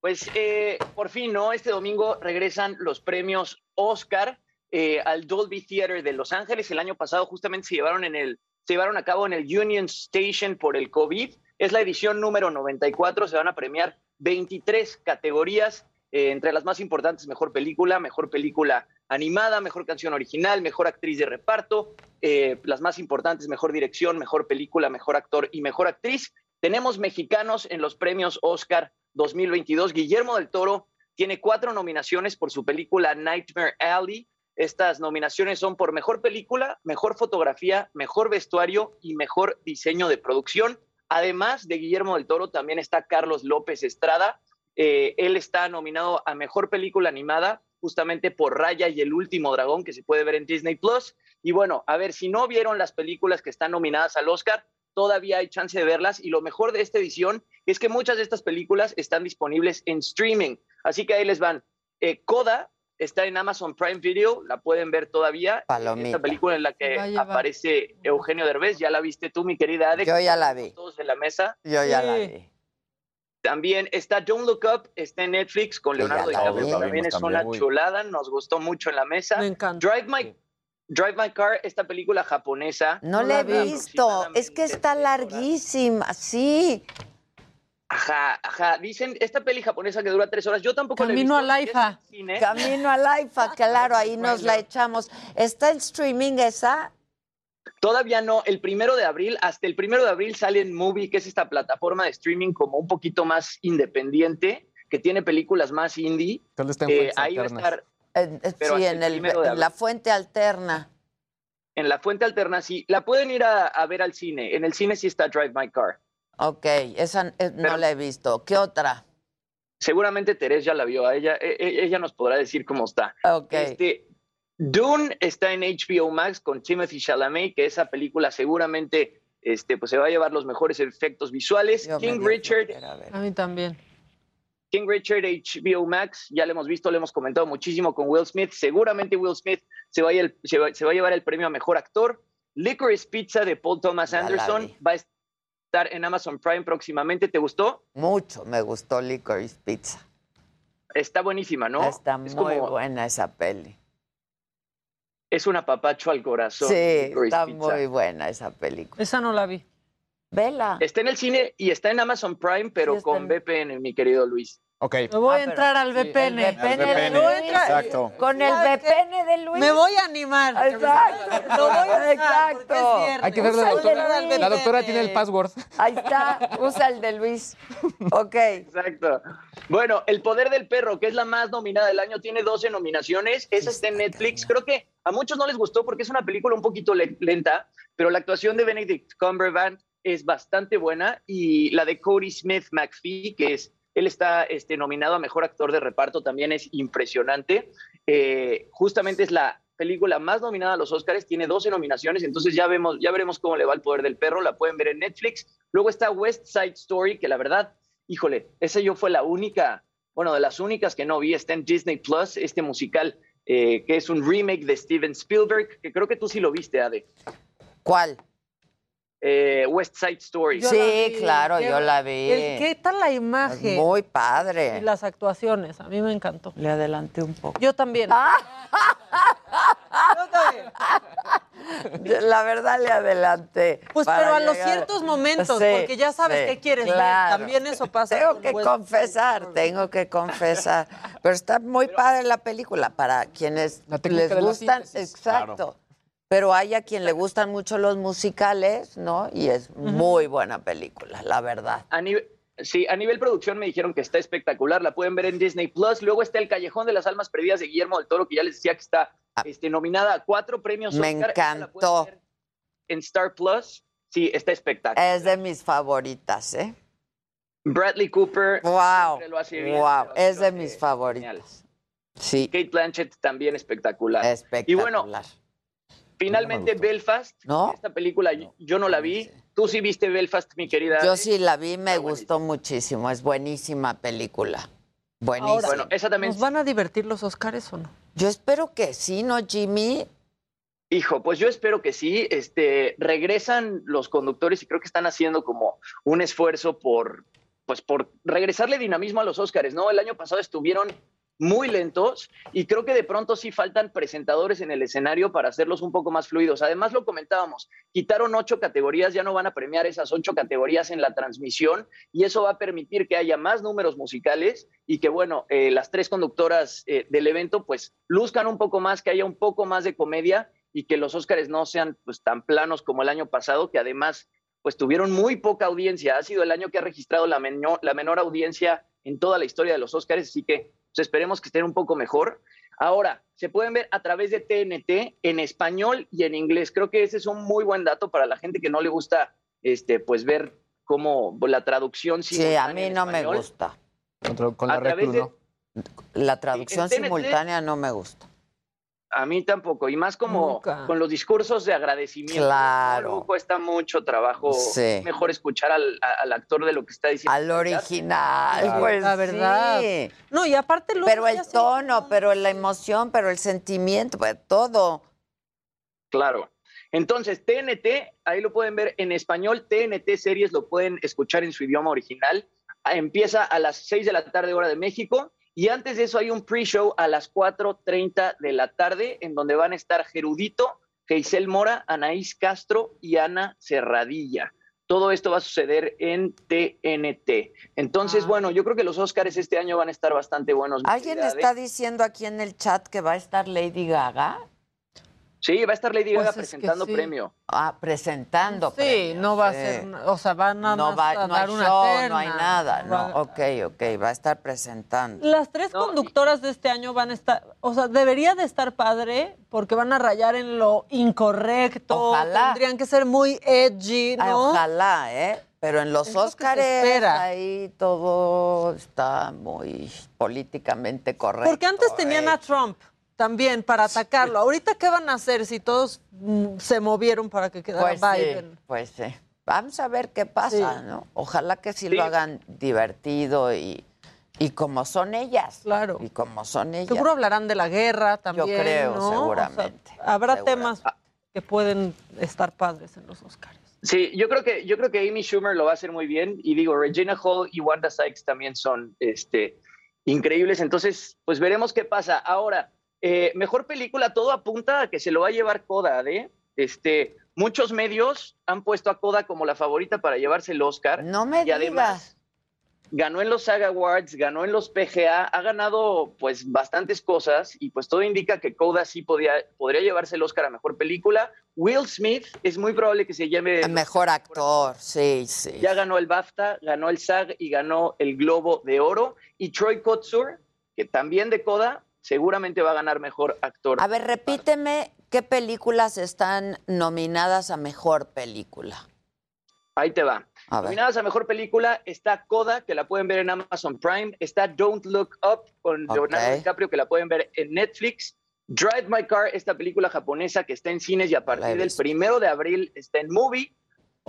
Pues eh, por fin, ¿no? Este domingo regresan los premios Oscar eh, al Dolby Theater de Los Ángeles. El año pasado justamente se llevaron, en el, se llevaron a cabo en el Union Station por el COVID. Es la edición número 94. Se van a premiar 23 categorías. eh, entre las más importantes, mejor película, mejor película animada, mejor canción original, mejor actriz de reparto, eh, las más importantes, mejor dirección, mejor película, mejor actor y mejor actriz. Tenemos mexicanos en los premios Oscar 2022. Guillermo del Toro tiene cuatro nominaciones por su película Nightmare Alley. Estas nominaciones son por mejor película, mejor fotografía, mejor vestuario y mejor diseño de producción. Además de Guillermo del Toro, también está Carlos López Estrada. Eh, él está nominado a mejor película animada, justamente por Raya y el último dragón, que se puede ver en Disney Plus. Y bueno, a ver, si no vieron las películas que están nominadas al Oscar, todavía hay chance de verlas. Y lo mejor de esta edición es que muchas de estas películas están disponibles en streaming. Así que ahí les van. Eh, Coda está en Amazon Prime Video, la pueden ver todavía. Palomita. Esta película en la que aparece Eugenio Derbez, ya la viste tú, mi querida Ade. Yo ya la vi. Todos de la mesa. Yo ya la vi. También está Don't Look Up, está en Netflix con Leonardo DiCaprio, también es una chulada, nos gustó mucho en la mesa. Me encanta. Drive My, Drive My Car, esta película japonesa. No la he visto. Es que está larguísima, sí. Ajá, ajá. Dicen, esta peli japonesa que dura tres horas, yo tampoco Camino la a he visto. la IFA. cine. Camino a la IFA, claro, ahí nos la echamos. ¿Está en streaming esa? Todavía no, el primero de abril, hasta el primero de abril sale en Movie, que es esta plataforma de streaming como un poquito más independiente, que tiene películas más indie. Solo está en Eh, ahí va a estar En- eh, sí, en, el el, primero de en la fuente alterna. en la fuente alterna, sí. La pueden ir a, a ver al cine. En el cine sí está Drive My Car. Ok, esa eh, no Pero- la he visto. ¿Qué otra? Seguramente Teresa ya la vio. A ella, e- e- ella nos podrá decir cómo está. Ok. Este, Dune está en HBO Max con Timothy Chalamet, que esa película seguramente este, pues se va a llevar los mejores efectos visuales. Yo King Richard, A mí también. King Richard HBO Max, ya lo hemos visto, lo hemos comentado muchísimo con Will Smith. Seguramente Will Smith se va a, el- se va- se va a llevar el premio a mejor actor. Licorice Pizza de Paul Thomas Anderson va a estar en Amazon Prime próximamente. ¿Te gustó? Mucho me gustó Licorice Pizza. Está buenísima, ¿no? Está es muy como, buena esa peli. es un apapacho al corazón. Sí, Licorice está Pizza. muy buena esa película. Esa no la vi. Vela. Está en el cine y está en Amazon Prime, pero con VPN, mi querido Luis. Ok. Me voy Ah, a entrar al VPN. A Luis. entrar- Exacto. Con el. VPN de Luis. Me voy a animar. Exacto. Lo voy a Exacto. Hay que ver la doctora. La doctora tiene el password. Ahí está. Usa el de Luis. Ok. Exacto. Bueno, El Poder del Perro, que es la más nominada del año, tiene 12 nominaciones. Esa está en Netflix. Creo que a muchos no les gustó porque es una película un poquito le- lenta, pero la actuación de Benedict Cumberbatch es bastante buena y la de Cody Smith McPhee, que es él está este, nominado a mejor actor de reparto, también es impresionante. Eh, justamente es la película más nominada a los Oscars, tiene 12 nominaciones, entonces ya vemos, ya veremos cómo le va el poder del perro, la pueden ver en Netflix. Luego está West Side Story, que la verdad, híjole, esa yo fue la única, bueno, de las únicas que no vi, está en Disney Plus, este musical eh, que es un remake de Steven Spielberg, que creo que tú sí lo viste, Ade. ¿Cuál? Eh, West Side Story. Yo Sí, claro, Qué- yo la vi. el- ¿Qué tal la imagen? Muy Y padre. las actuaciones, a mí me encantó. Le adelanté un poco. Yo también. Ah. Yo también. La verdad le adelanté. Pues pero a los ciertos momentos, Sí, porque ya sabes sí, qué quieres ver. claro. También eso pasa. Tengo con que West confesar, tengo que confesar. Pero está muy padre la película para quienes La les gustan. Exacto. Pero hay a quien le gustan mucho los musicales, ¿no? Y es muy buena película, la verdad. A nivel, sí, a nivel producción me dijeron que está espectacular, la pueden ver en Disney Plus. Luego está El Callejón de las Almas Perdidas de Guillermo del Toro, que ya les decía que está este, nominada a cuatro premios. Ah. Me Oscar. Encantó. En Star Plus, sí, está espectacular. Es de mis favoritas, ¿eh? Bradley Cooper. Wow. siempre lo hace bien, Wow, lo- es de mis genial. favoritas. Sí, Kate Blanchett también espectacular. espectacular. Y bueno, finalmente Belfast. ¿No? Esta película yo- yo no la vi. Tú sí viste Belfast, mi querida. Yo sí la vi, me gustó muchísimo. Es buenísima película. Buenísima. Ahora, Bueno, esa también- ¿Nos van a divertir los Oscars o no? Yo espero que sí, ¿no, Jimmy? Hijo, pues yo espero que sí. Este, regresan los conductores y creo que están haciendo como un esfuerzo por, pues, por regresarle dinamismo a los Óscares, ¿no? El año pasado estuvieron muy lentos y creo que de pronto sí faltan presentadores en el escenario para hacerlos un poco más fluidos. Además, lo comentábamos, quitaron ocho categorías, ya no van a premiar esas ocho categorías en la transmisión y eso va a permitir que haya más números musicales y que, bueno, eh, las tres conductoras eh, del evento pues luzcan un poco más, que haya un poco más de comedia y que los Óscares no sean pues tan planos como el año pasado, que además pues tuvieron muy poca audiencia. Ha sido el año que ha registrado la la menor audiencia en toda la historia de los Óscares, así que esperemos que estén un poco mejor. Ahora, se pueden ver a través de TNT en español y en inglés. Creo que ese es un muy buen dato para la gente que no le gusta este, pues ver cómo la traducción Sí, a simultánea mí en no me gusta. Con, con A la través reclu, de- ¿no? La traducción Sí, en TNT simultánea no me gusta. A mí tampoco, y más como Nunca. con los discursos de agradecimiento. Claro. Luego cuesta mucho trabajo, Sí. mejor escuchar al, actor de lo que está diciendo. Al original, Claro. pues La verdad. sí. No, y aparte luego Pero el tono, pero la emoción, pero el sentimiento, pues todo. Claro. Entonces, TNT, ahí lo pueden ver en español, TNT series lo pueden escuchar en su idioma original. Empieza a las 6 de la tarde hora de México y antes de eso hay un pre-show a las 4.30 de la tarde en donde van a estar Gerudito, Geisel Mora, Anaís Castro y Ana Cerradilla. Todo esto va a suceder en TNT. Entonces, bueno, yo creo que los Óscares este año van a estar bastante buenos. ¿Alguien está diciendo aquí en el chat que va a estar Lady Gaga? Sí, va a estar Lady Gaga Pues es que presentando sí. premio. Ah, presentando. Sí, premios, no va a ser, o sea, van a, No, va, a no dar hay una show, terna. no hay nada. Va- No, ok, ok, va a estar presentando. Las tres conductoras de este año van a estar, o sea, debería de estar padre porque van a rayar en lo incorrecto. Ojalá. Tendrían que ser muy edgy, Ay, ¿no? ojalá, ¿eh? Pero en los Óscares espera. ahí todo está muy políticamente correcto. Porque antes tenían ¿eh? a Trump también para atacarlo. Ahorita, ¿qué van a hacer si todos mm, se movieron para que quedara Pues sí, Biden? pues sí. Vamos a ver qué pasa, Sí. ¿no? Ojalá que sí, Sí. lo hagan divertido y, y como son ellas. Claro. Y como son ellas. Seguro hablarán de la guerra también. creo, ¿no? O sea, seguramente, habrá seguramente. temas que pueden estar padres en los Oscars. Sí, yo creo que yo creo que Amy Schumer lo va a hacer muy bien y digo Regina Hall y Wanda Sykes también son este increíbles, entonces pues veremos qué pasa. Ahora, eh, mejor película, todo apunta a que se lo va a llevar Coda, ¿eh? Este, muchos medios han puesto a Coda como la favorita para llevarse el Oscar. No me y además ganó en los SAG Awards, ganó en los PGA, ha ganado pues bastantes cosas y pues todo indica que Coda sí podía, podría llevarse el Oscar a Mejor Película. Will Smith es muy probable que se lleve... El mejor actor, sí, sí. Ya ganó el BAFTA, ganó el SAG y ganó el Globo de Oro. Y Troy Kotsur, que también de Coda, seguramente va a ganar Mejor Actor. A ver, repíteme qué películas están nominadas a mejor película. Ahí te va. A. Nominadas a Mejor Película está Coda, que la pueden ver en Amazon Prime. Está Don't Look Up con Ok. Leonardo DiCaprio, que la pueden ver en Netflix. Drive My Car, esta película japonesa que está en cines y a partir del primero de abril está en Movie.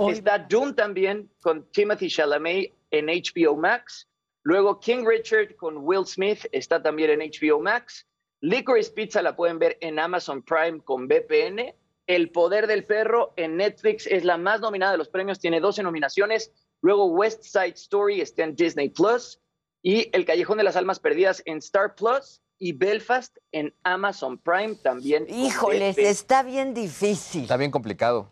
Está Dune también con Timothy Chalamet en HBO Max. Luego King Richard con Will Smith está también en HBO Max. Licorice Pizza la pueden ver en Amazon Prime con VPN. El Poder del Perro en Netflix es la más nominada de los premios, tiene 12 nominaciones. Luego West Side Story está en Disney Plus. Y El Callejón de las Almas Perdidas en Star Plus. Y Belfast en Amazon Prime también. Híjoles, está bien difícil. Está bien complicado.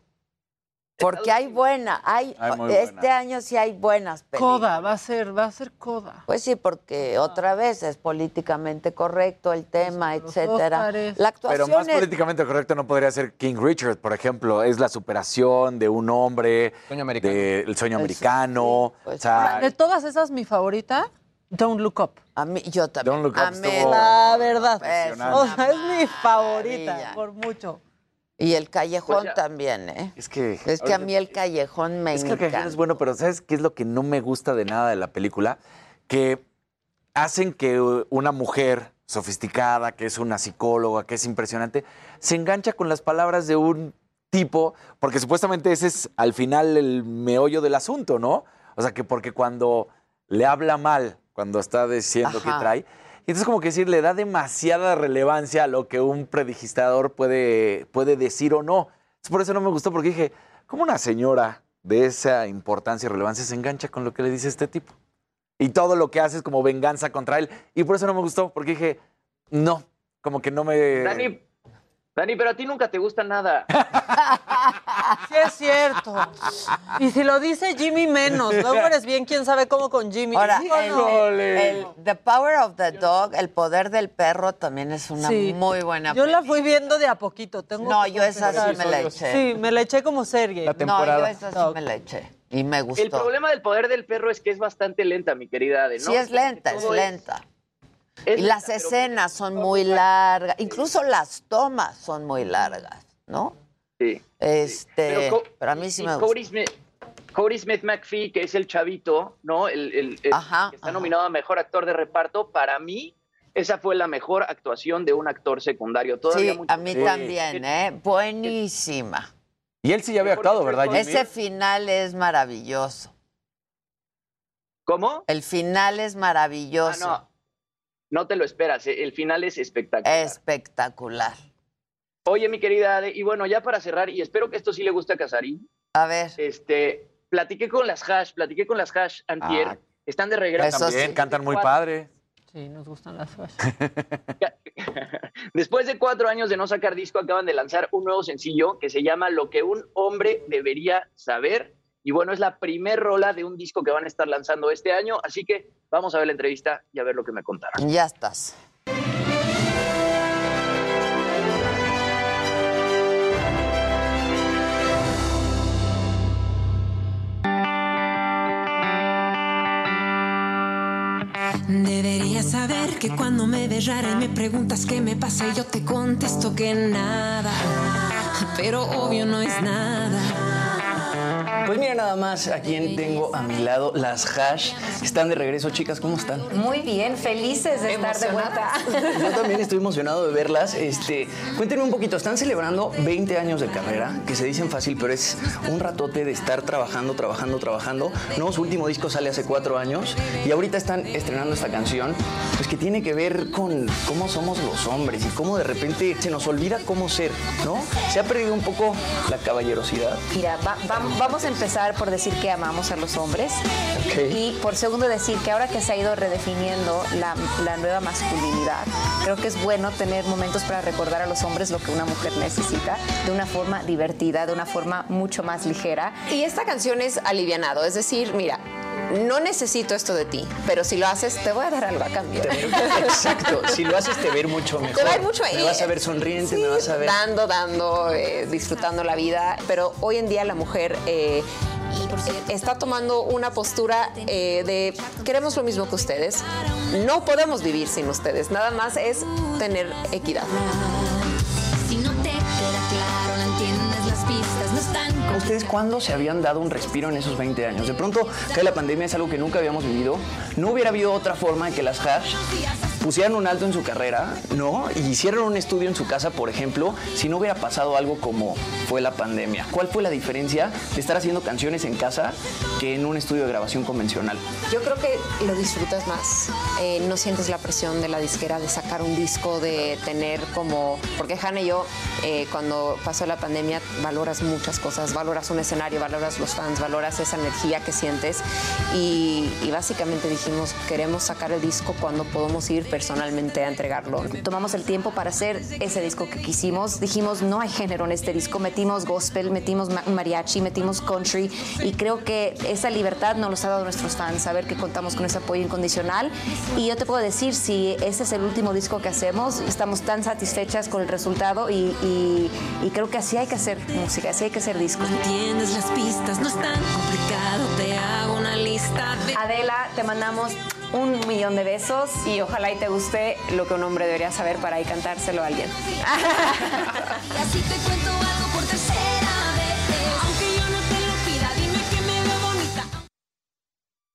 Porque hay buena, hay, este buena. año sí hay buenas películas. Coda, va a ser, va a ser Coda. Pues sí, porque otra vez es políticamente correcto el tema, etcétera. Óscares. La Pero actuación más es- políticamente correcto no podría ser King Richard, por ejemplo. Es la superación de un hombre, del sueño americano. o sea, De todas esas, mi favorita, Don't Look Up. A mí, yo también. Don't Look Up Amé estuvo La verdad. impresionante. O sea, es mi favorita, por mucho. Y el callejón Pues ya. también, ¿eh? Es que, Es que a mí el callejón me Es que el callejón es bueno, pero ¿sabes qué es lo que no me gusta de nada de la película? Que hacen que una mujer sofisticada, que es una psicóloga, que es impresionante, se engancha con las palabras de un tipo, porque supuestamente ese es al final el meollo del asunto, ¿no? O sea, que porque cuando le habla mal, cuando está diciendo Ajá. que trae, y entonces como que decir, le da demasiada relevancia a lo que un predigistador puede, puede decir o no. Entonces, por eso no me gustó, porque dije, ¿cómo una señora de esa importancia y relevancia se engancha con lo que le dice este tipo? Y todo lo que hace es como venganza contra él. Y por eso no me gustó, porque dije, no, como que no me... Dani, Dani, pero a ti nunca te gusta nada. Sí es cierto. Y si lo dice Jimmy menos, luego eres bien quién sabe cómo con Jimmy. Ahora, ¿Sí el, no? el- The Power of the Dog, el poder del perro, también es una Sí. muy buena Yo la fui viendo de a poquito. Tengo No, yo esa sí me la eché. Sí, me la eché como serie. No, yo esa sí me la eché. Y me gustó. El problema del poder del perro es que es bastante lenta, mi querida Ade, ¿no? Sí, es lenta, es lenta. es y las lenta, pero- escenas son muy largas, incluso las tomas son muy largas, ¿no? Sí. Este, Pero pero, a mí sí me gusta. Cody Smith, Cody Smith McPhee, que es el chavito, ¿no? El, el- el que está nominado a mejor actor de reparto, para mí, esa fue la mejor actuación de un actor secundario. Todavía Sí, mucho a mí también, ¿eh? Buenísima. Y él sí ya había actuado, ¿verdad, Jimmy? Ese final es maravilloso. ¿Cómo? El final es maravilloso. Ah, no. No te lo esperas, ¿eh? el final es espectacular. Espectacular. Oye, mi querida Ade, y bueno, ya para cerrar, y espero que esto sí le guste a Casarín. A ver. Este, platiqué con las hash, platiqué con las hash antier. Ah, Están de regreso. También cantan muy padre. Sí, nos gustan las hash. Después de cuatro años de no sacar disco, acaban de lanzar un nuevo sencillo que se llama Lo que un hombre debería saber. Y bueno, es la primer rola de un disco que van a estar lanzando este año. Así que vamos a ver la entrevista y a ver lo que me contaron. Ya estás. Deberías saber que cuando me ves rara y me preguntas qué me pasa yo te contesto que nada, pero obvio no es nada. Pues mira nada más a quién tengo a mi lado, las hash. Están de regreso, chicas, ¿cómo están? Muy bien, felices de estar de vuelta. Yo también estoy emocionado de verlas. Este, cuéntenme un poquito, están celebrando 20 años de carrera, que se dicen fácil, pero es un ratote de estar trabajando, trabajando, trabajando. No, su último disco sale hace cuatro años y ahorita están estrenando esta canción, pues que tiene que ver con cómo somos los hombres y cómo de repente se nos olvida cómo ser, ¿no? Se ha perdido un poco la caballerosidad. Mira, va- va- vamos a empezar por decir que amamos a los hombres y por segundo decir que ahora que se ha ido redefiniendo la, la nueva masculinidad, creo que es bueno tener momentos para recordar a los hombres lo que una mujer necesita de una forma divertida, de una forma mucho más ligera. Y esta canción es alivianado, es decir, mira, no necesito esto de ti, pero si lo haces, te voy a dar algo a cambio. Exacto, si lo haces te ver mucho mejor. Te va a ir mucho Me vas a ver sonriente, me vas a ver... Dando, dando, eh, disfrutando la vida. Pero hoy en día la mujer eh, está tomando una postura eh, de queremos lo mismo que ustedes. No podemos vivir sin ustedes. Nada más es tener equidad. ¿Ustedes cuándo se habían dado un respiro en esos 20 años? De pronto, que la pandemia es algo que nunca habíamos vivido. No hubiera habido otra forma de que las hash pusieran un alto en su carrera, ¿no? Y hicieran un estudio en su casa, por ejemplo, si no hubiera pasado algo como fue la pandemia. ¿Cuál fue la diferencia de estar haciendo canciones en casa que en un estudio de grabación convencional? Yo creo que lo disfrutas más. Eh, no sientes la presión de la disquera de sacar un disco, de tener como. Porque Hanna y yo, eh, cuando pasó la pandemia, valoras muchas cosas. Valoras un escenario, valoras los fans, valoras esa energía que sientes. Y, y básicamente dijimos: queremos sacar el disco cuando podemos ir personalmente a entregarlo. Tomamos el tiempo para hacer ese disco que quisimos. Dijimos: no hay género en este disco. Metimos gospel, metimos ma- mariachi, metimos country. Y creo que esa libertad nos los ha dado nuestros fans, saber que contamos con ese apoyo incondicional. Y yo te puedo decir, si ese es el último disco que hacemos, estamos tan satisfechas con el resultado y, y- y creo que así hay que hacer música, así hay que hacer discos. entiendes las pistas, no es tan complicado, te hago una lista de... Adela, te mandamos un millón de besos y ojalá y te guste lo que un hombre debería saber para ir cantárselo a alguien. Y así te cuento algo por tercera vez, aunque yo no te lo pida, dime que me veo bonita.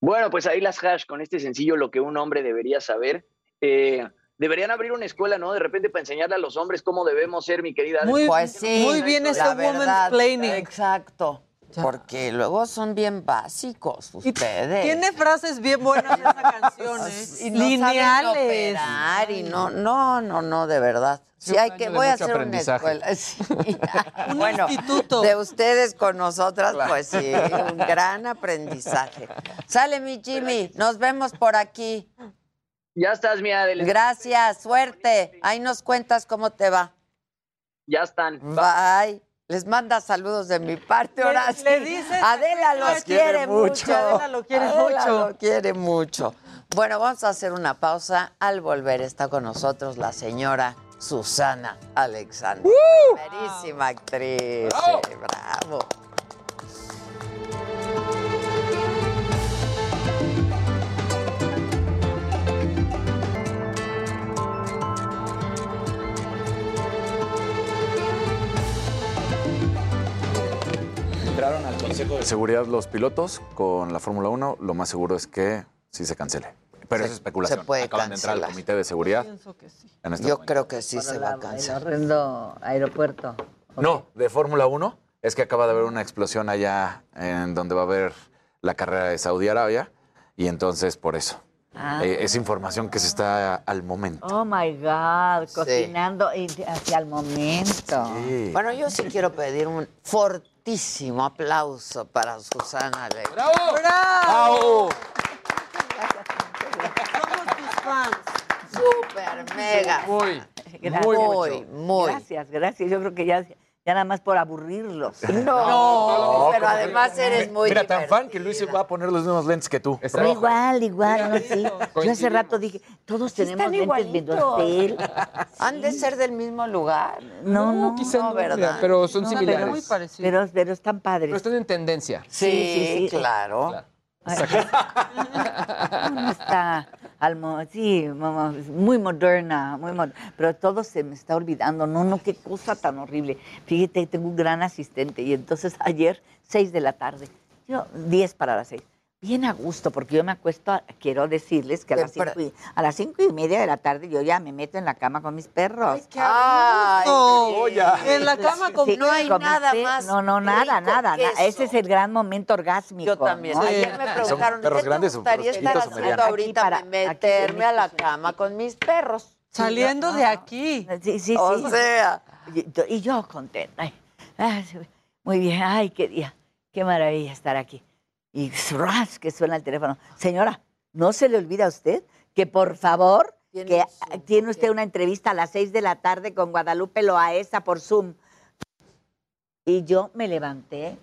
Bueno, pues ahí las hash con este sencillo, lo que un hombre debería saber. Eh, deberían abrir una escuela, ¿no? De repente para enseñarle a los hombres cómo debemos ser, mi querida. Muy, Pues sí, muy bien ese woman's planning. Exacto. Porque luego son bien básicos ustedes. Tiene frases bien buenas esa canción, ¿eh? y no saben Lineales. operar y no, no, no, no, de verdad. Sí, hay que, voy a hacer una escuela. Sí. Un bueno, instituto. de ustedes con nosotras, pues sí, un gran aprendizaje. Sale mi Jimmy, nos vemos por aquí. Ya estás, mi Adel. Gracias, suerte. Ahí nos cuentas cómo te va. Ya están. Bye. Les manda saludos de mi parte, le sí. dices Adela los quiere, mucho. Adela lo quiere Adela mucho. lo quiere mucho. Bueno, vamos a hacer una pausa. Al volver está con nosotros la señora Susana Alexander. Primerísima actriz. Sí, bravo. Consejo de Seguridad los pilotos con la Fórmula 1. Lo más seguro es que sí se cancele. Pero Se- es especulación. se puede Acaban de entrar al cancelar. comité de seguridad. Pienso que sí. en este Yo creo que sí Para se va a la- El cancelar. horrendo aeropuerto. No, de Fórmula 1 es que acaba de haber una explosión allá en donde va a haber la carrera de Saudi Arabia y entonces por eso. Ah. Eh, es información que se está al momento. Oh my God, cocinando hacia el momento. Sí. Bueno, yo sí quiero pedir un fortísimo aplauso para Susana Alexander. ¡Bravo! ¡Bravo! Somos tus fans. Súper mega. Muy, Gracias. muy, Muy, muy. Gracias, gracias. Yo creo que ya, ya nada más por aburrirlos. No, pero ¿cómo además eres muy Mira, tan fan que divertida. Luis se va a poner los mismos lentes que tú. Está No, rojo. igual, igual, no, sí. Yo hace rato dije, todos Sí tenemos están lentes de hotel. Han de ser del mismo lugar. No, no, quizá no, no, ¿verdad? pero son no, similares. Pero muy parecido. Pero, pero están padres. Pero están en tendencia. Sí, sí, sí. claro. Claro. Está al sí, muy moderna, muy mod- pero todo se me está olvidando. No, no, qué cosa tan horrible. Fíjate, tengo un gran asistente y entonces ayer, seis de la tarde, yo, diez para las seis. Bien a gusto, porque yo me acuesto, a- quiero decirles que a las, cinco y, a las cinco y media de la tarde yo ya me meto en la cama con mis perros. Ay, qué En la cama con Sí, No hay con nada mis pe- más No, no, nada, nada. na- Ese es el gran momento orgásmico. Yo también. ¿no? Ayer me preguntaron, perros ¿qué te grandes o gustaría estar o haciendo ahorita? Para- meterme a la cama con mis perros. Saliendo de aquí. Sí, sí, O sí. sea, Y, y yo contenta. Ay, ay, sí, muy bien, ay, qué día, qué maravilla estar aquí. Y ras, que suena el teléfono. Señora, ¿no se le olvida a usted que por favor, Tiene que Zoom, tiene usted una entrevista a las seis de la tarde con Guadalupe Loaesa por Zoom? Y yo me levanté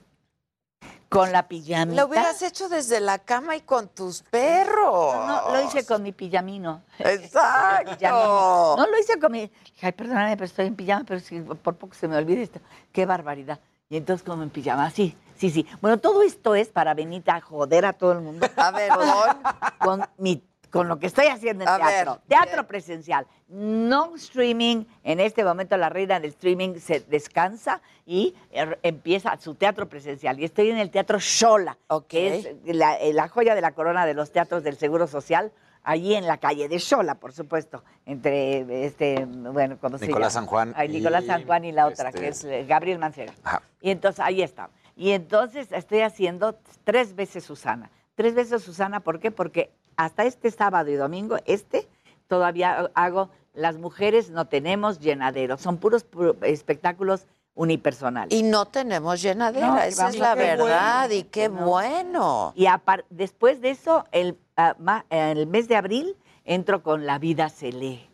con la pijamita. lo hubieras hecho desde la cama y con tus perros. No, lo hice con mi pijamino. Exacto. Pijamino. No lo hice con mi. Dije, ay, perdóname, pero estoy en pijama, pero si por poco se me olvida esto. Qué barbaridad. Y entonces, como en pijama, sí, sí, sí. Bueno, todo esto es para venir a joder a todo el mundo. A ver, con- con mi con lo que estoy haciendo en A teatro. ver, teatro bien. presencial. No streaming. En este momento la reina del streaming se descansa y er- empieza su teatro presencial. Y estoy en el Teatro Shola, que es la, eh, la joya de la corona de los teatros del Seguro Social, allí en la calle de Shola, por supuesto, entre este, bueno, ¿cómo se llama? San Juan Ay, Nicolás y, San Juan y la otra, este, que es eh, Gabriel Mancera. Ajá. Y entonces ahí está. Y entonces estoy haciendo tres veces Susana. Tres veces Susana, ¿por qué? Porque hasta este sábado y domingo, este, todavía hago Las mujeres no tenemos llenadero. Son puros pu- espectáculos unipersonales. Y no tenemos llenadera, No, esa es la verdad, bueno, y qué no. bueno. Y después de eso, el, ah, ma- el mes de abril, entro con La vida se lee.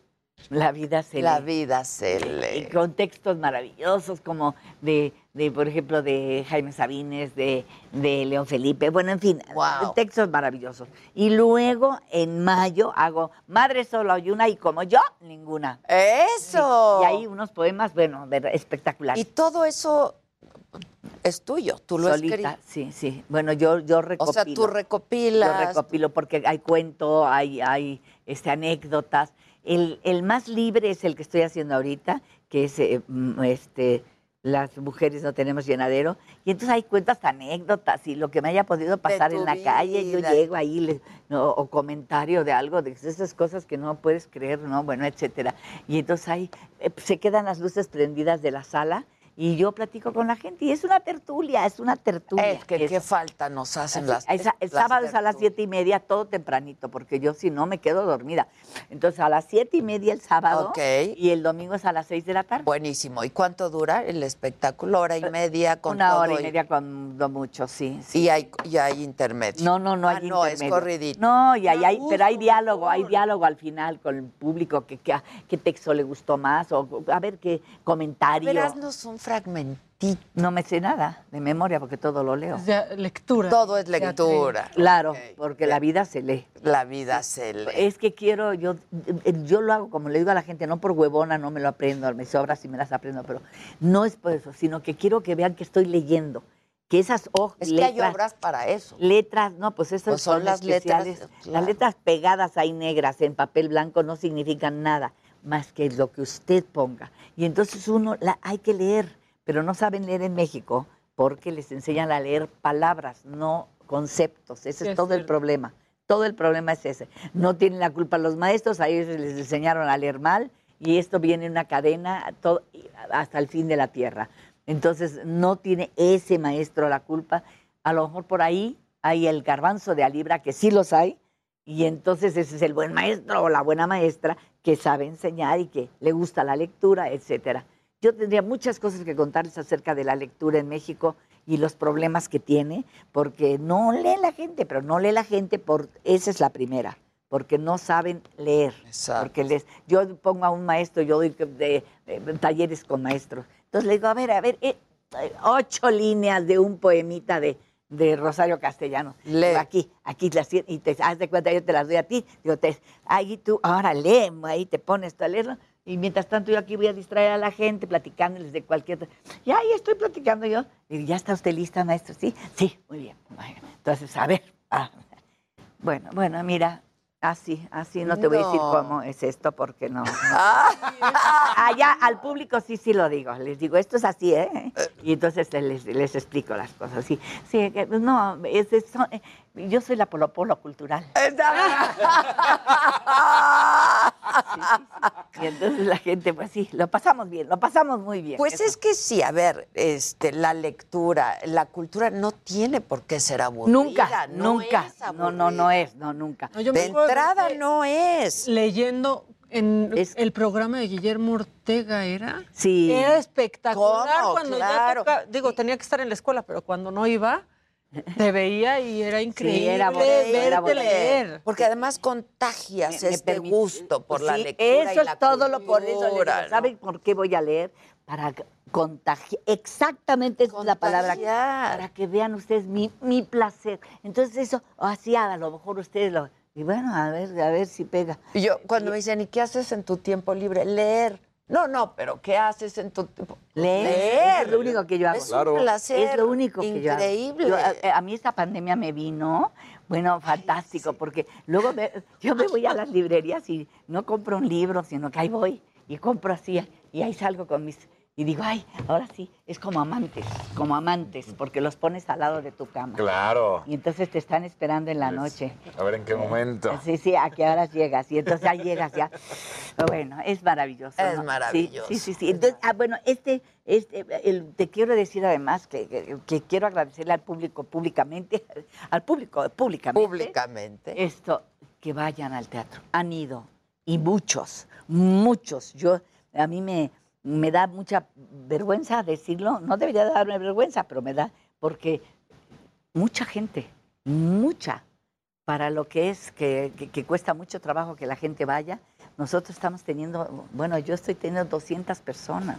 La vida se La lee. vida se Y lee. con textos maravillosos como de, de, por ejemplo, de Jaime Sabines, de, de León Felipe, bueno, en fin, Wow. textos maravillosos. Y luego en mayo hago Madre solo hay una y como yo, ninguna. ¡Eso! Y hay unos poemas, bueno, espectaculares. Y todo eso es tuyo, tú lo Solita, sí, sí. Bueno, yo, yo O recopilo. sea, tú recopilas. Yo recopilo porque hay cuento, hay, hay este, anécdotas. El, el más libre es el que estoy haciendo ahorita, que es eh, mm, este, las mujeres no tenemos llenadero. Y entonces ahí cuentas anécdotas y lo que me haya podido pasar en la calle, yo vida. llego ahí le- no, o comentario de algo, de esas cosas que no puedes creer, ¿no? Bueno, etcétera. Y entonces ahí eh, se quedan las luces prendidas de la sala y yo platico con la gente y es una tertulia, es una tertulia. Es que qué falta nos hacen las el, sa- el las sábado es a las siete y media, todo tempranito, porque yo si no me quedo dormida. Entonces a las siete y media el sábado Ok. y el domingo es a las seis de la tarde. Buenísimo. ¿Y cuánto dura el espectáculo? ¿Hora y media con Una todo hora y media cuando mucho, sí. Y hay, y hay intermedio. No, no, no Ah, hay no, es corridito. No, y ahí hay, pero hay diálogo, hay diálogo al final con el público, que, que- qué texto le gustó más, o a ver qué comentario. Verás, no son fragmentitos. No me sé nada de memoria porque todo lo leo. lectura. Todo es lectura. Claro, porque la vida se lee. La vida se lee. Es que quiero, yo, yo lo hago como le digo a la gente, no por huevona, no me lo aprendo, me sobra si me las aprendo, pero no es por eso, sino que quiero que vean que estoy leyendo, que esas hojas, Es que hay obras para eso. Letras, no, pues esas Pues son son, las especiales. letras, Las letras pegadas ahí negras en papel blanco no significan nada más que lo que usted ponga. Y entonces uno la hay que leer, pero no saben leer en México porque les enseñan a leer palabras, no conceptos. Ese Sí, es es todo el problema. Todo el problema es ese. No tienen la culpa los maestros, a ellos les enseñaron a leer mal y esto viene en una cadena todo- hasta el fin de la tierra. Entonces no tiene ese maestro la culpa. A lo mejor por ahí hay el garbanzo de Alibra, que sí los hay, y entonces ese es el buen maestro o la buena maestra que sabe enseñar y que le gusta la lectura, etcétera. Yo tendría muchas cosas que contarles acerca de la lectura en México y los problemas que tiene, porque no lee la gente, pero no lee la gente por esa es la primera, porque no saben leer. Porque les, yo pongo a un maestro, yo doy de- de- talleres con maestros. Entonces le digo, a ver, a ver, eh, ocho líneas de un poemita de, de Rosario Castellano. Digo, Aquí, aquí las y te haz de cuenta, yo te las doy a ti. Digo, te, ahí tú, ahora lee, ahí te pones tú a leerlo. Y mientras tanto yo aquí voy a distraer a la gente platicándoles de cualquier... Y ahí estoy platicando yo. Digo, ¿ya está usted lista, maestro? Sí, sí, muy bien. Entonces, a ver. ah, Bueno, bueno, mira, así, así no te voy a decir cómo es esto porque no. no. Allá al público sí, sí lo digo. Les digo, esto es así, ¿eh? Y entonces les, les explico las cosas. Sí, sí, que, no, es, es- eh, yo soy la polo polo cultural. Y entonces la gente, pues sí, lo pasamos bien, lo pasamos muy bien. Pues Eso. es que sí, a ver, este, la lectura, la cultura no tiene por qué ser aburrida. Nunca, no nunca. es No, no, no es, no, nunca. yo me de entrada no es. Leyendo en el programa de Guillermo Ortega, ¿era? Sí. Era espectacular ¿Cómo? cuando Claro. ya toca- digo, tenía que estar en la escuela, pero cuando no iba, te veía y era increíble era bonito, era verte bonito. leer. Porque además contagias Me- me este permite- gusto por la Sí, lectura Eso y la es todo lo por eso. digo. ¿Saben por qué voy a leer? Para contagiar. Exactamente esa es la palabra. Contagiar. Para que vean ustedes mi, mi placer. Entonces eso, así a lo mejor ustedes lo... Y bueno, a ver, a ver si pega. Y yo, cuando me dicen, ¿y qué haces en tu tiempo libre? Leer. No, no, pero ¿qué haces en tu tiempo? Leer. Es lo único que yo hago. Es un placer Es lo único que yo hago. increíble. Yo, a, a mí esta pandemia me vino, bueno, fantástico, porque luego me- yo me voy a las librerías y no compro un libro, sino que ahí voy y compro así, y ahí salgo con mis... Y digo, ay, ahora sí, es como amantes, como amantes, porque los pones al lado de tu cama. Claro. Y entonces te están esperando en la noche. A ver en qué momento. Sí, sí, a qué horas llegas. Y entonces ya llegas, ya. Bueno, es maravilloso. Es ¿no? Sí, maravilloso. Sí, sí, sí. Entonces, ah, bueno, este, este el- te quiero decir además que, que- que quiero agradecerle al público públicamente, al público públicamente. Públicamente. Esto, que vayan al teatro. Han ido. Y muchos, muchos. Yo, a mí me, me da mucha vergüenza decirlo. No debería darme vergüenza, pero me da, porque mucha gente, mucha, para lo que es, que, que- que cuesta mucho trabajo que la gente vaya. Nosotros estamos teniendo, bueno, yo estoy teniendo 200 personas.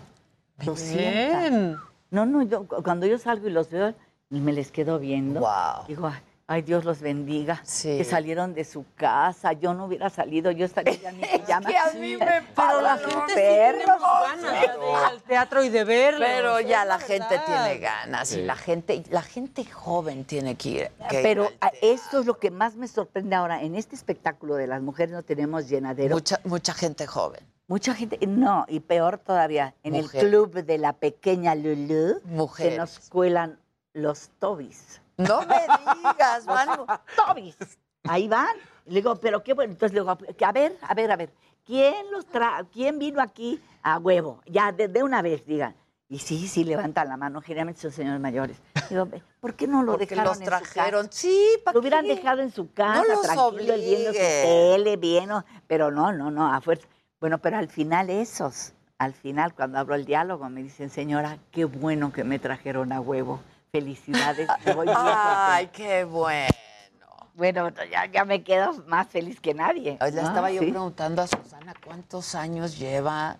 200. Bien. No, no, yo, cu- cuando yo salgo y los veo, me les quedo viendo. Wow. Digo, ay, ay, Dios los bendiga. Sí. Que salieron de su casa. Yo no hubiera salido, yo estaría ya en mi pijama. que a mí me Pero la gente sí perro. tenemos ganas de ir al teatro y de verlo. Pero ya la gente tiene ganas y la gente, la gente joven tiene que ir. que ir Pero al a- esto es lo que más me sorprende ahora. En este espectáculo de las mujeres no tenemos llenadero. Mucha, mucha gente joven. Mucha gente, no, y peor todavía, en el club de la pequeña Lulú, Mujeres. se nos cuelan los tobis. No me digas, van. Tobis. Ahí van. Le digo, pero qué bueno. Entonces le digo, a ver, a ver, a ver, ¿quién los tra quién vino aquí a huevo? Ya, de, de una vez, digan. Y sí, sí, levantan la mano, generalmente son señores mayores. Digo, ¿por qué no lo Porque dejaron los en trajeron. su casa? Sí, ¿para Lo hubieran qué? dejado en su casa, los tranquilo, viendo su tele, bien, pero no, no, no, a fuerza. Bueno, pero al final esos, al final, cuando abro el diálogo, me dicen, señora, qué bueno que me trajeron a huevo. Felicidades, me voy Ay, contenta". qué bueno. Bueno, ya, ya me quedo más feliz que nadie. Le ¿no? estaba yo Sí. preguntando a Susana cuántos años lleva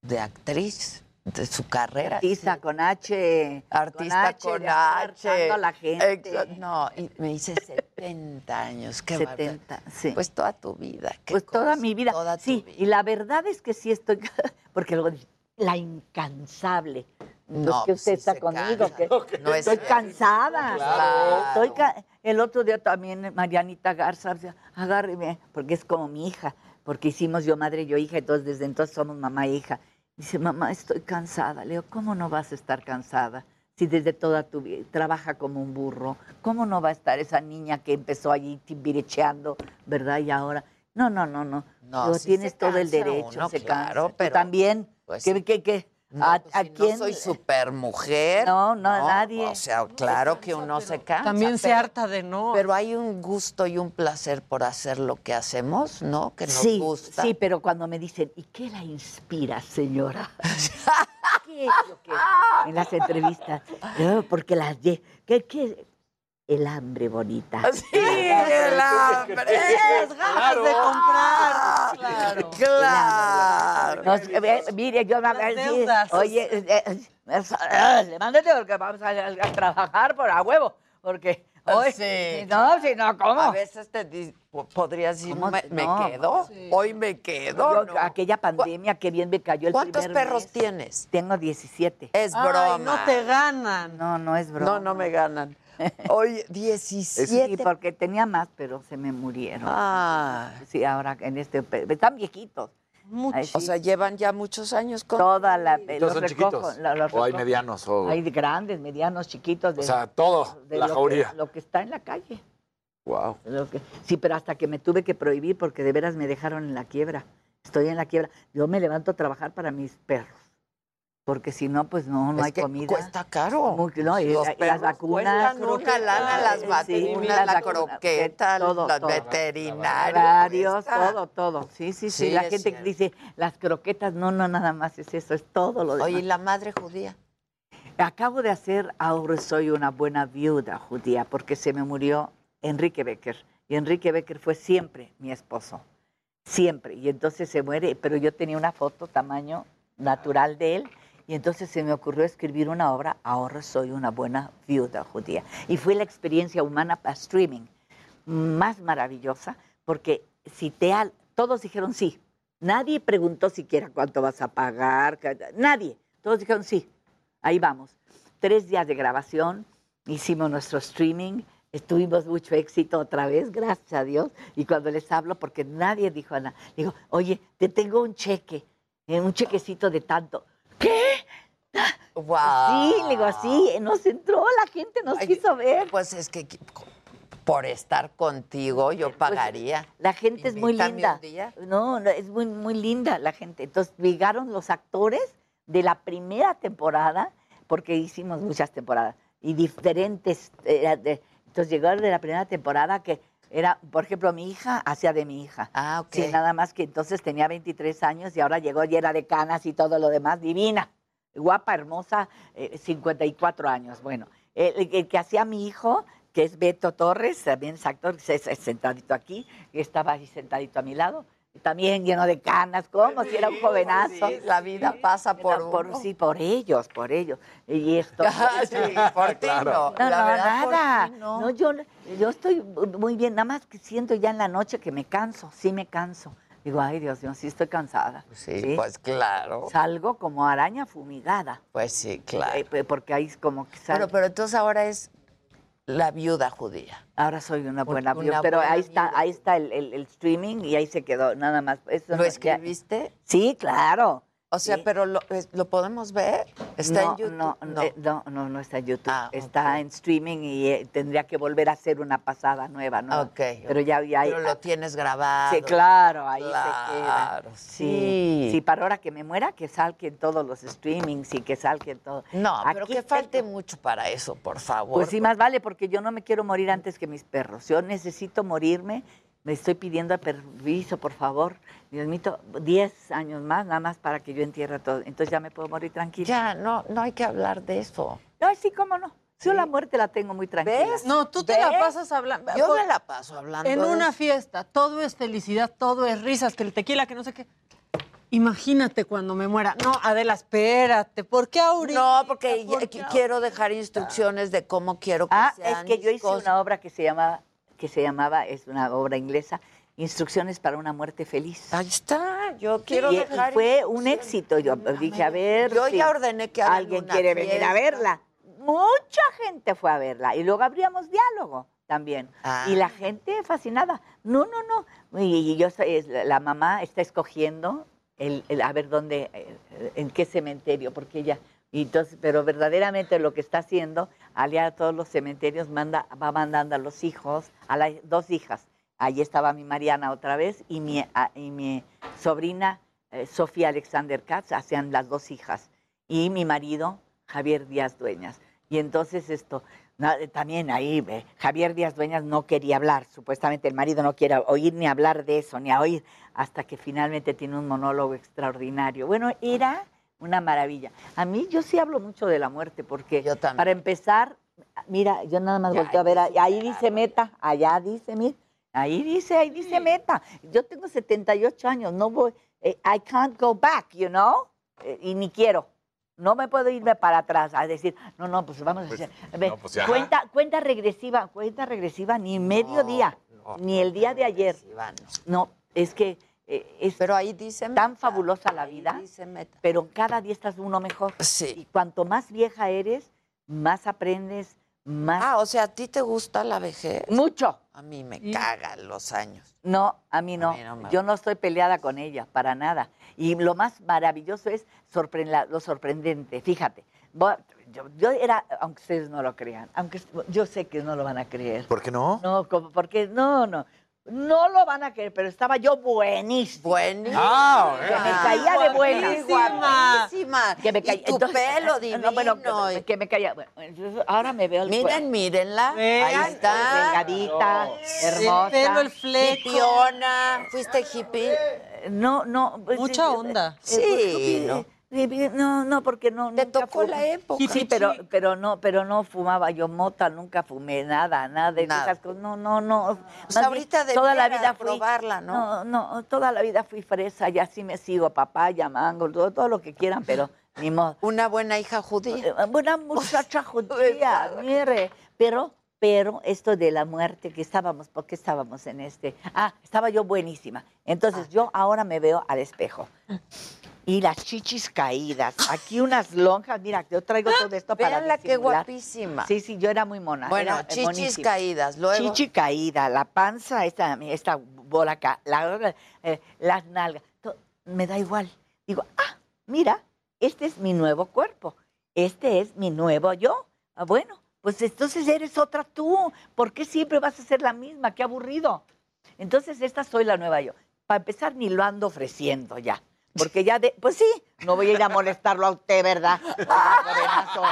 de actriz, de su carrera. Artista con H. Artista H, con de estar H. a la gente. No, y me dice 70 años. Qué 70, bárbaro. sí. Pues toda tu vida. Pues toda mi vida. toda tu sí, y la verdad es que sí estoy, porque luego la incansable. No, No, que usted está conmigo, cansa. que No es estoy cierto. cansada. Claro. Estoy ca- el otro día también Marianita Garza, agárreme, porque es como mi hija, porque hicimos yo madre y yo hija, entonces desde entonces somos mamá e hija. Dice, mamá, estoy cansada. Le digo, ¿cómo no vas a estar cansada? Si desde toda tu vida trabaja como un burro, ¿cómo no va a estar esa niña que empezó allí timbirecheando, verdad? Y ahora, no, no, no, no. No, Digo, sí tienes todo el derecho, uno, se claro, cansa. Tú pero, también, pues, ¿qué, qué, qué? No, ¿A, pues, a si quién? No soy super mujer. No, no, a nadie. O sea, claro que uno se cansa. También se pero- harta de no. Pero hay un gusto y un placer por hacer lo que hacemos, ¿no? Que nos sí, gusta. sí, pero cuando me dicen, ¿y qué la inspira, señora? ¿Qué es lo que en las entrevistas? No, porque las de, ¿qué, qué? El hambre bonita. Sí, el hambre. Las ganas de comprar. Claro. Claro. Nos- eh, mire, yo me deudas. oye, eh, eh, eh, levántate porque vamos a, a trabajar por a huevo, porque hoy, Sí. si no, si no, ¿cómo? A veces te di- podrías decir, me, me No. quedo, hoy me quedo. Yo, ¿no? Aquella pandemia, qué bien me cayó el ¿Cuántos primer perros mes. tienes? Tengo 17. Es Ay, broma. no te ganan. No, no es broma. No, no me ganan. Oye, 17. Sí, porque tenía más, pero se me murieron. Ah. Sí, ahora en este... Están viejitos. Sí. O sea, llevan ya muchos años con... Toda la... ¿Todos los son recojo, chiquitos? lo- los ¿O hay medianos? O... Hay de grandes, medianos, chiquitos. O de- sea, todo, de la lo que- jauría. lo que está en la calle. Wow. Lo que- sí, pero hasta que me tuve que prohibir porque de veras me dejaron en la quiebra. Estoy en la quiebra. Yo me levanto a trabajar para mis perros. Porque si no, pues no, no Es hay que comida. cuesta caro. Muy- no, y, Los y las vacunas. una lana, las Sí, vacunas, las la vacunas, croqueta, todo, los todo. veterinarios. Todo, todo. Sí, sí, sí. Sí, la gente cierto. dice, las croquetas, no, no, nada más es eso, es todo lo demás. Oye, ¿y la madre judía? Acabo de hacer Ahora soy una buena viuda judía porque se me murió Enrique Becker. Y Enrique Becker fue siempre mi esposo. Siempre. Y entonces se muere, pero yo tenía una foto tamaño natural de él. Y entonces se me ocurrió escribir una obra, Ahora soy una buena viuda judía. Y fue la experiencia humana para streaming más maravillosa porque cité al, todos dijeron sí. Nadie preguntó siquiera cuánto vas a pagar, nadie. Todos dijeron sí. Ahí vamos. Tres días de grabación, hicimos nuestro streaming, tuvimos mucho éxito otra vez, gracias a Dios. Y cuando les hablo, porque nadie dijo nada, digo, oye, te tengo un cheque, eh, un chequecito de tanto. Wow. Sí, le digo, sí, nos entró, la gente nos quiso ver. Pues es que por estar contigo yo pagaría. La gente es muy linda. No, no, es muy, muy linda la gente. Entonces llegaron los actores de la primera temporada, porque hicimos muchas temporadas, y diferentes. eh, de- entonces llegaron de la primera temporada que era, por ejemplo, mi hija hacía de mi hija. Ah, ok. Sí, nada más que entonces tenía 23 años y ahora llegó llena de canas y todo lo demás, divina, guapa, hermosa, eh, 54 años. Bueno, el, el que hacía mi hijo, que es Beto Torres, también es actor, es, es sentadito aquí, estaba ahí sentadito a mi lado, también lleno de canas, como si era un jovenazo. Sí, la vida pasa por No, por uno. Sí, por ellos, por ellos. Y esto. Sí, por ti no. No, La no, verdad, por nada. No, yo, yo estoy muy bien, nada más que siento ya en la noche que me canso, sí me canso. Digo, ay Dios mío, sí estoy cansada. Sí, pues claro. Salgo como araña fumigada. Pues sí, claro. Eh, porque ahí es como que Pero, sal- pero entonces ahora es La viuda judía. Ahora soy una buena Una viuda, pero buena ahí está, ahí está el, el- el streaming y ahí se quedó, nada más. Eso ¿Lo no- ya- escribiste? Sí, claro. O sea, Sí. pero lo, es- ¿lo podemos ver? ¿Está no, en YouTube? No, No. eh, no, no, no está en YouTube. Ah, está en streaming y eh, tendría que volver a hacer una pasada nueva, ¿no? Ok, Pero ya, ya Pero lo tienes grabado. Sí, claro, ahí se Claro, queda. sí. Sí, para ahora que me muera, que salquen todos los streamings y que salquen todo. No, pero Aquí que falte mucho para eso, por favor. Pues sí, más vale, porque yo no me quiero morir antes que mis perros. Yo necesito morirme. Me estoy pidiendo permiso, por favor. Dios mío, 10 años más, nada más para que yo entierre todo. Entonces ya me puedo morir tranquila. Ya, no, no hay que hablar de eso. No, sí, cómo no. Yo la muerte la tengo muy tranquila. No, tú te ¿Ves? la pasas hablando. Yo me la paso hablando En una fiesta, todo es felicidad, todo es risas, que el tequila, que no sé qué. Imagínate cuando me muera. No, Adela, espérate. ¿Por qué ahorita? No, porque ¿Por ya- qué quiero dejar instrucciones de cómo quiero que Ah, es que yo hice cosas. una obra que se llama, que se llamaba, es una obra inglesa, Instrucciones para una muerte feliz. Ahí está, yo quiero y, y dejar fue un éxito. Yo dije, a ver. Yo si ya ordené que alguien una quiere venir a verla. Mucha gente fue a verla. Y luego abríamos diálogo también. Ah. Y la gente fascinada. No, no, no. Y, y yo la mamá está escogiendo el, el- a ver dónde, en qué cementerio, porque ella. Pero verdaderamente lo que está haciendo, aliar a todos los cementerios, manda, va mandando a los hijos, a las dos hijas. Allí estaba mi Mariana otra vez y mi, y mi sobrina eh, Sofía Alexander Katz, hacían las dos hijas. Y mi marido, Javier Díaz Dueñas. Y entonces esto, eh, también ahí, ve, Javier Díaz Dueñas no quería hablar, supuestamente el marido no quiere oír ni hablar de eso, ni a oír, hasta que finalmente tiene un monólogo extraordinario. Bueno, era una maravilla. A mí yo sí hablo mucho de la muerte, porque para empezar, mira, yo nada más volteo a ver, ahí, ahí dice meta, allá dice, mira, ahí dice, ahí dice meta. Yo tengo 78 años, no voy, eh, I can't go back, you know, Eh, y ni quiero. No me puedo irme para atrás a decir, no, no, pues vamos a hacer. ve, no, pues cuenta, cuenta regresiva, cuenta regresiva, ni mediodía, ni el día de ayer. No, es que es Pero ahí dice tan fabulosa la vida, dice meta. pero cada día estás uno mejor. Sí. Y cuanto más vieja eres, más aprendes, más... Ah, o sea, ¿a ti te gusta la vejez? Mucho. A mí me cagan los años. No, a mí no. mí no me Yo no estoy peleada con ella, para nada. Y lo más maravilloso es sorpre- la- lo sorprendente. Fíjate, yo, yo era, aunque ustedes no lo crean, aunque yo sé que no lo van a creer. ¿Por qué no? No, como- porque no, no. No lo van a creer, pero estaba yo buenísima. Buenísima. Ah, Que me caía de buena. Guapísima. Que me Y caía- tu pelo divino. No, bueno, que, que me caía. bueno, entonces ahora me veo el Miren, mírenla. Vean, Ahí está. delgadita, hermosa. El pelo, el fleco. Hipiona. ¿Fuiste hippie? No, no. pues, Mucha eh, onda. eh, Sí, ¿no? Eh, eh, No, no, porque no. Te nunca tocó fumé. la época. Sí, pero, pero no, pero no fumaba yo mota, nunca fumé nada, nada de Nada. esas cosas. No, no, no. Pues Más ahorita bien, toda la vida fui, probarla, ¿no? No, no, toda la vida fui fresa, ya sí me sigo, papaya, mango, todo, todo lo que quieran, pero ni modo. Una buena hija judía. Eh, Buena muchacha judía, mire. Pero, pero esto de la muerte que estábamos, ¿por qué estábamos en este? Ah, estaba yo buenísima. Entonces yo ahora me veo al espejo. Y las chichis caídas, aquí unas lonjas, mira, yo traigo todo esto para Veanla qué guapísima. Sí, sí, yo era muy mona. Bueno, era, chichis monísima. caídas. Luego. Chichi caída, la panza, esta, esta bola acá, la- eh, las nalgas, me da igual. Digo, ah, mira, este es mi nuevo cuerpo, este es mi nuevo yo. Ah, bueno, pues entonces eres otra tú. ¿Por qué siempre vas a ser la misma? Qué aburrido. Entonces esta soy la nueva yo. Para empezar, ni lo ando ofreciendo ya. Porque ya de, pues sí, no voy a ir a molestarlo a usted, ¿verdad? Morenazo.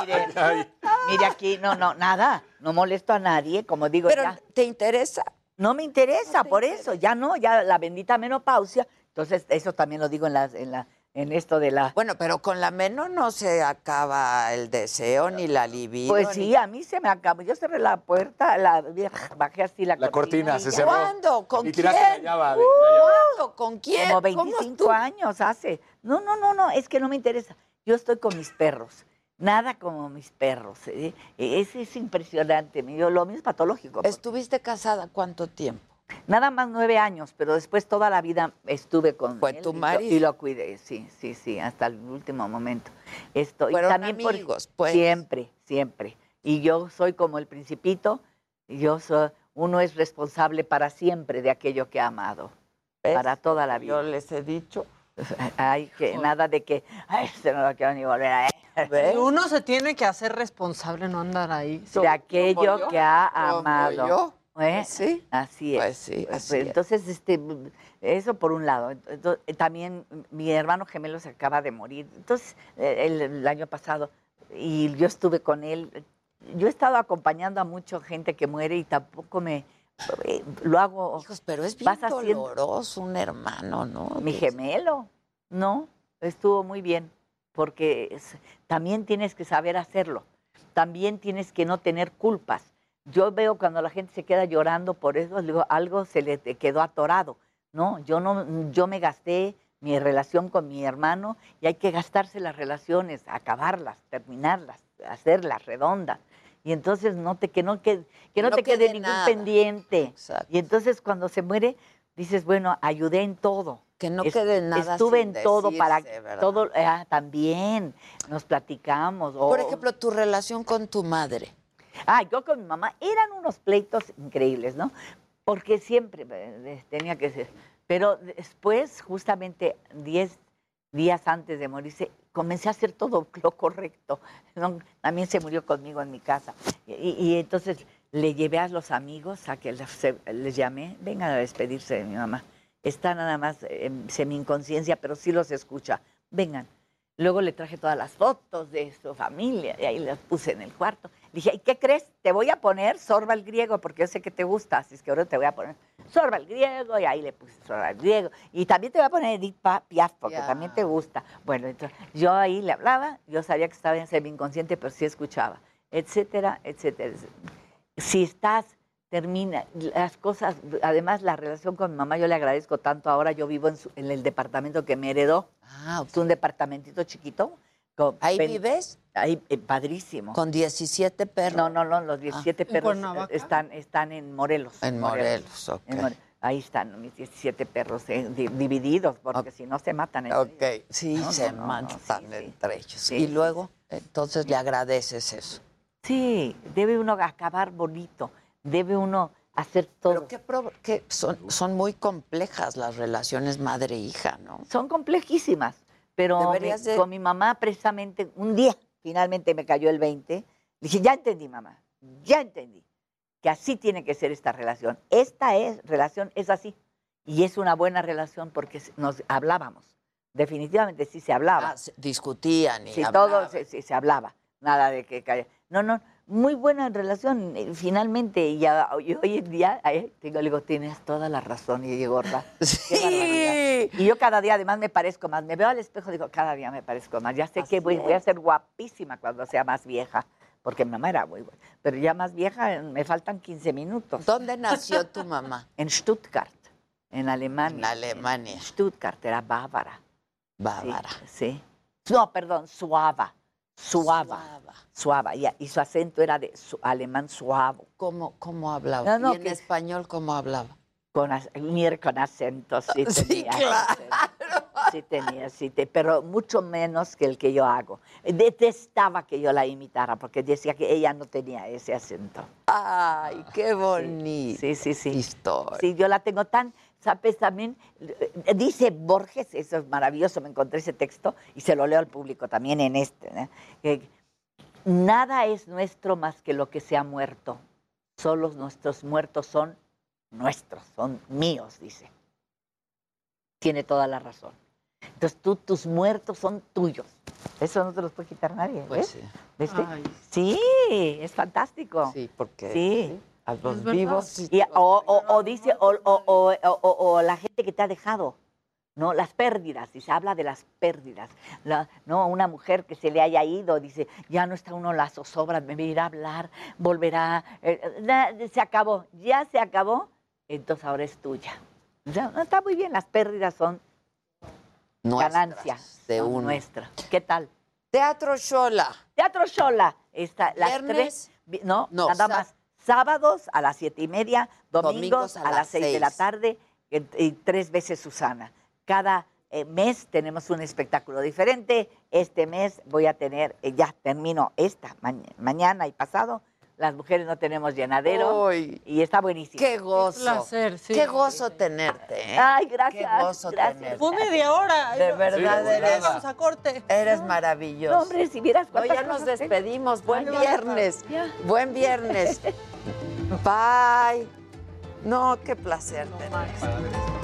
Mire, mire aquí, no, no, nada, no molesto a nadie, como digo Pero, ya. ¿te interesa? No me interesa, por eso, ya no, ya la bendita menopausia. Entonces, eso también lo digo en, las, en, la, en esto de la... Bueno, pero con la menor no se acaba el deseo ni la libido. Pues ni- sí, a mí se me acabó. Yo cerré la puerta, la, bajé así la, La cortina se cerró. ¿Cuándo? ¿Con Y quién? tiraste la llave. ¿Cuándo? ¿Con quién? Como ¿Cómo 25 tú? años hace. No, no, no, no, es que no me interesa. Yo estoy con mis perros. Nada como mis perros. ¿eh? Es, es impresionante. Yo, lo mío es patológico. ¿Estuviste casada cuánto tiempo? Nada más nueve años, pero después toda la vida estuve con Fue él tu y lo-. Y cuidé, sí, sí, sí, hasta el último momento. Esto, y Fueron también por- amigos, pues. Siempre, siempre. Y yo soy como el principito, y yo soy, uno es responsable para siempre de aquello que ha amado, para toda la vida. Yo les he dicho. Ay, que nada de que, ay, este no lo quiero ni volver a Y Uno se tiene que hacer responsable, no andar ahí. de aquello que ha amado. yo. ¿Eh? Pues sí. Así es. Pues sí, Pues, así es. entonces, este, eso por un lado. Entonces, eh, también mi hermano gemelo se acaba de morir. Entonces, eh, el, el año pasado, y yo estuve con él. Yo he estado acompañando a mucha gente que muere y tampoco me lo hago. Hijos, pero es bien haciendo- doloroso un hermano, ¿no? mi gemelo, ¿no? Estuvo muy bien, porque es- también tienes que saber hacerlo, también tienes que no tener culpas. Yo veo cuando la gente se queda llorando por eso, digo, algo se le quedó atorado, ¿no? Yo no, yo me gasté mi relación con mi hermano y hay que gastarse las relaciones, acabarlas, terminarlas, hacerlas redondas. Y entonces no te, que no, que, que no no te quede, ningún nada. pendiente. Y entonces cuando se muere, dices, bueno, ayudé en todo. Que no quede nada Estuve sin en todo para ¿verdad? todo, ah, también nos platicamos. Por ejemplo, tu relación con tu madre. Ah, yo con mi mamá eran unos pleitos increíbles, ¿no? Porque siempre eh, tenía que ser. Pero después, justamente 10 días antes de morirse, comencé a hacer todo lo correcto. También se murió conmigo en mi casa. Y, entonces le llevé a los amigos a que les, se- les llamé, vengan a despedirse de mi mamá. Está nada más en semi-inconsciencia, pero sí los escucha. Vengan. Luego le traje todas las fotos de su familia y ahí las puse en el cuarto. Dije, ¿y qué crees? Te voy a poner Sorba el griego porque yo sé que te gusta, así es que ahora te voy a poner Sorba el griego y ahí le puse Sorba el griego. Y también te voy a poner Edith Piaf porque Ya. también te gusta. Bueno, entonces yo ahí le hablaba, yo sabía que estaba en semi-inconsciente, pero sí escuchaba, etcétera. etcétera. Si estás, termina las cosas, además la relación con mi mamá, yo le agradezco tanto. Ahora yo vivo en, su- en el departamento que me heredó. Es un departamentito chiquito. con ¿Ahí pen- vives? Ahí, eh, padrísimo. Con 17 perros. No, no, no, los 17 ¿En perros están, están en Morelos. En Morelos, ok. En More- Ahí están mis 17 perros eh, di- divididos, porque si no se matan. entre Ok, ellos. sí, No, se no, matan no, sí, sí. entre ellos. Sí, y luego, entonces le agradeces eso. Sí, debe uno acabar bonito, debe uno hacer todo. Pero qué, pro- qué- son, son muy complejas las relaciones madre-hija, ¿no? Son complejísimas, pero mi- de- con mi mamá precisamente un día finalmente me cayó el 20. Dije, ya entendí, mamá, ya entendí que así tiene que ser esta relación. Esta es, relación es así. Y es una buena relación porque se- nos hablábamos. Definitivamente sí se hablaba. Ah, se- discutían y Sí, hablaban. todo se, sí, se hablaba. Nada de que calla. No, no, muy buena relación, finalmente. Y, ya- y hoy en día, ay, tengo, le digo, tienes toda la razón, y gorda. Qué barbaridad. Y yo cada día además me parezco más. Me veo al espejo digo, cada día me parezco más. Ya sé que voy, voy a ser guapísima cuando sea más vieja, porque mi mamá era muy buena. Pero ya más vieja, me faltan 15 minutos. ¿Dónde nació tu mamá? En Stuttgart, en Alemania. En Alemania. Stuttgart, era bávara. Bávara. Sí. sí. No, perdón, suava. Suava. Suava. Y, y su acento era de su- alemán suavo. ¿Cómo, cómo hablaba? No, no, ¿Y en español cómo hablaba? Con, con acento, sí Sí, tenía. claro. Sí tenía, sí, te- pero mucho menos que el que yo hago. Detestaba que yo la imitara porque decía que ella no tenía ese acento. Ay, qué bonito. Sí, sí, sí. Historia. Sí, yo la tengo tan, ¿sabes? También eh, dice Borges, eso es maravilloso, me encontré ese texto y se lo leo al público también en este, ¿eh? que nada es nuestro más que lo que se ha muerto. Solo nuestros muertos son nuestros, son míos, dice. Tiene toda la razón. Entonces tú, tus muertos son tuyos. Eso no te los puede quitar nadie. Pues ¿ves? sí. ¿Viste? Ay. Sí, es fantástico. Sí, porque Sí. A los Es verdad. vivos. Y- o, o- o dice, o, o- o- o- o la gente que te ha dejado, ¿no? Las pérdidas, y se habla de las pérdidas. La- ¿no? Una mujer que se le haya ido, dice, ya no está uno las zozobras, me irá a hablar, volverá, eh, na- se acabó, ya se acabó, entonces ahora es tuya. O sea, no, está muy bien, las pérdidas son Nuestras, ganancias de son uno. nuestras. ¿Qué tal? Teatro Shola. Teatro Shola, está, las ¿Viernes? tres, no, No, nada más. Sábados a las siete y media, domingos, Domingos a a, las seis de la tarde y, y tres veces Susana. Cada eh, mes tenemos un espectáculo diferente. Este mes voy a tener, eh, ya termino esta ma- mañana y pasado. Las mujeres no tenemos llenadero Uy. y está buenísimo. Qué gozo. Un placer, sí. Qué gozo tenerte. ¿eh? Ay, gracias. Qué gozo gracias. tenerte. Fue media hora. De verdad Sí, eres- Vamos a corte. Eres maravilloso. No, hombre, si vieras No, ya nos despedimos. Buen viernes. ya. Buen viernes. Bye. No, qué placer tenerte.